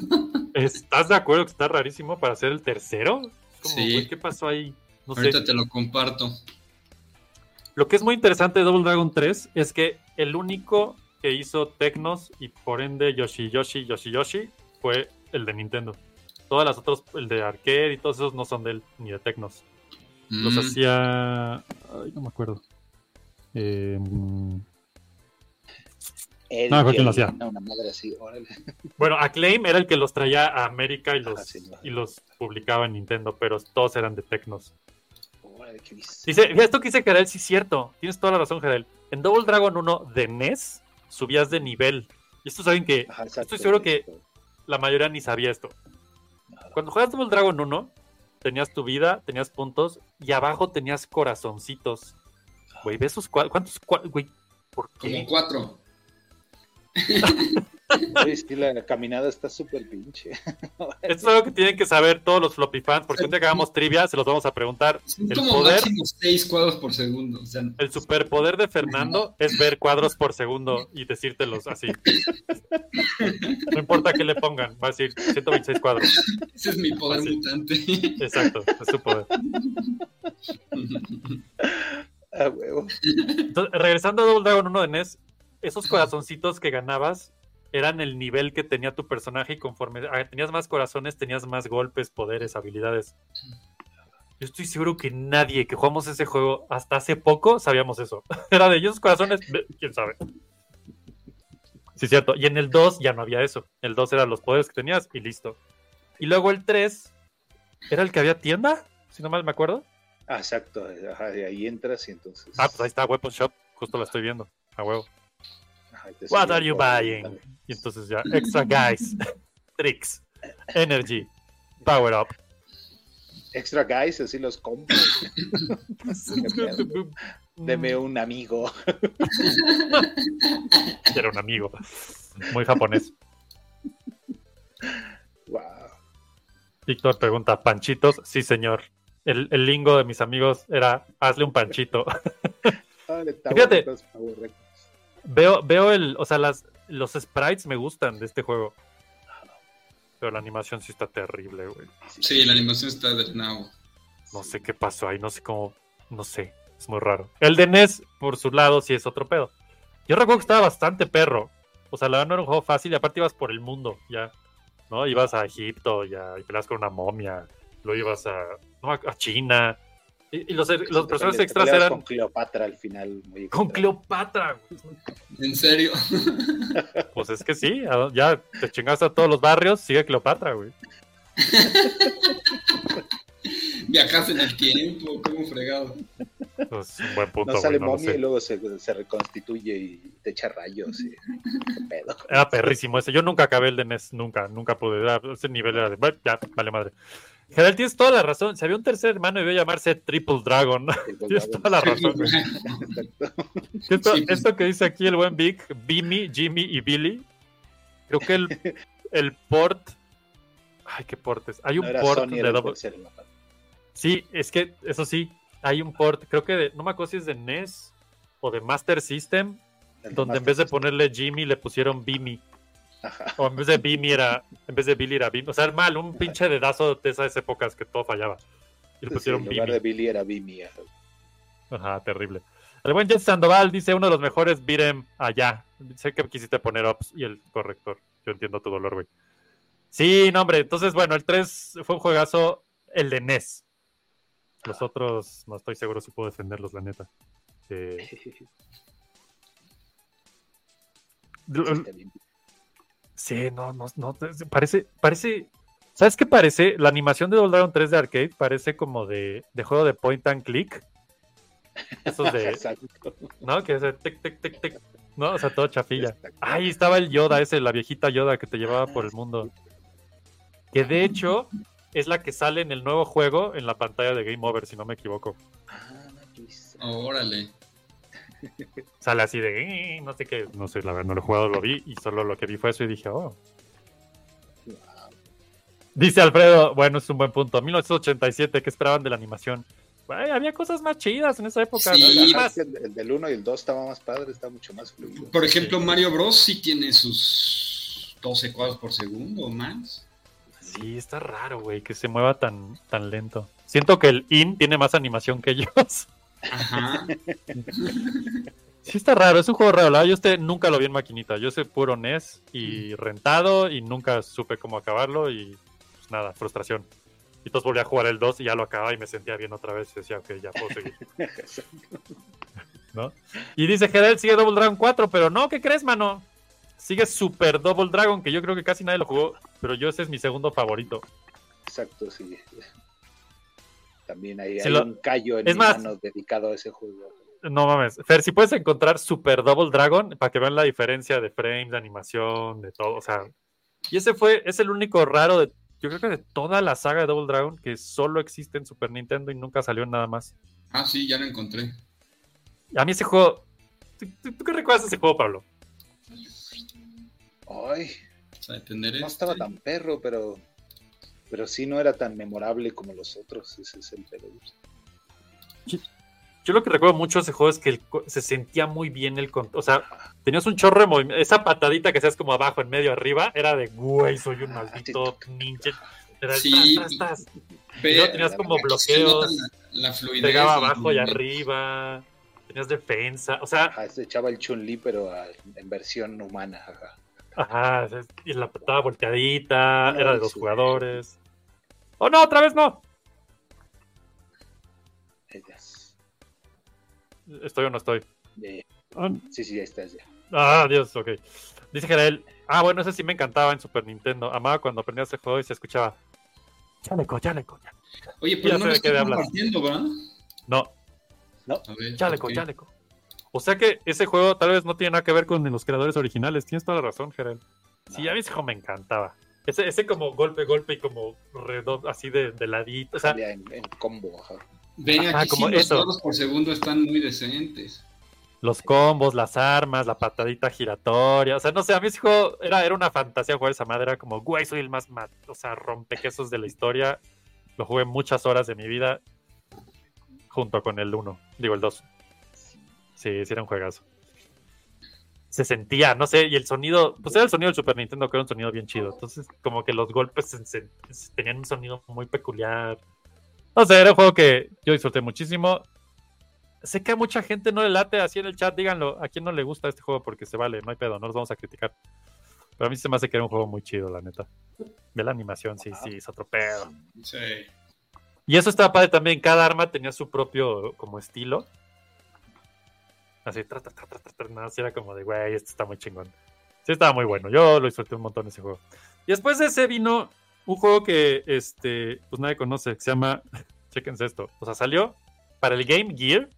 ¿Estás de acuerdo que está rarísimo para ser el tercero? Como, Sí. ¿qué pasó ahí? No sé. Ahorita te lo comparto. Lo que es muy interesante de Double Dragon 3 es que el único que hizo Tecnos y por ende Yoshi Yoshi Yoshi Yoshi fue el de Nintendo. Todas las otras, el de arcade y todos esos no son de él ni de Tecnos. Los Mm, hacía. Ay, no me acuerdo. Eh, El No, ¿quién lo hacía? no, Una madre así, órale. bueno, Acclaim era el que los traía a América y los, Ah, sí, no. y los publicaba en Nintendo, pero todos eran de Tecnos. Órale, ¿qué dices? Dice, mira, esto que dice Karel, sí es cierto. Tienes toda la razón, Karel. En Double Dragon 1 de NES subías de nivel. Y esto saben que Ajá, estoy seguro que la mayoría ni sabía esto. Cuando juegas Double Dragon 1, tenías tu vida, tenías puntos y abajo tenías corazoncitos. Güey, ¿ves esos ¿Cuántos? Güey, ¿por Como qué? cuatro. Oye, sí, la caminada está súper pinche. Esto es algo que tienen que saber todos los floppy fans, porque que hagamos trivia se los vamos a preguntar. Son El como poder, máximo seis cuadros por segundo. O sea, el superpoder de Fernando es ver cuadros por segundo y decírtelos así. No importa qué le pongan, va a decir 126 cuadros. ese es mi poder Así. mutante. Exacto, es su poder. Ah, huevo. Entonces, regresando a Double Dragon 1 de NES, esos corazoncitos que ganabas eran el nivel que tenía tu personaje y conforme tenías más corazones, tenías más golpes, poderes, habilidades. Yo estoy seguro que nadie que jugamos ese juego hasta hace poco sabíamos eso. Era de esos corazones, quién sabe. Sí, cierto. Y en el 2 ya no había eso. El 2 eran los poderes que tenías y listo. Y luego el 3 era el que había tienda, si no mal me acuerdo. Ah, exacto. Ajá, y ahí entras y entonces. Ah, pues ahí está Weapon Shop, justo la estoy viendo. A huevo. Ajá, What are you buying? Y entonces ya, extra guys, tricks, energy, power up. Extra guys, así los compro. Deme un amigo. Era un amigo. Muy japonés. Wow. Víctor pregunta, ¿panchitos? Sí, señor. El, el lingo de mis amigos era, hazle un panchito. Fíjate. Veo, veo el, o sea, las, los sprites me gustan de este juego. Pero la animación sí está terrible, güey. Sí, la animación está del nabo. No sé qué pasó ahí, no sé cómo, no sé, es muy raro. El de NES, por su lado, sí es otro pedo. Yo recuerdo que estaba bastante perro. O sea, la verdad no era un juego fácil y aparte ibas por el mundo, ya. ¿No? Ibas a Egipto, ya, y peleas con una momia. Luego ibas a, no, a China. Y, y los, los personajes extras eran con Cleopatra al final. Muy con. Cleopatra. güey. En serio. Pues es que sí, ya te chingaste a todos los barrios, sigue Cleopatra, güey. Viajas en el tiempo, como fregado. Pues un buen punto, No güey, sale no lo momia y luego se, se reconstituye y te echa rayos. y- qué pedo. Era perrísimo ese. Yo nunca acabé el de NES, nunca, nunca pude. Era- ese nivel era de. "Bueno, Ya, vale madre. General, tienes toda la razón. Si había un tercer hermano, debía llamarse Triple Dragon. tienes toda la razón. Esto, esto que dice aquí el buen Vic, Bimmy, Jimmy y Billy. Creo que el, el port. Ay, qué portes. Hay un No port Sony, de Double-. Sí, es que eso sí, hay un port. Creo que de- no me acuerdo si es de NES o de Master System, El donde en vez de ponerle Jimmy le pusieron Bimmy. Ajá. O en vez de Bimmy era, en vez de Billy era Bimmy. O sea, mal, un pinche dedazo de esas épocas que todo fallaba. Y le Sí, pusieron en lugar de Billy era Bimmy. ajá. Terrible. El buen Jet Sandoval dice uno de los mejores beat'em allá. Sé que quisiste poner ups y el corrector. Yo entiendo tu dolor, güey. Sí, no, hombre. Entonces, bueno, el 3 fue un juegazo, el de NES. Los otros, no estoy seguro si puedo defenderlos, la neta. Eh. Sí, no, no, no, parece, parece, ¿sabes qué parece? La animación de Double Dragon 3 de arcade parece como de, de juego de point and click. Esos de, Exacto. ¿no? Que es de tic, tic, tic, tic, ¿no? O sea, todo chafilla. Ahí estaba el Yoda ese, la viejita Yoda que te llevaba por el mundo. Que de hecho es la que sale en el nuevo juego en la pantalla de Game Over, si no me equivoco. Ah, Órale. Sale así de, "Eh", no sé qué, no sé, la verdad no lo he jugado, lo vi y solo lo que vi fue eso y dije, oh. Dice Alfredo, bueno, es un buen punto. 1987, ¿qué esperaban de la animación? Ay, había cosas más chidas en esa época. Sí. el, el del 1 y el 2 estaba más padre, está mucho más fluido. Por ejemplo, Mario Bros. sí tiene sus 12 cuadros por segundo o más. Sí, está raro, güey, que se mueva tan, tan lento. Siento que el IN tiene más animación que ellos. Ajá. Sí, está raro, es un juego raro. verdad, Yo este nunca lo vi en maquinita. Yo sé puro NES y rentado y nunca supe cómo acabarlo y pues nada, frustración. Y entonces volví a jugar el 2 y ya lo acababa y me sentía bien otra vez y decía, ok, ya puedo seguir. ¿No? Y dice Gedel sigue Double Dragon 4, pero no, ¿qué crees, mano? Sigue Super Double Dragon, que yo creo que casi nadie lo jugó, pero yo ese es mi segundo favorito. Exacto, sí. También hay, Sí, hay lo- un callo en es mi más- mano dedicado a ese juego. No mames. Fer, si puedes encontrar Super Double Dragon para que vean la diferencia de frames, de animación, de todo. O sea, y ese fue, es el único raro de, yo creo que de toda la saga de Double Dragon que solo existe en Super Nintendo y nunca salió en nada más. Ah, sí, ya lo encontré. A mí ese juego. ¿Tú, tú- tú qué recuerdas de ese juego, Pablo? Ay, O sea, tener no este- estaba tan perro, pero, pero sí no era tan memorable como los otros. Ese es el pedo. Yo lo que recuerdo mucho de ese juego es que el se sentía muy bien el control. O sea, tenías un chorro de movimiento.Esa patadita que hacías como abajo, en medio, arriba, era de güey, soy un maldito ninja. Era Sí. tras, tras, tras. Ve- Y luego tenías como bloqueos, La, la fluidez. pegaba abajo y arriba. Tenías defensa. O sea, Ajá, se echaba el Chun-Li, pero ah, en versión humana. Ajá. ajá, y la patada volteadita. Era de dos sí. jugadores. ¡Oh, no! ¡Otra vez no! ¿Estoy o no estoy? Eh, Ah, sí, sí, ya estás ya. Ah, Dios, ok. Dice Gerel. Ah, bueno, ese sí me encantaba en Super Nintendo. Amaba cuando aprendía ese juego y se escuchaba. Chaleco, chaleco. Oye, Ya pero sé no qué estoy hablas. compartiendo, ¿verdad? No, A ver, chaleco, ok. chaleco. O sea que ese juego tal vez no tiene nada que ver con los creadores originales. Tienes toda la razón, Gerel. Sí, a mí ese juego me encantaba. Ese, ese como golpe, golpe y como redondo, así de, de ladito. O sea, en, en combo. Ajá. Ven, Ajá, aquí como sí los por segundo están muy decentes. los combos, las armas, la patadita giratoria. O sea, no sé, a mí juego era, era una fantasía jugar esa madre. Era como, güey, soy el más, ma- o sea, rompequesos de la historia. Lo jugué muchas horas de mi vida junto con el 1, digo el 2. Sí, sí era un juegazo. Se sentía, no sé, y el sonido, pues era el sonido del Super Nintendo, que era un sonido bien chido. Entonces, como que los golpes se- se- se- tenían un sonido muy peculiar. No sé, era un juego que yo disfruté muchísimo. Sé que a mucha gente no le late así en el chat, díganlo, a quién no le gusta este juego porque se vale, no hay pedo, no los vamos a criticar. Pero a mí se me hace que era un juego muy chido, la neta. Ve la animación, sí, sí, es otro pedo. Sí. Y eso estaba padre también, cada arma tenía su propio como estilo. Así, tra, tra, tra, tra, tra, tra, nada, así era como de, güey, esto está muy chingón. Sí, estaba muy bueno, yo lo disfruté un montón ese juego. Y después de ese vino un juego que, este, pues nadie conoce, que se llama, chéquense esto, o sea, salió para el Game Gear,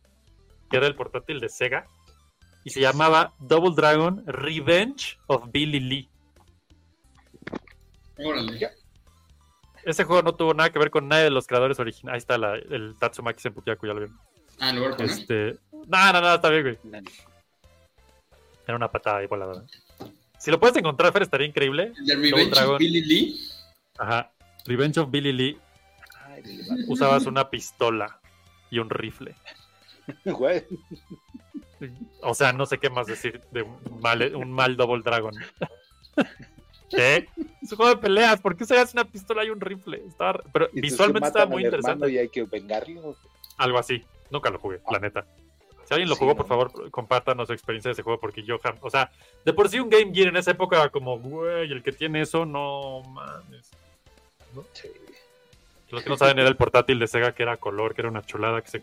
que era el portátil de Sega, y se llamaba Double Dragon Revenge of Billy Lee. Órale. Ese juego no tuvo nada que ver con nadie de los creadores originales. Ahí está la- el Tatsumaki Senpukyaku, ya lo vieron. Ah, lo voy a poner. Este. No, no, no, está bien, güey. Era una patada ahí voladora. Si lo puedes encontrar, Fer, estaría increíble. The Revenge Dragon. of Billy Lee. Ajá. Revenge of Billy Lee. Ay. Usabas una pistola y un rifle. Güey, O sea, no sé qué más decir de un mal, un mal Double Dragon. ¿Qué? Es un juego de peleas. ¿Por qué usas una pistola y un rifle? Estaba- pero visualmente estaba muy interesante. Y hay que vengarlo. Algo así. Nunca lo jugué, la neta. Si alguien lo Sí, jugó, no. por favor, compártanos su experiencia de ese juego, porque yo, o sea, de por sí un Game Gear en esa época era como, güey, el que tiene eso, no mames. Sí. Los que no saben, era el portátil de Sega que era color, que era una chulada, que se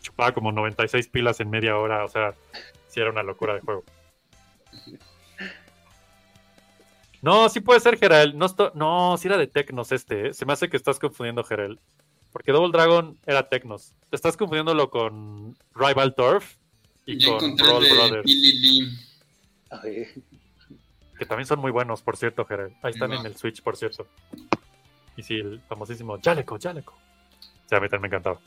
chupaba como 96 pilas en media hora, o sea, sí era una locura de juego. No, sí puede ser, Gerald. No, no, sí era de Tecnos este, ¿eh? Se me hace que estás confundiendo, Gerald. Porque Double Dragon era Tecnos. Estás confundiéndolo con Rival Turf y Ya con Roll Brothers, Billy Lee. Ay, que también son muy buenos, por cierto, Gerald. Ahí están en el Switch, por cierto. Y sí, el famosísimo Jaleco, Jaleco. Sí, a mí también me encantaba.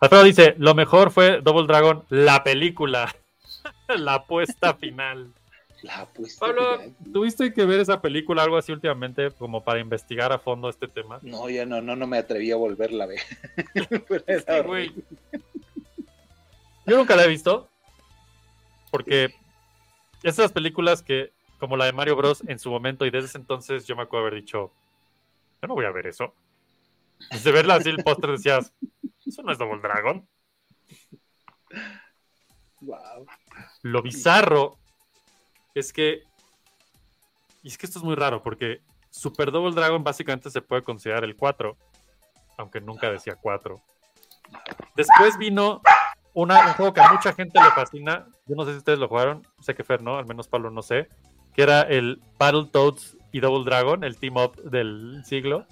Alfredo dice, lo mejor fue Double Dragon, la película. la apuesta final. La. Pablo. ¿tuviste que ver esa película algo así últimamente como para investigar a fondo este tema? No, ya no, no, no me atreví a volverla a ver. Sí, güey. Yo nunca la he visto. Porque esas películas que, como la de Mario Bros. en su momento, y desde ese entonces yo me acuerdo haber dicho, yo no voy a ver eso. Desde verla así el póster decías, eso no es Double Dragon. Guau. Lo bizarro es que. Y es que esto es muy raro, porque Super Double Dragon básicamente se puede considerar el 4, aunque nunca decía 4. Después vino una- un juego que a mucha gente le fascina. Yo no sé si ustedes lo jugaron, sé que Fer no, al menos Pablo no sé. Que era el Battletoads y Double Dragon, el team up del siglo.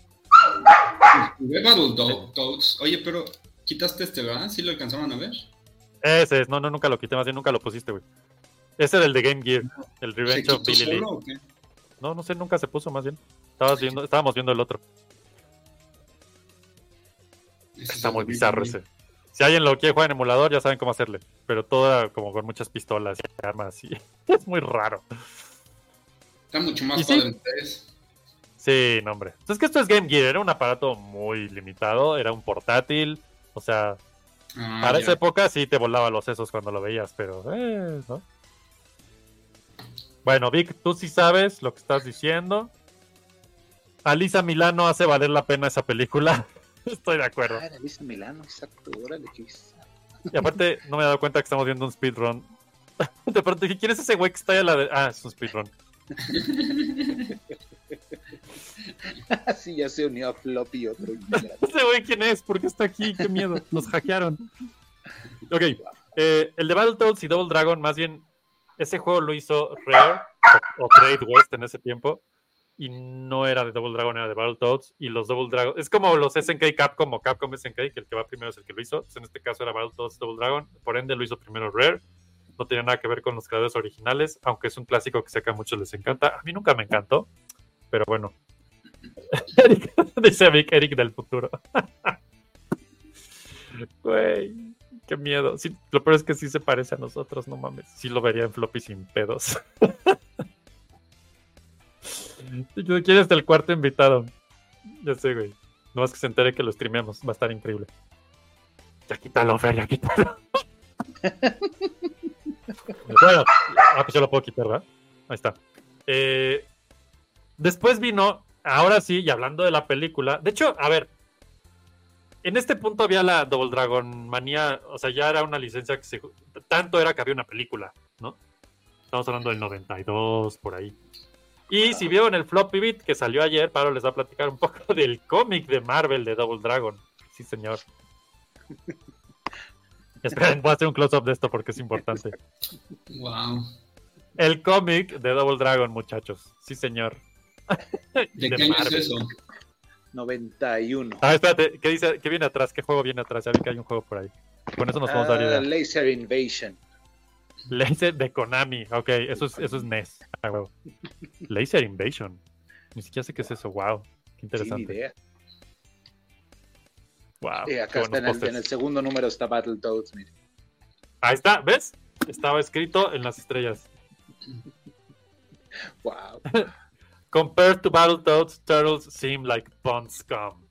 Jugué Battletoads. Oye, pero quitaste este, ¿verdad? ¿Sí lo alcanzaron a ver? Ese es, no, no, nunca lo quité, más bien nunca lo pusiste, güey. Ese era el de Game Gear, el ¿Se Revenge of Billy Lee. solo o qué? No, no sé, nunca se puso, más bien. Estabas viendo, estábamos viendo el otro. Está muy bizarro ese. Si alguien lo quiere jugar en emulador, ya saben cómo hacerle. Pero todo era como con muchas pistolas y armas. Y es muy raro. Está mucho más Y sí. padre en 3. Sí, no, hombre. Es que esto es Game Gear. Era un aparato muy limitado. Era un portátil. O sea, Ah, para ya. esa época sí te volaba los sesos cuando lo veías. Pero, eh, ¿no? Bueno, Vic, tú sí sabes lo que estás diciendo. Alisa Milano hace valer la pena esa película. Estoy de acuerdo. Ah, era Lisa Milano, exacto. Órale, qué. Y aparte, no me he dado cuenta que estamos viendo un speedrun. De pronto dije, ¿quién es ese güey que está ahí a la de... Ah, es un speedrun. Así ya se unió a Floppy otro. ¿Ese güey quién es? ¿Por qué está aquí? ¡Qué miedo! Los hackearon. Ok, eh, el de Battletoads y Double Dragon, más bien, ese juego lo hizo Rare o, o Trade West en ese tiempo. Y no era de Double Dragon, era de Battletoads. Y los Double Dragon... Es como los SNK Capcom o Capcom SNK, que el que va primero es el que lo hizo. En este caso era Battletoads Double Dragon. Por ende lo hizo primero Rare. No tiene nada que ver con los creadores originales, aunque es un clásico que sé que a muchos les encanta. A mí nunca me encantó, pero bueno. Eric, dice Eric del futuro. miedo. Sí, lo peor es que sí se parece a nosotros, no mames. Sí lo vería en floppy sin pedos. ¿Quién es el cuarto invitado? Ya sé, güey. No más que se entere que lo streameamos. Va a estar increíble. Ya quítalo, Fer, ya quítalo. bueno, ah, pues yo lo puedo quitar, ¿verdad? Ahí está. Eh, después vino, ahora sí, y hablando de la película. De hecho, a ver, en este punto había la Double Dragon manía, o sea, ya era una licencia que se. Tanto era que había una película, ¿no? Estamos hablando del 92, por ahí. Y si vieron el floppy bit que salió ayer, Pablo les va a platicar un poco del cómic de Marvel de Double Dragon. Sí, señor. Esperen, voy a hacer un close-up de esto porque es importante. Wow. El cómic de Double Dragon, muchachos. Sí, señor. ¿De, qué año es eso? 91. Ah, espérate, ¿qué dice? ¿Qué viene atrás? ¿Qué juego viene atrás? Ya vi que hay un juego por ahí. Con eso nos vamos a dar Ah, idea. Laser Invasion. Laser de Konami. Ok, eso es, eso es NES. Ah, huevo. Laser Invasion. Ni siquiera sé qué es eso. Wow. Qué Sin interesante. idea. Wow. Qué acá está en el, en el segundo número está Battletoads. mire. Ahí está, ¿ves? Estaba escrito en las estrellas. Wow. Compared to Battletoads, turtles seem like pond scum.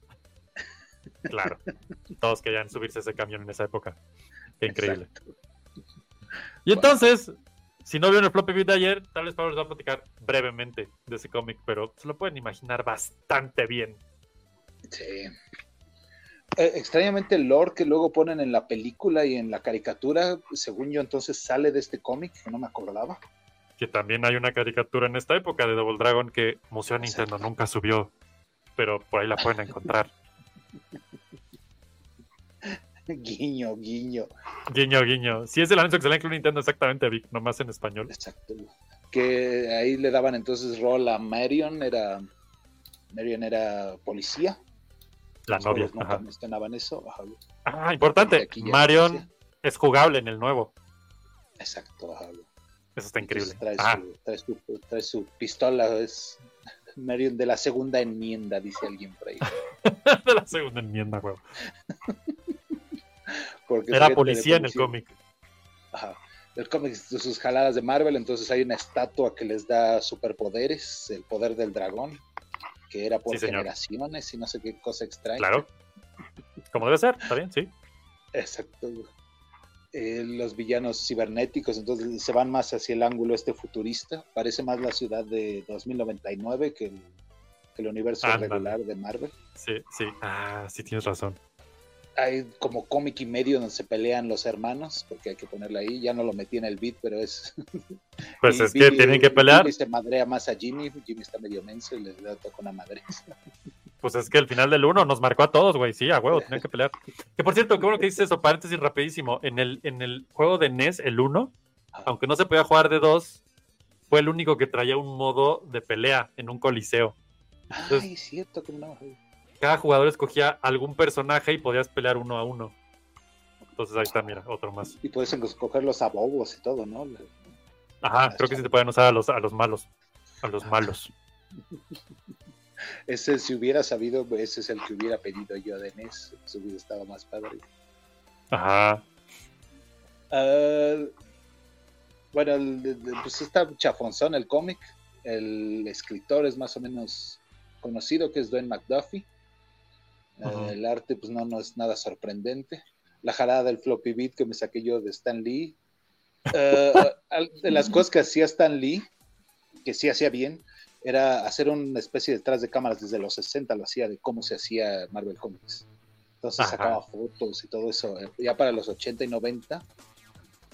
Claro. Todos querían subirse ese camión en esa época. Qué increíble. Exacto. Y entonces, si no vieron el floppy de ayer, tal vez Pablo les va a platicar brevemente de ese cómic, pero se lo pueden imaginar bastante bien. Sí. Eh, extrañamente el lore que luego ponen en la película y en la caricatura, según yo entonces sale de este cómic, que no me acordaba. Que también hay una caricatura en esta época de Double Dragon que Museo Nintendo Exacto. nunca subió, pero por ahí la pueden encontrar. guiño, guiño. Guiño, guiño. Si es el anuncio que sale en Club Nintendo, exactamente, Vic, nomás en español. Exacto. Que ahí le daban entonces rol a Marion, era Marion era policía. La Los novia. nunca ajá. mencionaban eso. ajá. Ah, importante. Marion es jugable en el nuevo. Exacto. ajá. Eso está increíble. Trae, su, trae, su, trae su pistola, es Marion de la segunda enmienda, dice alguien por ahí. de la segunda enmienda, huevo. Porque Era policía en el cómic. Ajá. El cómic de sus jaladas de Marvel, entonces hay una estatua que les da superpoderes, el poder del dragón, que era por Sí, generaciones y no sé qué cosa extraña. Claro. Como debe ser, está bien, sí. Exacto. Eh, los villanos cibernéticos, entonces se van más hacia el ángulo este futurista. Parece más la ciudad de 2099 que el, que el universo regular de Marvel. Sí, sí. Ah, sí, tienes razón. Hay como cómic y medio donde se pelean los hermanos, porque hay que ponerlo ahí. Ya no lo metí en el beat, pero es. Pues es que tienen que pelear. Billy se madrea más a Jimmy. Jimmy está medio menso y le da con una madre. Pues es que el final del 1 nos marcó a todos, güey. Sí, a huevo, tenían que pelear. Que por cierto, qué bueno que dices eso, paréntesis rapidísimo. En el, en el juego de NES, el 1, aunque no se podía jugar de dos, fue el único que traía un modo de pelea en un coliseo. Ay, cierto que no. Cada jugador escogía algún personaje y podías pelear uno a uno. Entonces ahí está, mira, otro más. Y puedes escoger los abobos y todo, ¿no? Ajá, creo que sí se pueden usar a los, a los malos. A los malos. Ese, si hubiera sabido, ese es el que hubiera pedido yo de NES. Eso hubiera estado más padre. Ajá. Ah, bueno, el- pues está chafonzón el cómic. El escritor es más o menos conocido, que es Dwayne McDuffie. Ujú. el arte, pues no, no es nada sorprendente. La jarada del floppy beat que me saqué yo de Stan Lee. Al- de las cosas que hacía Stan Lee, que sí hacía bien, era hacer una especie de detrás de cámaras desde los 60, lo hacía de cómo se hacía Marvel Comics. Entonces Ajá. sacaba fotos y todo eso. Ya para los 80 y 90,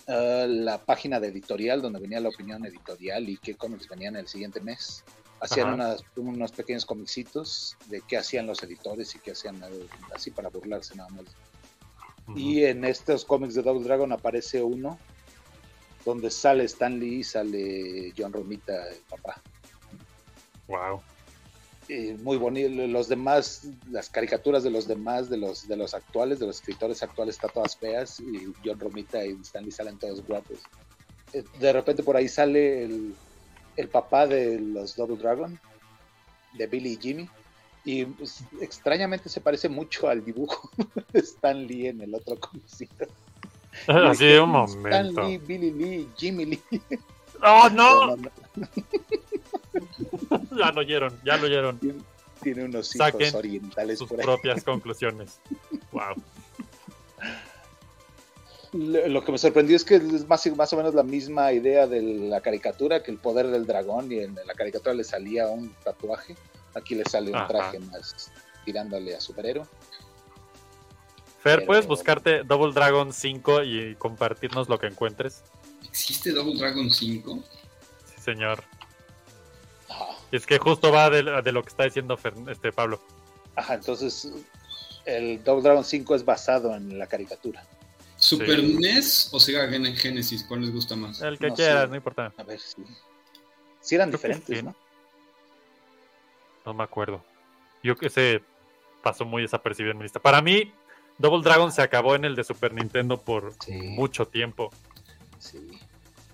ah, la página de editorial, donde venía la opinión editorial y qué cómics venían el siguiente mes, hacían unas- unos pequeños comicitos de qué hacían los editores y qué hacían eh, así para burlarse nada más. Y en estos cómics de Double Dragon aparece uno donde sale Stan Lee y sale John Romita, el papá. Wow. Eh, muy bonito. Los demás, las caricaturas de los demás, de los, de los actuales, de los escritores actuales, están todas feas. Y John Romita y Stan Lee salen todos guapos. Eh, de repente por ahí sale el, el papá de los Double Dragon, de Billy y Jimmy. Y pues, extrañamente se parece mucho al dibujo de Stan Lee en el otro cómicito. Así de un Stan momento. Lee, Billy Lee, Jimmy Lee. ¡Oh, no! No, no, Ya lo oyeron, ya lo oyeron. tiene, tiene unos hijos Saquen orientales Sus por ahí. propias conclusiones. Wow. Lo que me sorprendió es que es más, más o menos la misma idea de la caricatura, que el poder del dragón, y en la caricatura le salía un tatuaje, aquí le sale un Ajá. traje más tirándole a superhéroe. Fer, Pero- ¿puedes buscarte Double Dragon 5 y compartirnos lo que encuentres? ¿Existe Double Dragon 5? Sí, señor. Ajá, Y es que justo va de, de lo que está diciendo Fer- este Pablo. Ajá, entonces el Double Dragon 5 es basado en la caricatura. ¿Super Sí. NES o Sega Gen- Genesis? ¿Cuál les gusta más? El que No quieras, no importa. A ver si, si eran Creo diferentes, sí. ¿no? No me acuerdo. Yo que sé, pasó muy desapercibido en mi lista. Para mí, Double Dragon se acabó en el de Super Nintendo por Sí. mucho tiempo. Sí,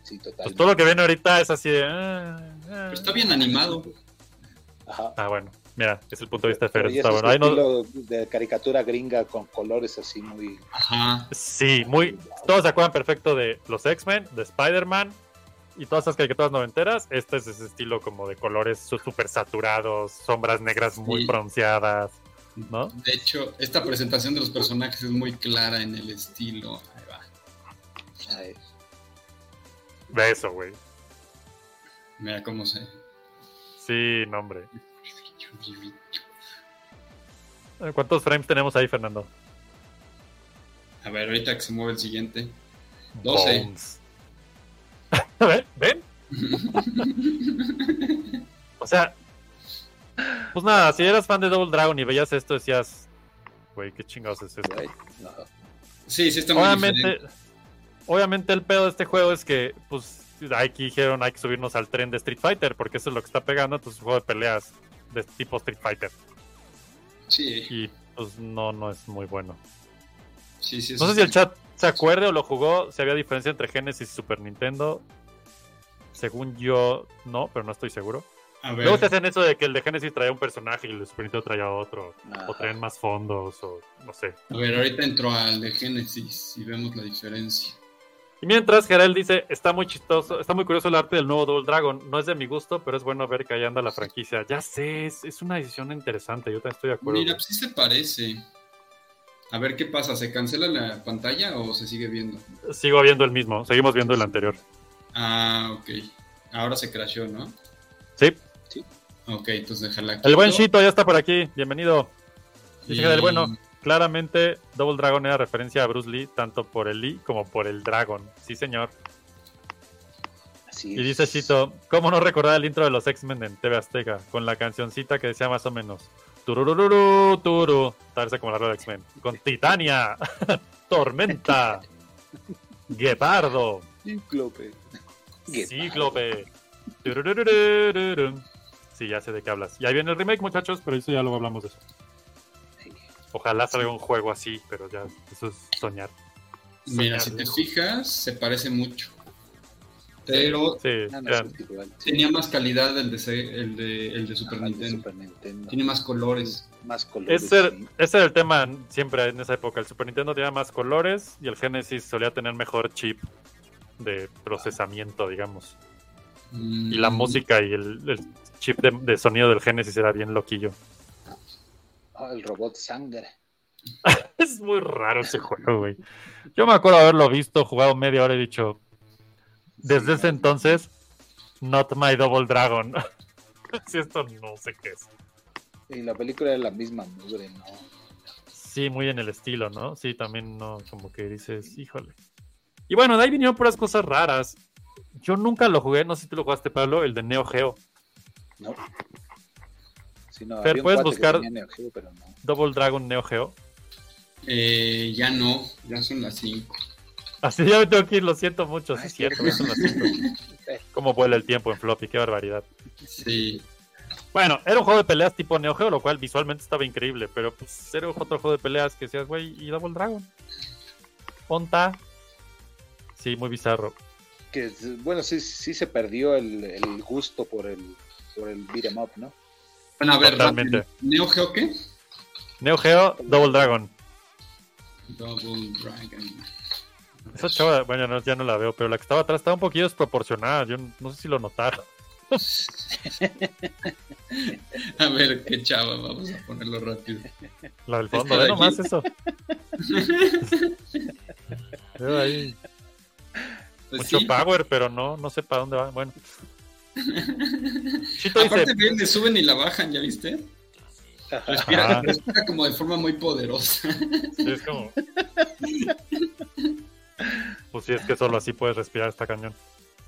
sí, Pues totalmente. todo lo que viene ahorita es así de. ah, ah. Pero está bien animado. Ajá. Ah, bueno. Mira, es el punto de vista de Fer. Está es bueno. Ahí no- estilo de caricatura gringa con colores así muy... Ajá. Sí, muy. Todos se acuerdan perfecto de los X-Men, de Spider-Man y todas esas caricaturas noventeras. Este es ese estilo como de colores súper saturados, sombras negras muy Sí. pronunciadas, ¿no? De hecho, esta presentación de los personajes es muy clara en el estilo. Ahí va. ay, De eso, güey. Mira cómo se. Sí, no, hombre. ¿Cuántos frames tenemos ahí, Fernando? A ver, ahorita que se mueve el siguiente. 12. Bones. ¿Ven? ¿Ven? O sea, pues nada, si eras fan de Double Dragon y veías esto, decías, güey, qué chingados es esto. no. Sí, sí está muy Obviamente, diferente. obviamente el pedo de este juego es que, pues, aquí dijeron hay que subirnos al tren de Street Fighter, porque eso es lo que está pegando, pues, un juego de peleas de tipo Street Fighter. Sí, Y, pues, no, no es muy bueno. sí, sí. No sé si el chat se acuerde o lo jugó, si había diferencia entre Genesis y Super Nintendo. Según yo, no, pero no estoy seguro. A ver, Luego te hacen eso de que el de Genesis traía un personaje y el de Super Nintendo traía otro. Ajá. O traen más fondos, o no sé. a ver, ahorita entro al de Genesis y vemos la diferencia. Y mientras, Gerald dice, está muy chistoso, está muy curioso el arte del nuevo Double Dragon. No es de mi gusto, pero es bueno ver que ahí anda la franquicia. Ya sé, es, es una decisión interesante, yo también estoy de acuerdo. Mira, pues sí se parece. A ver qué pasa, ¿se cancela la pantalla o se sigue viendo? Sigo viendo el mismo, seguimos viendo el anterior. Ah, ok. Ahora se crashó, ¿no? Sí, Ok, entonces déjala aquí. el buen Shito ya está por aquí, bienvenido. Dice Y- Gerald, bueno, claramente Double Dragon era referencia a Bruce Lee, tanto por el Lee como por el Dragon. Sí, señor. Así Y dice. Chito, ¿cómo no recordar el intro de los X-Men en TV Azteca? Con la cancioncita que decía más o menos Tururururu, turu. Parece como la rueda de X-Men. Con Titania, Tormenta, Guepardo, Cíclope. Cíclope. Sí, ya sé de qué hablas. Y ahí viene el remake, muchachos, pero eso ya luego hablamos de eso. Ojalá salga un juego así, pero ya, eso es soñar. Mira, si te fijas, se parece mucho. Pero Sí, igual. tenía más calidad el de, el de, el de Super de Nintendo. Super Nintendo. Tiene más colores. Más colores. Ese, sí. ese era el tema siempre en esa época. El Super Nintendo tenía más colores y el Genesis solía tener mejor chip de procesamiento, digamos. Y la Mm, música y el, el chip de, de sonido del Genesis era bien loquillo. Ah, el robot sangre. Es muy raro ese juego, güey. Yo me acuerdo haberlo visto, jugado media hora y dicho, desde Sí, ese no, entonces, not my double dragon. si esto no sé qué es. Y la película era la misma mugre, ¿no? Sí, muy en el estilo, ¿no? Sí, también no, como que dices, híjole. Y bueno, de ahí vinieron puras cosas raras. Yo nunca lo jugué, no sé si tú lo jugaste, Pablo, el de Neo Geo. No. Sí, no, Fer, había un ¿puedes buscar? tenía Neo Geo, pero no. Double Dragon Neo Geo. eh, ya no, ya son las 5. Así ya me tengo que ir, lo siento mucho. Sí, es cierto, ya son las cinco. Cómo vuela el tiempo en floppy, qué barbaridad. Sí. Bueno, era un juego de peleas tipo Neo Geo, lo cual visualmente estaba increíble, pero pues era otro juego de peleas que decías, güey, y Double Dragon. Ponta. Sí, muy bizarro. Que, bueno, sí, sí se perdió el, el gusto por el, por el beat 'em up, ¿no? Bueno, a ver, Totalmente. rápido. ¿Neo Geo qué? Neo Geo, Double Dragon. Double Dragon. Esa chava, bueno, no, ya no la veo, pero la que estaba atrás estaba un poquito desproporcionada. Yo no sé si lo notaron. A ver, qué chava, vamos a ponerlo rápido. La del fondo, de ve nomás eso. Veo ahí Pues mucho sí. power, pero no, no sé para dónde va. Bueno. Chito Aparte ven, le suben y la bajan, ¿ya viste? Respira, respira como de forma muy poderosa. sí, es como... Pues sí, es que solo así puedes respirar esta cañón.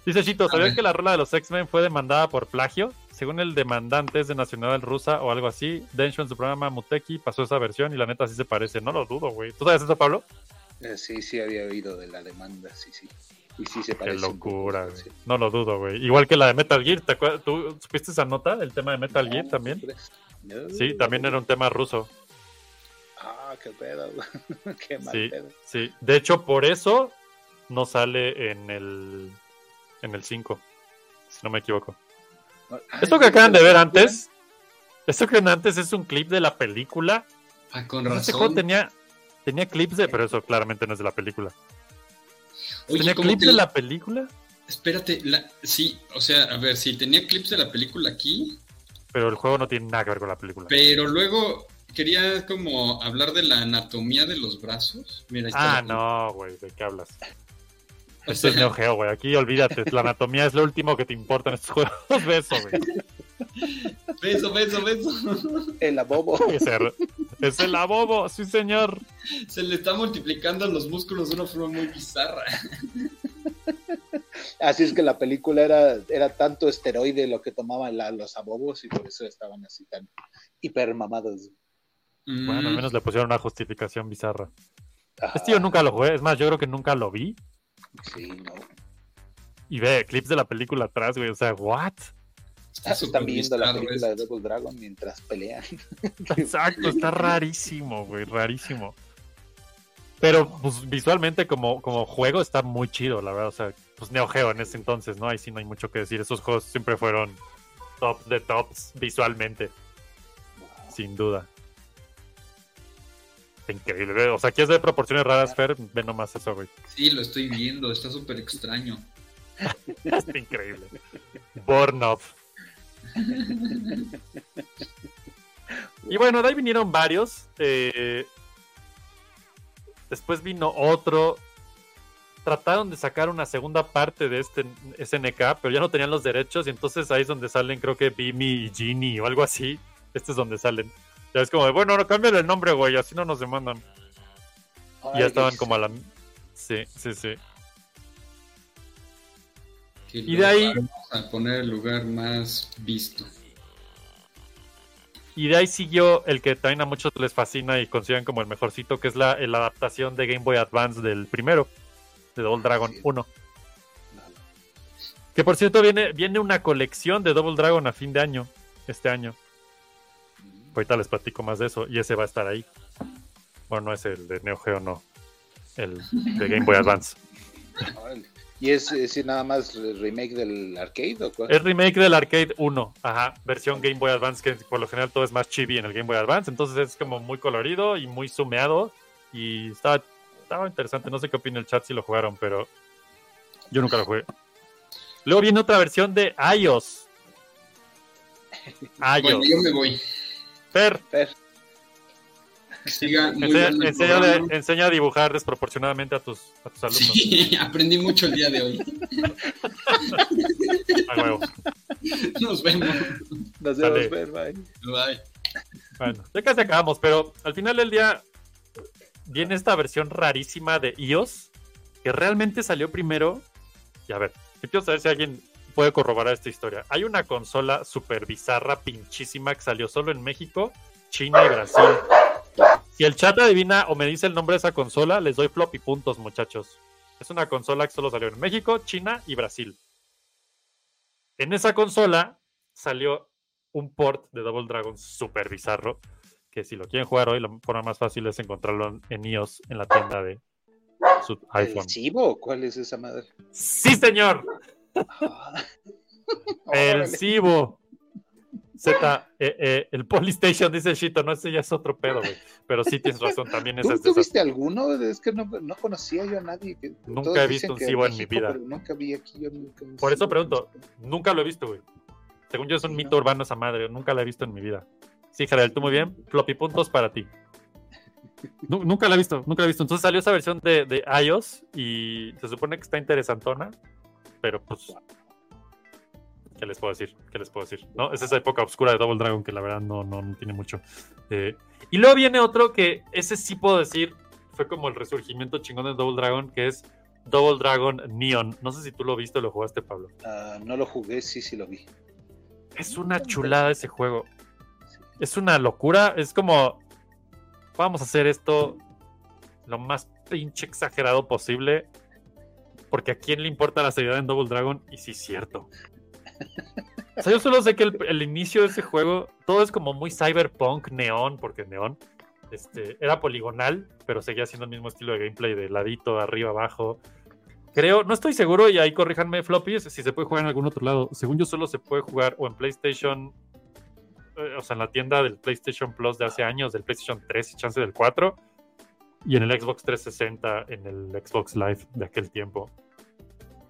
Dice Chito, ¿sabías que la rola de los X-Men fue demandada por plagio? Según el demandante es de nacionalidad rusa o algo así. Densho en su programa Muteki pasó esa versión y la neta sí se parece. No lo dudo, güey. ¿Tú sabes eso, Pablo? Eh, Sí, sí, había oído de la demanda, sí, sí. Y sí se Qué parece. locura, güey. No lo dudo, güey. Igual que la de Metal Gear. ¿te acuerdas? ¿Tú supiste esa nota? El tema de Metal Gear también. no, Sí, también era un tema ruso. Ah, qué pedo. qué mal Sí, pedo. sí. De hecho, por eso no sale en el en el 5. Si no me equivoco. Ah, Esto que acaban de ver antes, esto que ven antes es un clip de la película. Ah, con Este juego razón. tenía tenía clips de, pero eso claramente no es de la película. Oye, tenía ¿cómo clips de la- la película, Espérate, la... sí, o sea, a ver, sí, tenía clips de la película aquí, pero el juego no tiene nada que ver con la película. pero luego quería como hablar de la anatomía de los brazos. Mira, ahí está Ah, no, güey, ¿de qué hablas? Esto es Neo Geo, güey. Aquí olvídate, la anatomía es lo último que te importa en estos juegos. Beso, güey. Beso, beso, beso. El abobo. Es el, es el abobo, sí, señor. Se le está multiplicando los músculos de una forma muy bizarra. Así es que la película era, era tanto esteroide lo que tomaban la- los abobos y por eso estaban así tan hipermamados. Bueno, al Mm, menos le pusieron una justificación bizarra. Ajá, Este yo nunca lo jugué, es más, yo creo que nunca lo vi. Sí, no. Y ve clips de la película atrás, güey. O sea, ¿what? Está Están viendo la película de. Double Dragon mientras pelean. Exacto, está rarísimo, güey, rarísimo. Pero pues, visualmente como, como juego está muy chido, la verdad. O sea, pues Neo Geo en ese entonces, ¿no? Ahí sí no hay mucho que decir. Esos juegos siempre fueron top de tops visualmente, sin duda. Está Increíble, güey. O sea, quieres ver proporciones raras, Fer, ve nomás eso, güey. Sí, lo estoy viendo, está súper extraño. Está increíble. Born of. Y bueno, de ahí vinieron varios. eh, después vino otro. Trataron de sacar una segunda parte de este SNK, pero ya no tenían los derechos. Y entonces ahí es donde salen, creo que Bimi y Genie o algo así. Este es donde salen. Ya es como de, bueno, no cambian el nombre, güey, así no nos demandan. Y ya estaban como a la. Sí, sí, sí. Que Y de ahí- Vamos a poner el lugar más visto. Y de ahí siguió el que también a muchos les fascina y consideran como el mejorcito, que es la, la adaptación de Game Boy Advance del primero, de Double Dragon Sí. 1. Que por cierto viene, viene una colección de Double Dragon a fin de año, este año. Ahorita les platico más de eso y ese va a estar ahí. Bueno, no es el de Neo Geo, no. el de Game Boy Advance. ¿Y es, es nada más remake del arcade o cuál? Es remake del Arcade 1, ajá, versión Game Boy Advance, que por lo general todo es más chibi en el Game Boy Advance, entonces es como muy colorido y muy sumeado y estaba, estaba interesante, no sé qué opina el chat si lo jugaron, pero yo nunca lo jugué. Luego viene otra versión de iOS. Bueno, iOS. yo me voy. Fer, Fer, Muy enseña, a dibujar desproporcionadamente a tus, a tus alumnos. Sí, aprendí mucho el día de hoy. A huevo. Nos vemos. nos vemos. Bye. Bueno, ya casi acabamos, pero al final del día viene esta versión rarísima de iOS que realmente salió primero. Y a ver, yo quiero saber si alguien puede corroborar esta historia. Hay una consola super bizarra, pinchísima, que salió solo en México, China y Brasil. Si el chat adivina o me dice el nombre de esa consola, les doy floppy puntos, muchachos. Es una consola que solo salió en México, China y Brasil. En esa consola salió un port de Double Dragon super bizarro. Que si lo quieren jugar hoy, la forma más fácil es encontrarlo en- iOS en la tienda de su iPhone. ¿El Cibo? ¿Cuál es esa madre? ¡Sí, señor! El. Cibo. Z, eh, eh, el Polystation dice Shito, no, ese ya es otro pedo, güey. Pero sí tienes razón, también ¿Tú esas- tuviste alguno? Es que no, no conocía yo a nadie. que- Nunca he visto un Cibo en mi vida. nunca vi aquí. Yo nunca vi Por eso pregunto, nunca lo he visto, güey. Según yo es un Sí, mito ¿no? urbano esa madre, nunca la he visto en mi vida. Sí, Jarel, tú muy bien. Floppy puntos para ti. Nu- nunca la he visto, nunca la he visto. Entonces salió esa versión de, de iOS y se supone que está interesantona, pero pues. ¿Qué les puedo decir? ¿Qué les puedo decir? ¿No? Es esa época oscura de Double Dragon que la verdad no, no, no tiene mucho. Eh, y luego viene otro que ese sí puedo decir fue como el resurgimiento chingón de Double Dragon, que es Double Dragon Neon. No sé si tú lo viste o lo jugaste, Pablo. Ah, no lo jugué, sí, sí lo vi. Es una chulada ese juego. Es una locura. Es como. Vamos a hacer esto lo más pinche exagerado posible. Porque a quién le importa la seriedad en Double Dragon. Y sí, es cierto. O sea, yo solo sé que el, inicio de ese juego. Todo es como muy cyberpunk, neón. Porque neón. Este, era poligonal. Pero seguía siendo el mismo estilo de gameplay. De ladito, arriba, abajo. Creo, no estoy seguro, y ahí corríjanme floppies, si se puede jugar en algún otro lado. Según yo, solo se puede jugar o en PlayStation, eh, o sea, en la tienda del PlayStation Plus de hace años, del PlayStation 3 y chance del 4, y en el Xbox 360, en el Xbox Live de aquel tiempo.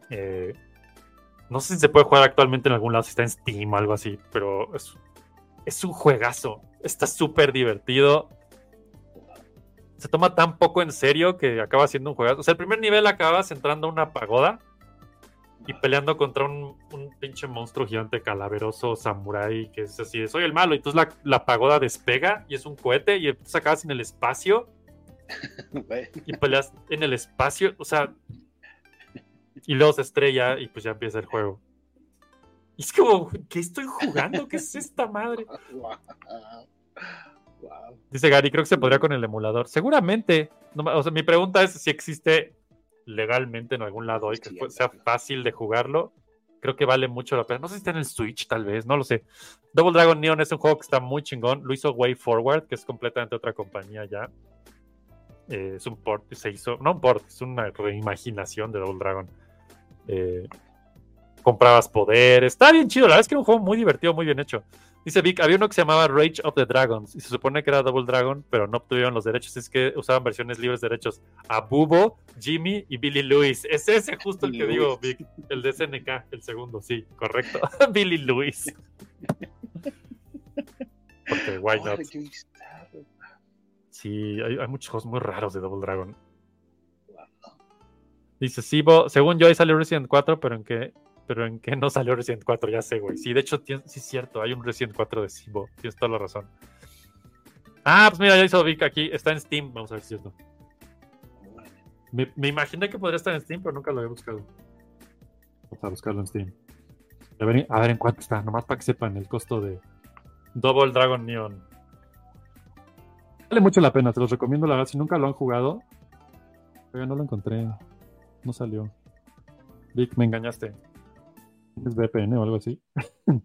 Eh, no sé si se puede jugar actualmente en algún lado, si está en Steam o algo así, pero es, es un juegazo. Está súper divertido. Se toma tan poco en serio que acaba siendo un juegazo. O sea, el primer nivel acabas entrando a una pagoda y peleando contra un, un pinche monstruo gigante calaveroso samurái que es así de soy el malo. Y entonces la, la pagoda despega y es un cohete y entonces acabas en el espacio y peleas en el espacio. O sea, y luego se estrella y pues ya empieza el juego. Y es como, ¿qué estoy jugando? ¿Qué es esta madre? wow. Wow. Dice Gary, creo que se podría con el emulador. Seguramente. No o sea, mi pregunta es si existe legalmente en algún lado hoy que Sí, sea fácil de jugarlo. Creo que vale mucho la pena. No sé si está en el Switch, tal vez, no lo sé. Double Dragon Neon es un juego que está muy chingón. Lo hizo Way Forward, que es completamente otra compañía ya. Eh, es un port se hizo. No un port, es una reimaginación de Double Dragon. Eh, comprabas poder. Está bien chido. La verdad es que era un juego muy divertido, muy bien hecho. Dice Vic, había uno que se llamaba Rage of the Dragons y se supone que era Double Dragon, pero no obtuvieron los derechos. Es que usaban versiones libres de derechos. A Bubo, Jimmy y Billy Lewis. Es ese justo el que digo. Vic. El de SNK, el segundo, sí, correcto. Billy Lewis. Porque why not? Sí, hay, hay muchos juegos muy raros de Double Dragon. Dice Sibo, según yo ahí salió Resident 4, pero en qué, pero en qué no salió Resident 4, ya sé, güey. Sí, de hecho, sí es cierto, hay un Resident 4 de Sibo, tienes toda la razón. Ah, pues mira, ya hizo Vic aquí, está en Steam, vamos a ver si es cierto. Me, me imaginé que podría estar en Steam, pero nunca lo había buscado. Vamos a buscarlo en Steam. A ver, a ver en cuánto está, nomás para que sepan el costo de Double Dragon Neon. Vale mucho la pena, te los recomiendo, la verdad, si nunca lo han jugado. Pero no lo encontré, no salió. Vic, me engañaste. ¿Es VPN o algo así?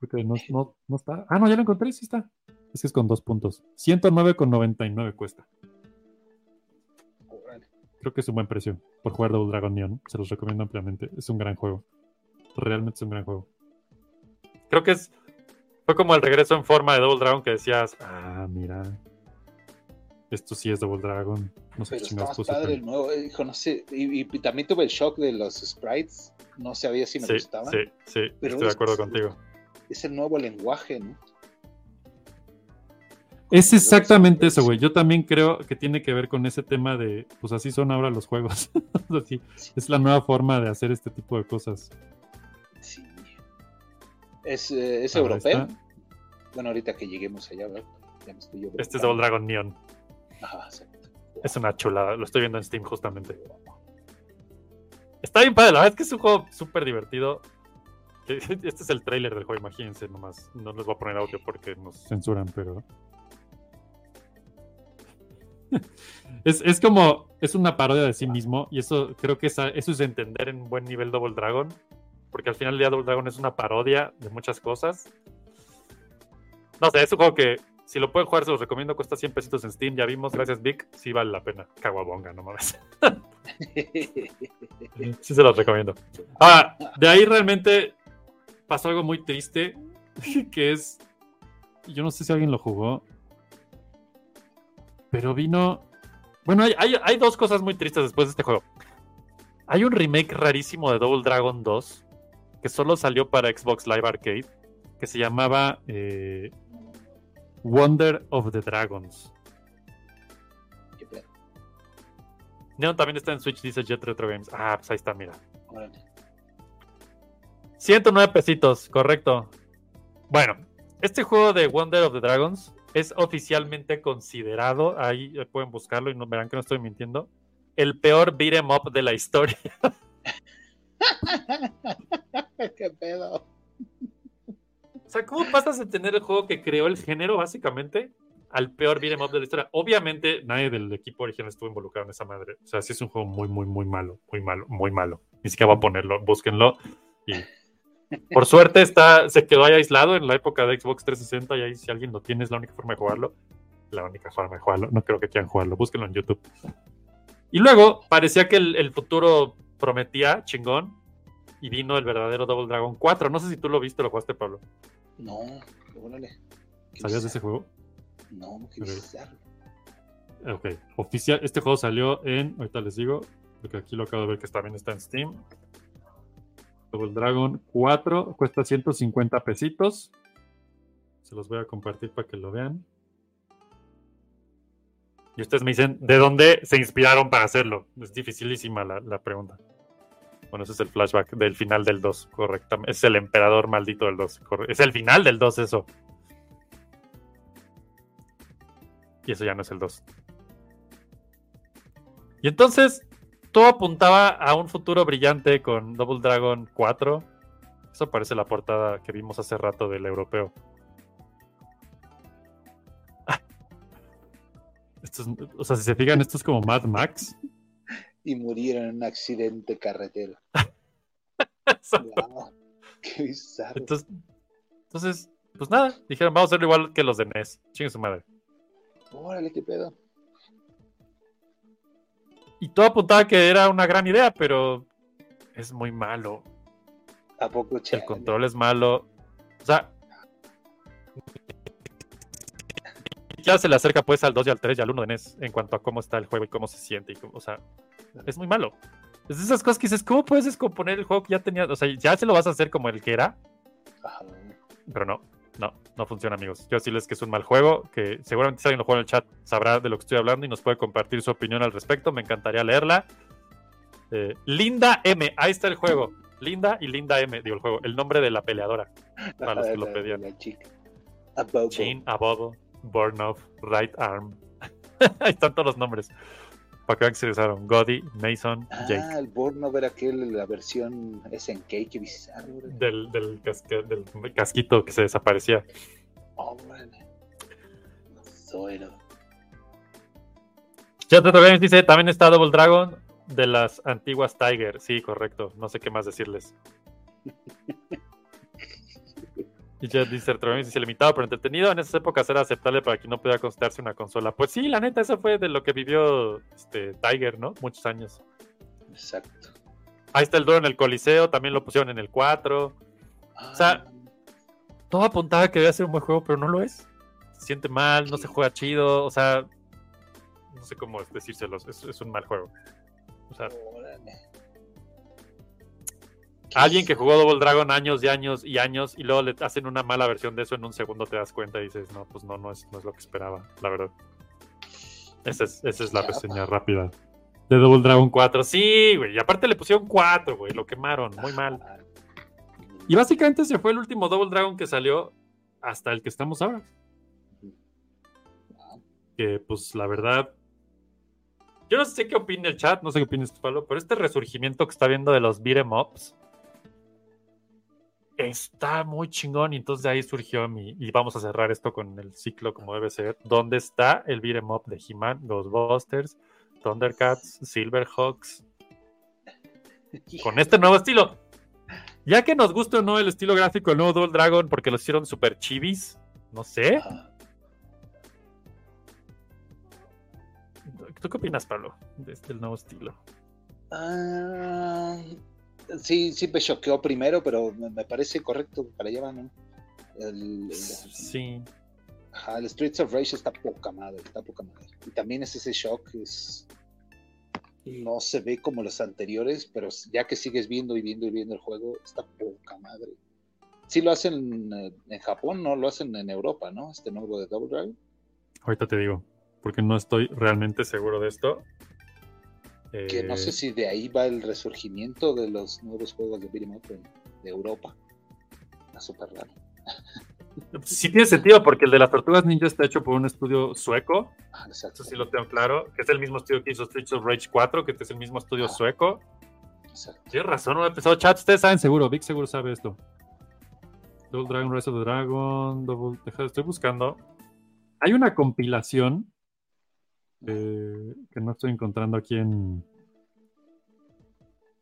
Porque no, no, no está. Ah, no, ya lo encontré, sí está. Es que es con dos puntos. 109,99 cuesta. Creo que es un buen precio por jugar Double Dragon Neon. Se los recomiendo ampliamente. Es un gran juego. Realmente es un gran juego. Creo que es. Fue como el regreso en forma de Double Dragon que decías, ah, mira. Esto sí es Double Dragon. No sé Pero qué está padre el nuevo. eh, Hijo, no sé. Y, y también tuve el shock de los sprites. No sabía si me Sí, gustaban. sí, sí. Pero Estoy de es- acuerdo contigo. Es el nuevo lenguaje, ¿no? Es exactamente eso, güey. Yo también creo que tiene que ver con ese tema de, pues así son ahora los juegos. Así, es la nueva forma de hacer este tipo de cosas. Sí. Es, eh, es Ahora europeo. está. Bueno, ahorita que lleguemos allá, ¿verdad? Ya me estoy yo Este es. Double Dragon Neon. Ajá, exacto. Es una chulada. Lo estoy viendo en Steam justamente. Está bien padre. La verdad es que es un juego súper divertido. Este es el trailer del juego, imagínense nomás. No les voy a poner audio porque nos censuran, pero... Es, es como, es una parodia de sí mismo y eso creo que eso es entender en buen nivel Double Dragon, porque al final del día Double Dragon es una parodia de muchas cosas. No sé, es un juego que si lo pueden jugar se los recomiendo, cuesta 100 pesitos en Steam, ya vimos, gracias Vic, sí vale la pena. Caguabonga, no mames. Sí se los recomiendo. Ahora, de ahí realmente pasó algo muy triste, que es, yo no sé si alguien lo jugó, pero vino... Bueno, hay, hay- hay dos cosas muy tristes después de este juego. Hay un remake rarísimo de Double Dragon 2, que solo salió para Xbox Live Arcade, que se llamaba eh, Wonder of the Dragons. Qué. Neon también está en Switch, dice Jet Retro Games. Ah, pues ahí está, mira. Órale. 109 pesitos, correcto. Bueno, este juego de Wonder of the Dragons es oficialmente considerado, ahí pueden buscarlo y no verán que no estoy mintiendo, el peor beat 'em up de la historia. Qué pedo. O sea, ¿cómo pasas de tener el juego que creó el género, básicamente, al peor beat 'em up de la historia? Obviamente, nadie del equipo original estuvo involucrado en esa madre. O sea, sí es un juego muy, muy, muy malo, muy malo, muy malo. Ni siquiera voy a ponerlo, búsquenlo. Y por suerte está, se quedó ahí aislado en la época de Xbox 360 y ahí si alguien lo tiene es la única forma de jugarlo. La única forma de jugarlo. No creo que quieran jugarlo. Búsquenlo en YouTube. Y luego parecía que el, el futuro prometía chingón y vino el verdadero Double Dragon 4. No sé si tú lo viste o lo jugaste, Pablo. No, órale. ¿Sabías de ese juego? No, qué Ok. bizarro. Ok, oficial. Este juego salió en. Ahorita les digo, porque aquí lo acabo de ver que también está en Steam. Double Dragon 4 cuesta 150 pesitos. Se los voy a compartir para que lo vean. Y ustedes me dicen, ¿de dónde se inspiraron para hacerlo? Es dificilísima la, la pregunta. Bueno, ese es el flashback del final del 2, correctamente. Es el emperador maldito del 2. corre- Es el final del 2 eso. Y eso ya no es el 2. Y entonces, todo apuntaba a un futuro brillante con Double Dragon 4. Eso parece la portada que vimos hace rato del europeo. O sea, si se fijan, esto es como Mad Max. Y murieron en un accidente carretero. Wow, qué bizarro. Entonces, entonces, pues nada, dijeron, vamos a hacerlo igual que los de NES. Chingue su madre. Órale, qué pedo. Y todo apuntaba que era una gran idea, pero es muy malo. ¿A poco El chale? control es malo. O sea. Ya se le acerca pues al 2 y al 3 y al 1 de NES en cuanto a cómo está el juego y cómo se siente. Y cómo- o sea, es muy malo. Es de esas cosas que dices, ¿cómo puedes descomponer el juego que ya tenía? O sea, ya se lo vas a hacer como el que era, Ajá. pero no, no, no funciona, amigos. Quiero decirles que es un mal juego, que seguramente si alguien lo juega en el chat sabrá de lo que estoy hablando y nos puede compartir su opinión al respecto. Me encantaría leerla. Eh, Linda M, ahí está el juego. Linda y Linda M, digo el juego, el nombre de la peleadora. Para los que lo pedían. Chain, Abobo, Burn Off, Right Arm. ahí están todos los nombres. Para que que se usaron. Godi, Mason, Jake. Ah, el Burnover era aquel, la versión SNK, qué bizarro. Del, del, del casquito que se desaparecía. Chat Retro Games dice, también está Double Dragon de las antiguas Tiger. Sí, correcto. No sé qué más decirles. Y ya dice dice limitado pero entretenido. En esas épocas era aceptable para quien no pudiera considerarse una consola. Pues sí, la neta, eso fue de lo que vivió este, Tiger, ¿no? Muchos años. Exacto. Ahí está el duro en el Coliseo, también lo pusieron en el 4. O sea, todo apuntaba que debía ser un buen juego, pero no lo es. Se siente mal, no se juega chido, o sea, no sé cómo decírselo, es, es un mal juego. O sea, Órale. Alguien que jugó Double Dragon años y años y años y luego le hacen una mala versión de eso en un segundo te das cuenta y dices, no, pues no, no es, no es lo que esperaba, la verdad. Esa es, esa es la reseña rápida. De Double Dragon 4. Sí, güey. Y aparte le pusieron 4, güey. Lo quemaron. Muy mal. Y básicamente ese fue el último Double Dragon que salió hasta el que estamos ahora. Que pues la verdad. Yo no sé qué opina el chat, no sé qué opinas tú, Pablo, pero este resurgimiento que está viendo de los beat'em ups está muy chingón. Y entonces de ahí surgió mi. Y vamos a cerrar esto con el ciclo como debe ser. ¿Dónde está el beat'em up de He-Man, Ghostbusters, Thundercats, Silverhawks? Con este nuevo estilo. Ya que nos gusta o no el estilo gráfico del nuevo Double Dragon porque lo hicieron super chivis, no sé. ¿Tú qué opinas, Pablo, de este nuevo estilo? Ah, sí, sí me choqueó primero, pero me, parece correcto para allá van, ¿no? El, el- Sí. ajá, el Streets of Rage está poca madre, está poca madre. Y también es ese shock, es no se ve como los anteriores, pero ya que sigues viendo y viendo y viendo el juego, está poca madre. Sí lo hacen eh, en Japón, no lo hacen en Europa, ¿no? Este nuevo de Double Dragon. Ahorita te digo, porque no estoy realmente seguro de esto. Que no Eh, sé si de ahí va el resurgimiento de los nuevos juegos de beat'em up en- de Europa. Está súper raro. Sí tiene sentido porque el de las tortugas ninja está hecho por un estudio sueco. Ah, exacto. Eso sí lo tengo claro. Que es el mismo estudio que hizo Streets of Rage 4, que es el mismo estudio Ah. sueco. exacto. Tienes razón, no he empezado chat. Ustedes saben seguro, Vic seguro sabe esto. Double Dragon, Rise of the Dragon, Double... Deja, estoy buscando. Hay una compilación eh, que no estoy encontrando aquí en...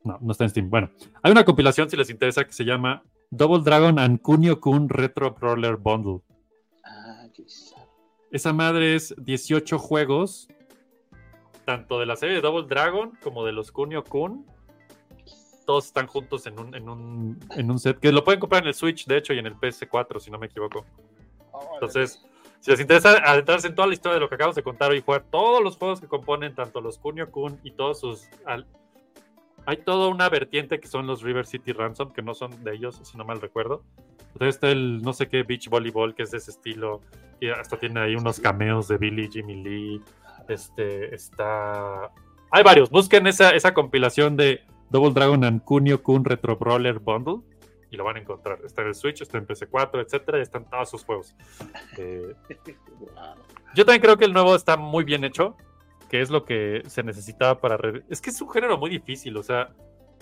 No, no está en Steam. Bueno, hay una compilación si les interesa que se llama Double Dragon and Kunio Kun Retro Brawler Bundle. Ah. Esa madre es 18 juegos, tanto de la serie de Double Dragon como de los Kunio Kun. Todos están juntos en un, en, un, en un set que lo pueden comprar en el Switch, de hecho, y en el PS4, si no me equivoco. Entonces, si les interesa adentrarse en toda la historia de lo que acabamos de contar y jugar todos los juegos que componen tanto los Kunio Kun y todos sus. al- Hay toda una vertiente que son los River City Ransom, que no son de ellos, si no mal recuerdo. Entonces está el no sé qué Beach Volleyball, que es de ese estilo. Y hasta tiene ahí unos cameos de Billy, Jimmy Lee. Este está. Hay varios. Busquen esa, esa compilación de Double Dragon and Kunio Kun Retro Brawler Bundle. Y lo van a encontrar. Está en el Switch, está en PC4, etcétera. Y están todos sus juegos. Eh, yo también creo que el nuevo está muy bien hecho, que es lo que se necesitaba para... Es que es un género muy difícil, o sea,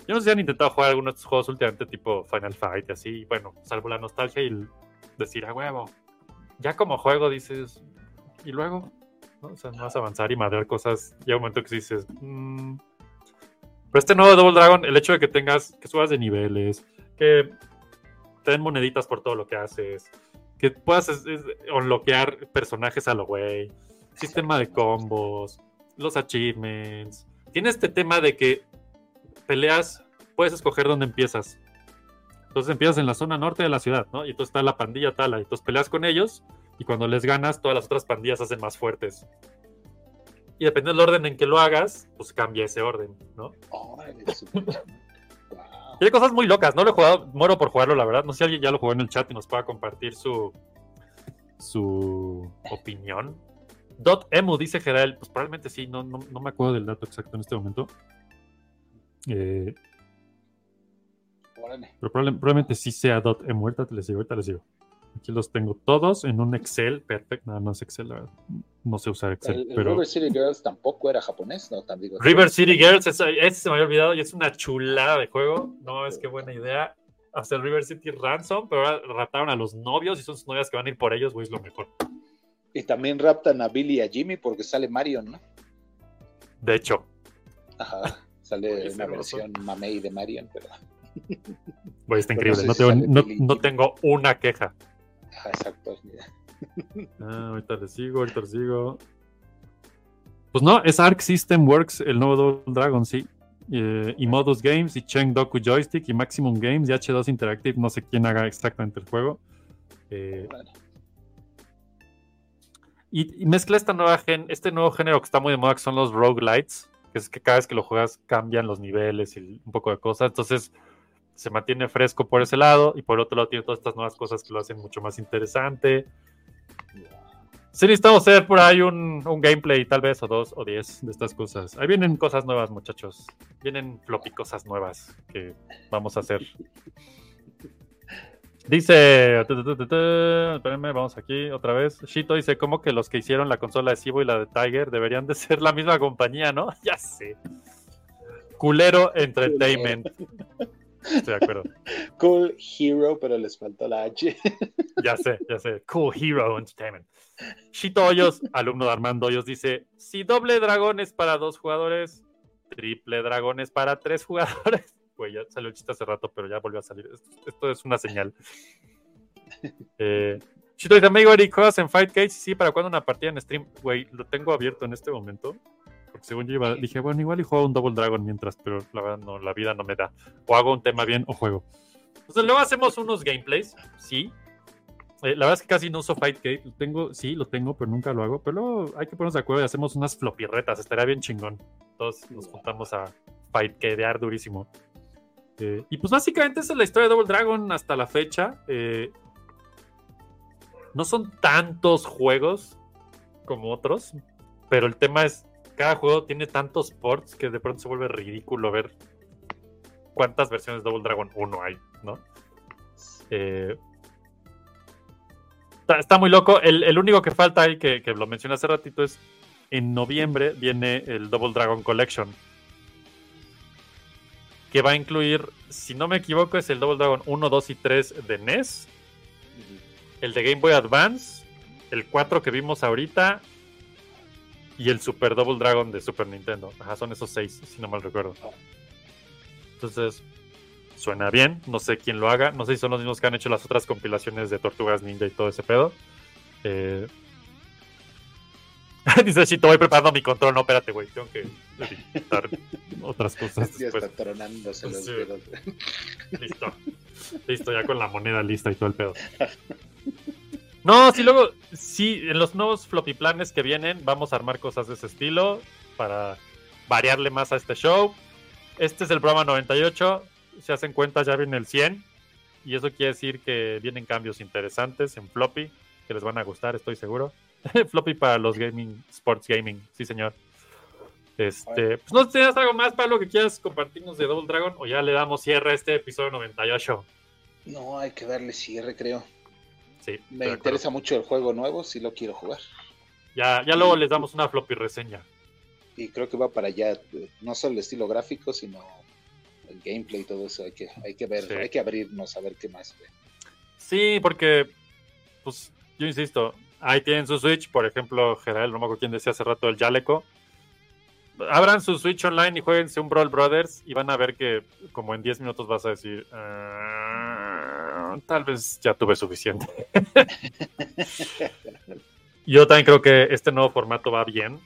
yo no sé si han intentado jugar algunos de estos juegos últimamente tipo Final Fight y así, y bueno, salvo la nostalgia y el decir, a huevo, ya como juego dices, y luego, ¿no? O sea, no vas a avanzar y madrear cosas, llega un momento que dices, "Mm". pero este nuevo Double Dragon, el hecho de que tengas, que subas de niveles, que te den moneditas por todo lo que haces, que puedas es- personajes a lo güey, sistema de combos, los achievements. Tiene este tema de que peleas, puedes escoger dónde empiezas. Entonces empiezas en la zona norte de la ciudad, ¿no? Y entonces está la pandilla tal, y entonces peleas con ellos, y cuando les ganas, todas las otras pandillas se hacen más fuertes. Y dependiendo del orden en que lo hagas, pues cambia ese orden, ¿no? Hay cosas muy locas, no lo he jugado, muero por jugarlo, la verdad. No sé si alguien ya lo jugó en el chat y nos pueda compartir su, su opinión. Dot Emu, dice Gerald, pues probablemente sí, no, no, no me acuerdo del dato exacto en este momento. Eh, pero probable- probablemente sí sea Dot Emu. Ahorita les digo, ahorita les digo. Aquí los tengo todos en un Excel, perfecto. No, no es Excel, la verdad. No sé usar Excel, El, el pero. River City Girls tampoco era japonés, ¿no? Digo, River City Girls, ese, se me había olvidado y es una chulada de juego. No es que buena idea. Hacer River City Ransom, pero ahora raptaron a los novios y son sus novias que van a ir por ellos, güey, es lo mejor. Y también raptan a Billy y a Jimmy porque sale Marion, ¿no? De hecho, Ajá. Sale Oye, una versión mamey de Marion, pero. Güey, está increíble. tengo, no tengo una queja. Ah, exacto. mira. Ah, ahorita le sigo, ahorita le sigo. Pues no, es Arc System Works, el nuevo Double Dragon, sí. Eh, y Modus Games, y Cheng Doku Joystick, y Maximum Games, y H2 Interactive, no sé quién haga exactamente el juego. Eh, Vale. y, y mezcla esta nueva gen, este nuevo género que está muy de moda, que son los roguelites, que es que cada vez que lo juegas cambian los niveles y un poco de cosas. Entonces se mantiene fresco por ese lado, y por otro lado tiene todas estas nuevas cosas que lo hacen mucho más interesante. Sí, necesitamos hacer por ahí un, un gameplay, tal vez, o dos o diez de estas cosas. Ahí vienen cosas nuevas, muchachos. Vienen floppy cosas nuevas que vamos a hacer. Dice, tu, espérenme, vamos aquí otra vez. Shito dice, como que los que hicieron la consola de Cibo y la de Tiger deberían de ser la misma compañía, ¿no? Ya sé. Culero Entertainment. Estoy de acuerdo. Cool Hero, pero les faltó la H. Ya sé, ya sé. Cool Hero Entertainment. Shito Hoyos, alumno de Armando Hoyos, dice: Si doble dragón es para dos jugadores, triple dragón es para tres jugadores. Güey, ya salió el chiste hace rato, pero ya volvió a salir. Esto, esto es una señal. Eh, Shito dice: Amigo Eric, ¿juegas en Fight Cage? Sí, ¿para cuándo una partida en stream? Güey, lo tengo abierto en este momento. Porque según yo iba, dije, bueno, igual y juego un Double Dragon mientras, pero la verdad no, la vida no me da. O hago un tema bien o juego. Entonces luego hacemos unos gameplays, sí. Eh, la verdad es que casi no uso Fightcade. Lo tengo, sí, lo tengo, pero nunca lo hago. Pero luego hay que ponernos de acuerdo y hacemos unas flopirretas. Estaría bien chingón. Todos nos juntamos a Fightcadear durísimo. Eh, y pues básicamente esa es la historia de Double Dragon hasta la fecha. Eh, no son tantos juegos como otros, pero el tema es, cada juego tiene tantos ports que de pronto se vuelve ridículo ver cuántas versiones de Double Dragon 1 hay, ¿no? Eh, está, está muy loco. El, el único que falta ahí, que, que lo mencioné hace ratito, es en noviembre viene el Double Dragon Collection. Que va a incluir, si no me equivoco, es el Double Dragon 1, 2 y 3 de NES. El de Game Boy Advance. El 4 que vimos ahorita. Y el Super Double Dragon de Super Nintendo. Ajá, son esos 6, si no mal recuerdo. Entonces, suena bien. No sé quién lo haga. No sé si son los mismos que han hecho las otras compilaciones de Tortugas Ninja y todo ese pedo. Eh... Dice Chito, voy preparando mi control. No, espérate, güey. Tengo que editar otras cosas Ya está tronándose los Sí. dedos. Listo. Listo, ya con la moneda lista y todo el pedo. No, sí, luego, sí, en los nuevos floppy planes que vienen, vamos a armar cosas de ese estilo para variarle más a este show. Este es el programa 98. Si hacen cuenta, ya viene el 100. Y eso quiere decir que vienen cambios interesantes en floppy que les van a gustar, estoy seguro. floppy para los gaming, sports gaming, sí, señor. Este, pues no sé si tienes algo más, Pablo, que quieras compartirnos de Double Dragon o ya le damos cierre a este episodio 98. No, hay que darle cierre, creo. Sí, Me interesa mucho el juego nuevo, sí lo quiero jugar. Ya, ya luego les damos una floppy reseña. Y creo que va para allá, eh, no solo el estilo gráfico, sino el gameplay y todo eso. Hay que, hay que ver, Sí. hay que abrirnos a ver qué más. Sí, porque, pues, yo insisto, ahí tienen su Switch, por ejemplo, Gerald, no me acuerdo quién decía hace rato, el Jaleco. Abran su Switch online y jueguense un Brawl Brothers y van a ver que como en 10 minutos vas a decir, "Ah, tal vez ya tuve suficiente. Yo también creo que este nuevo formato va bien.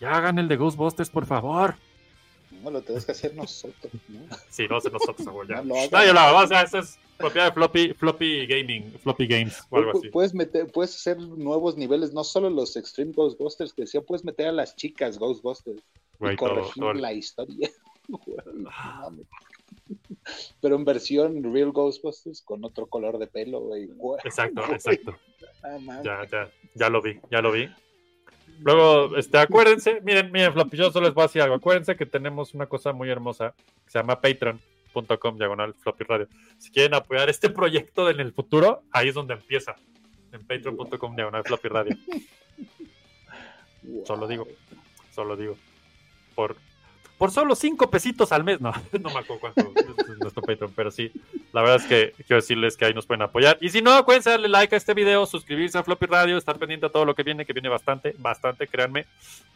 Ya hagan el de Ghostbusters, por favor. No lo tenemos que hacer nosotros. ¿no? Sí, no sé nosotros, güey, ya. No lo. No, yo la vamos a hacer, es propiedad de Floppy, Floppy Gaming, Floppy Games o algo así. Puedes meter, puedes hacer nuevos niveles, no solo los Extreme Ghostbusters que decía, puedes meter a las chicas Ghostbusters Güey, y todo- corregir todo- la historia. Güey. Pero en versión Real Ghostbusters con otro color de pelo, güey. Exacto, güey, exacto. mames. Ya, ya, ya lo vi, ya lo vi. Luego, este, acuérdense, miren, miren, Floppy, yo solo les voy a decir algo. Acuérdense que tenemos una cosa muy hermosa que se llama patreon.com diagonal floppy radio. Si quieren apoyar este proyecto en el futuro, ahí es donde empieza. En patreon.com diagonal floppy radio. Solo digo, solo digo. Por, por solo cinco pesitos al mes. No, no me acuerdo cuánto es nuestro Patreon, pero sí. La verdad es que quiero decirles que ahí nos pueden apoyar. Y si no, acuérdense darle like a este video, suscribirse a Floppy Radio, estar pendiente a todo lo que viene, que viene bastante, bastante, créanme.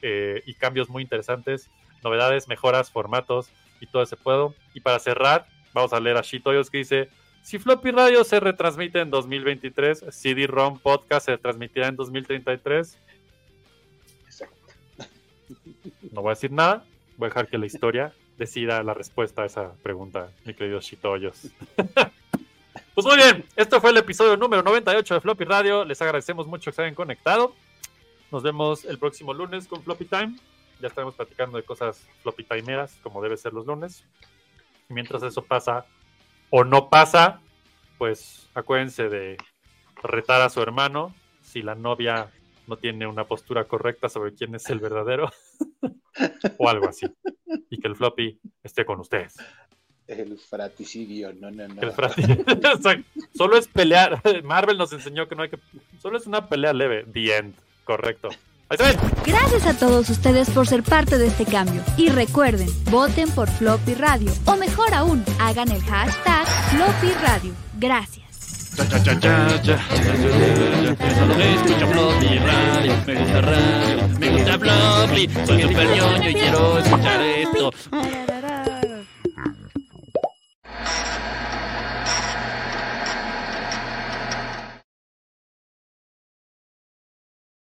eh, y cambios muy interesantes, novedades, mejoras, formatos y todo ese puedo. Y para cerrar, Vamos a leer a Shitoyos que dice: Si Floppy Radio se retransmite en 2023, CD-ROM Podcast se transmitirá en 2033. Exacto. No voy a decir nada. Voy a dejar que la historia decida la respuesta a esa pregunta, mi querido Shitoyos. pues muy bien, esto fue el episodio número 98 de Floppy Radio. Les agradecemos mucho que se hayan conectado. Nos vemos el próximo lunes con Floppy Time. Ya estaremos platicando de cosas floppy timeras, como debe ser los lunes. Y mientras eso pasa o no pasa, pues acuérdense de retar a su hermano si la novia no tiene una postura correcta sobre quién es el verdadero o algo así. Y que el floppy esté con ustedes. El fraticidio, no, no, no. El frati- Exacto. Solo es pelear. Marvel nos enseñó que no hay que. Solo es una pelea leve. The end. Correcto. Ahí se ven. Gracias a todos ustedes por ser parte de este cambio. Y recuerden, voten por Floppy Radio. O mejor aún, hagan el hashtag Floppy Radio. Gracias. Cha, cha, cha, cha, cha. Escucha Radio, me gusta radio, me gusta Floppy. Soy super ñoño y quiero escuchar esto.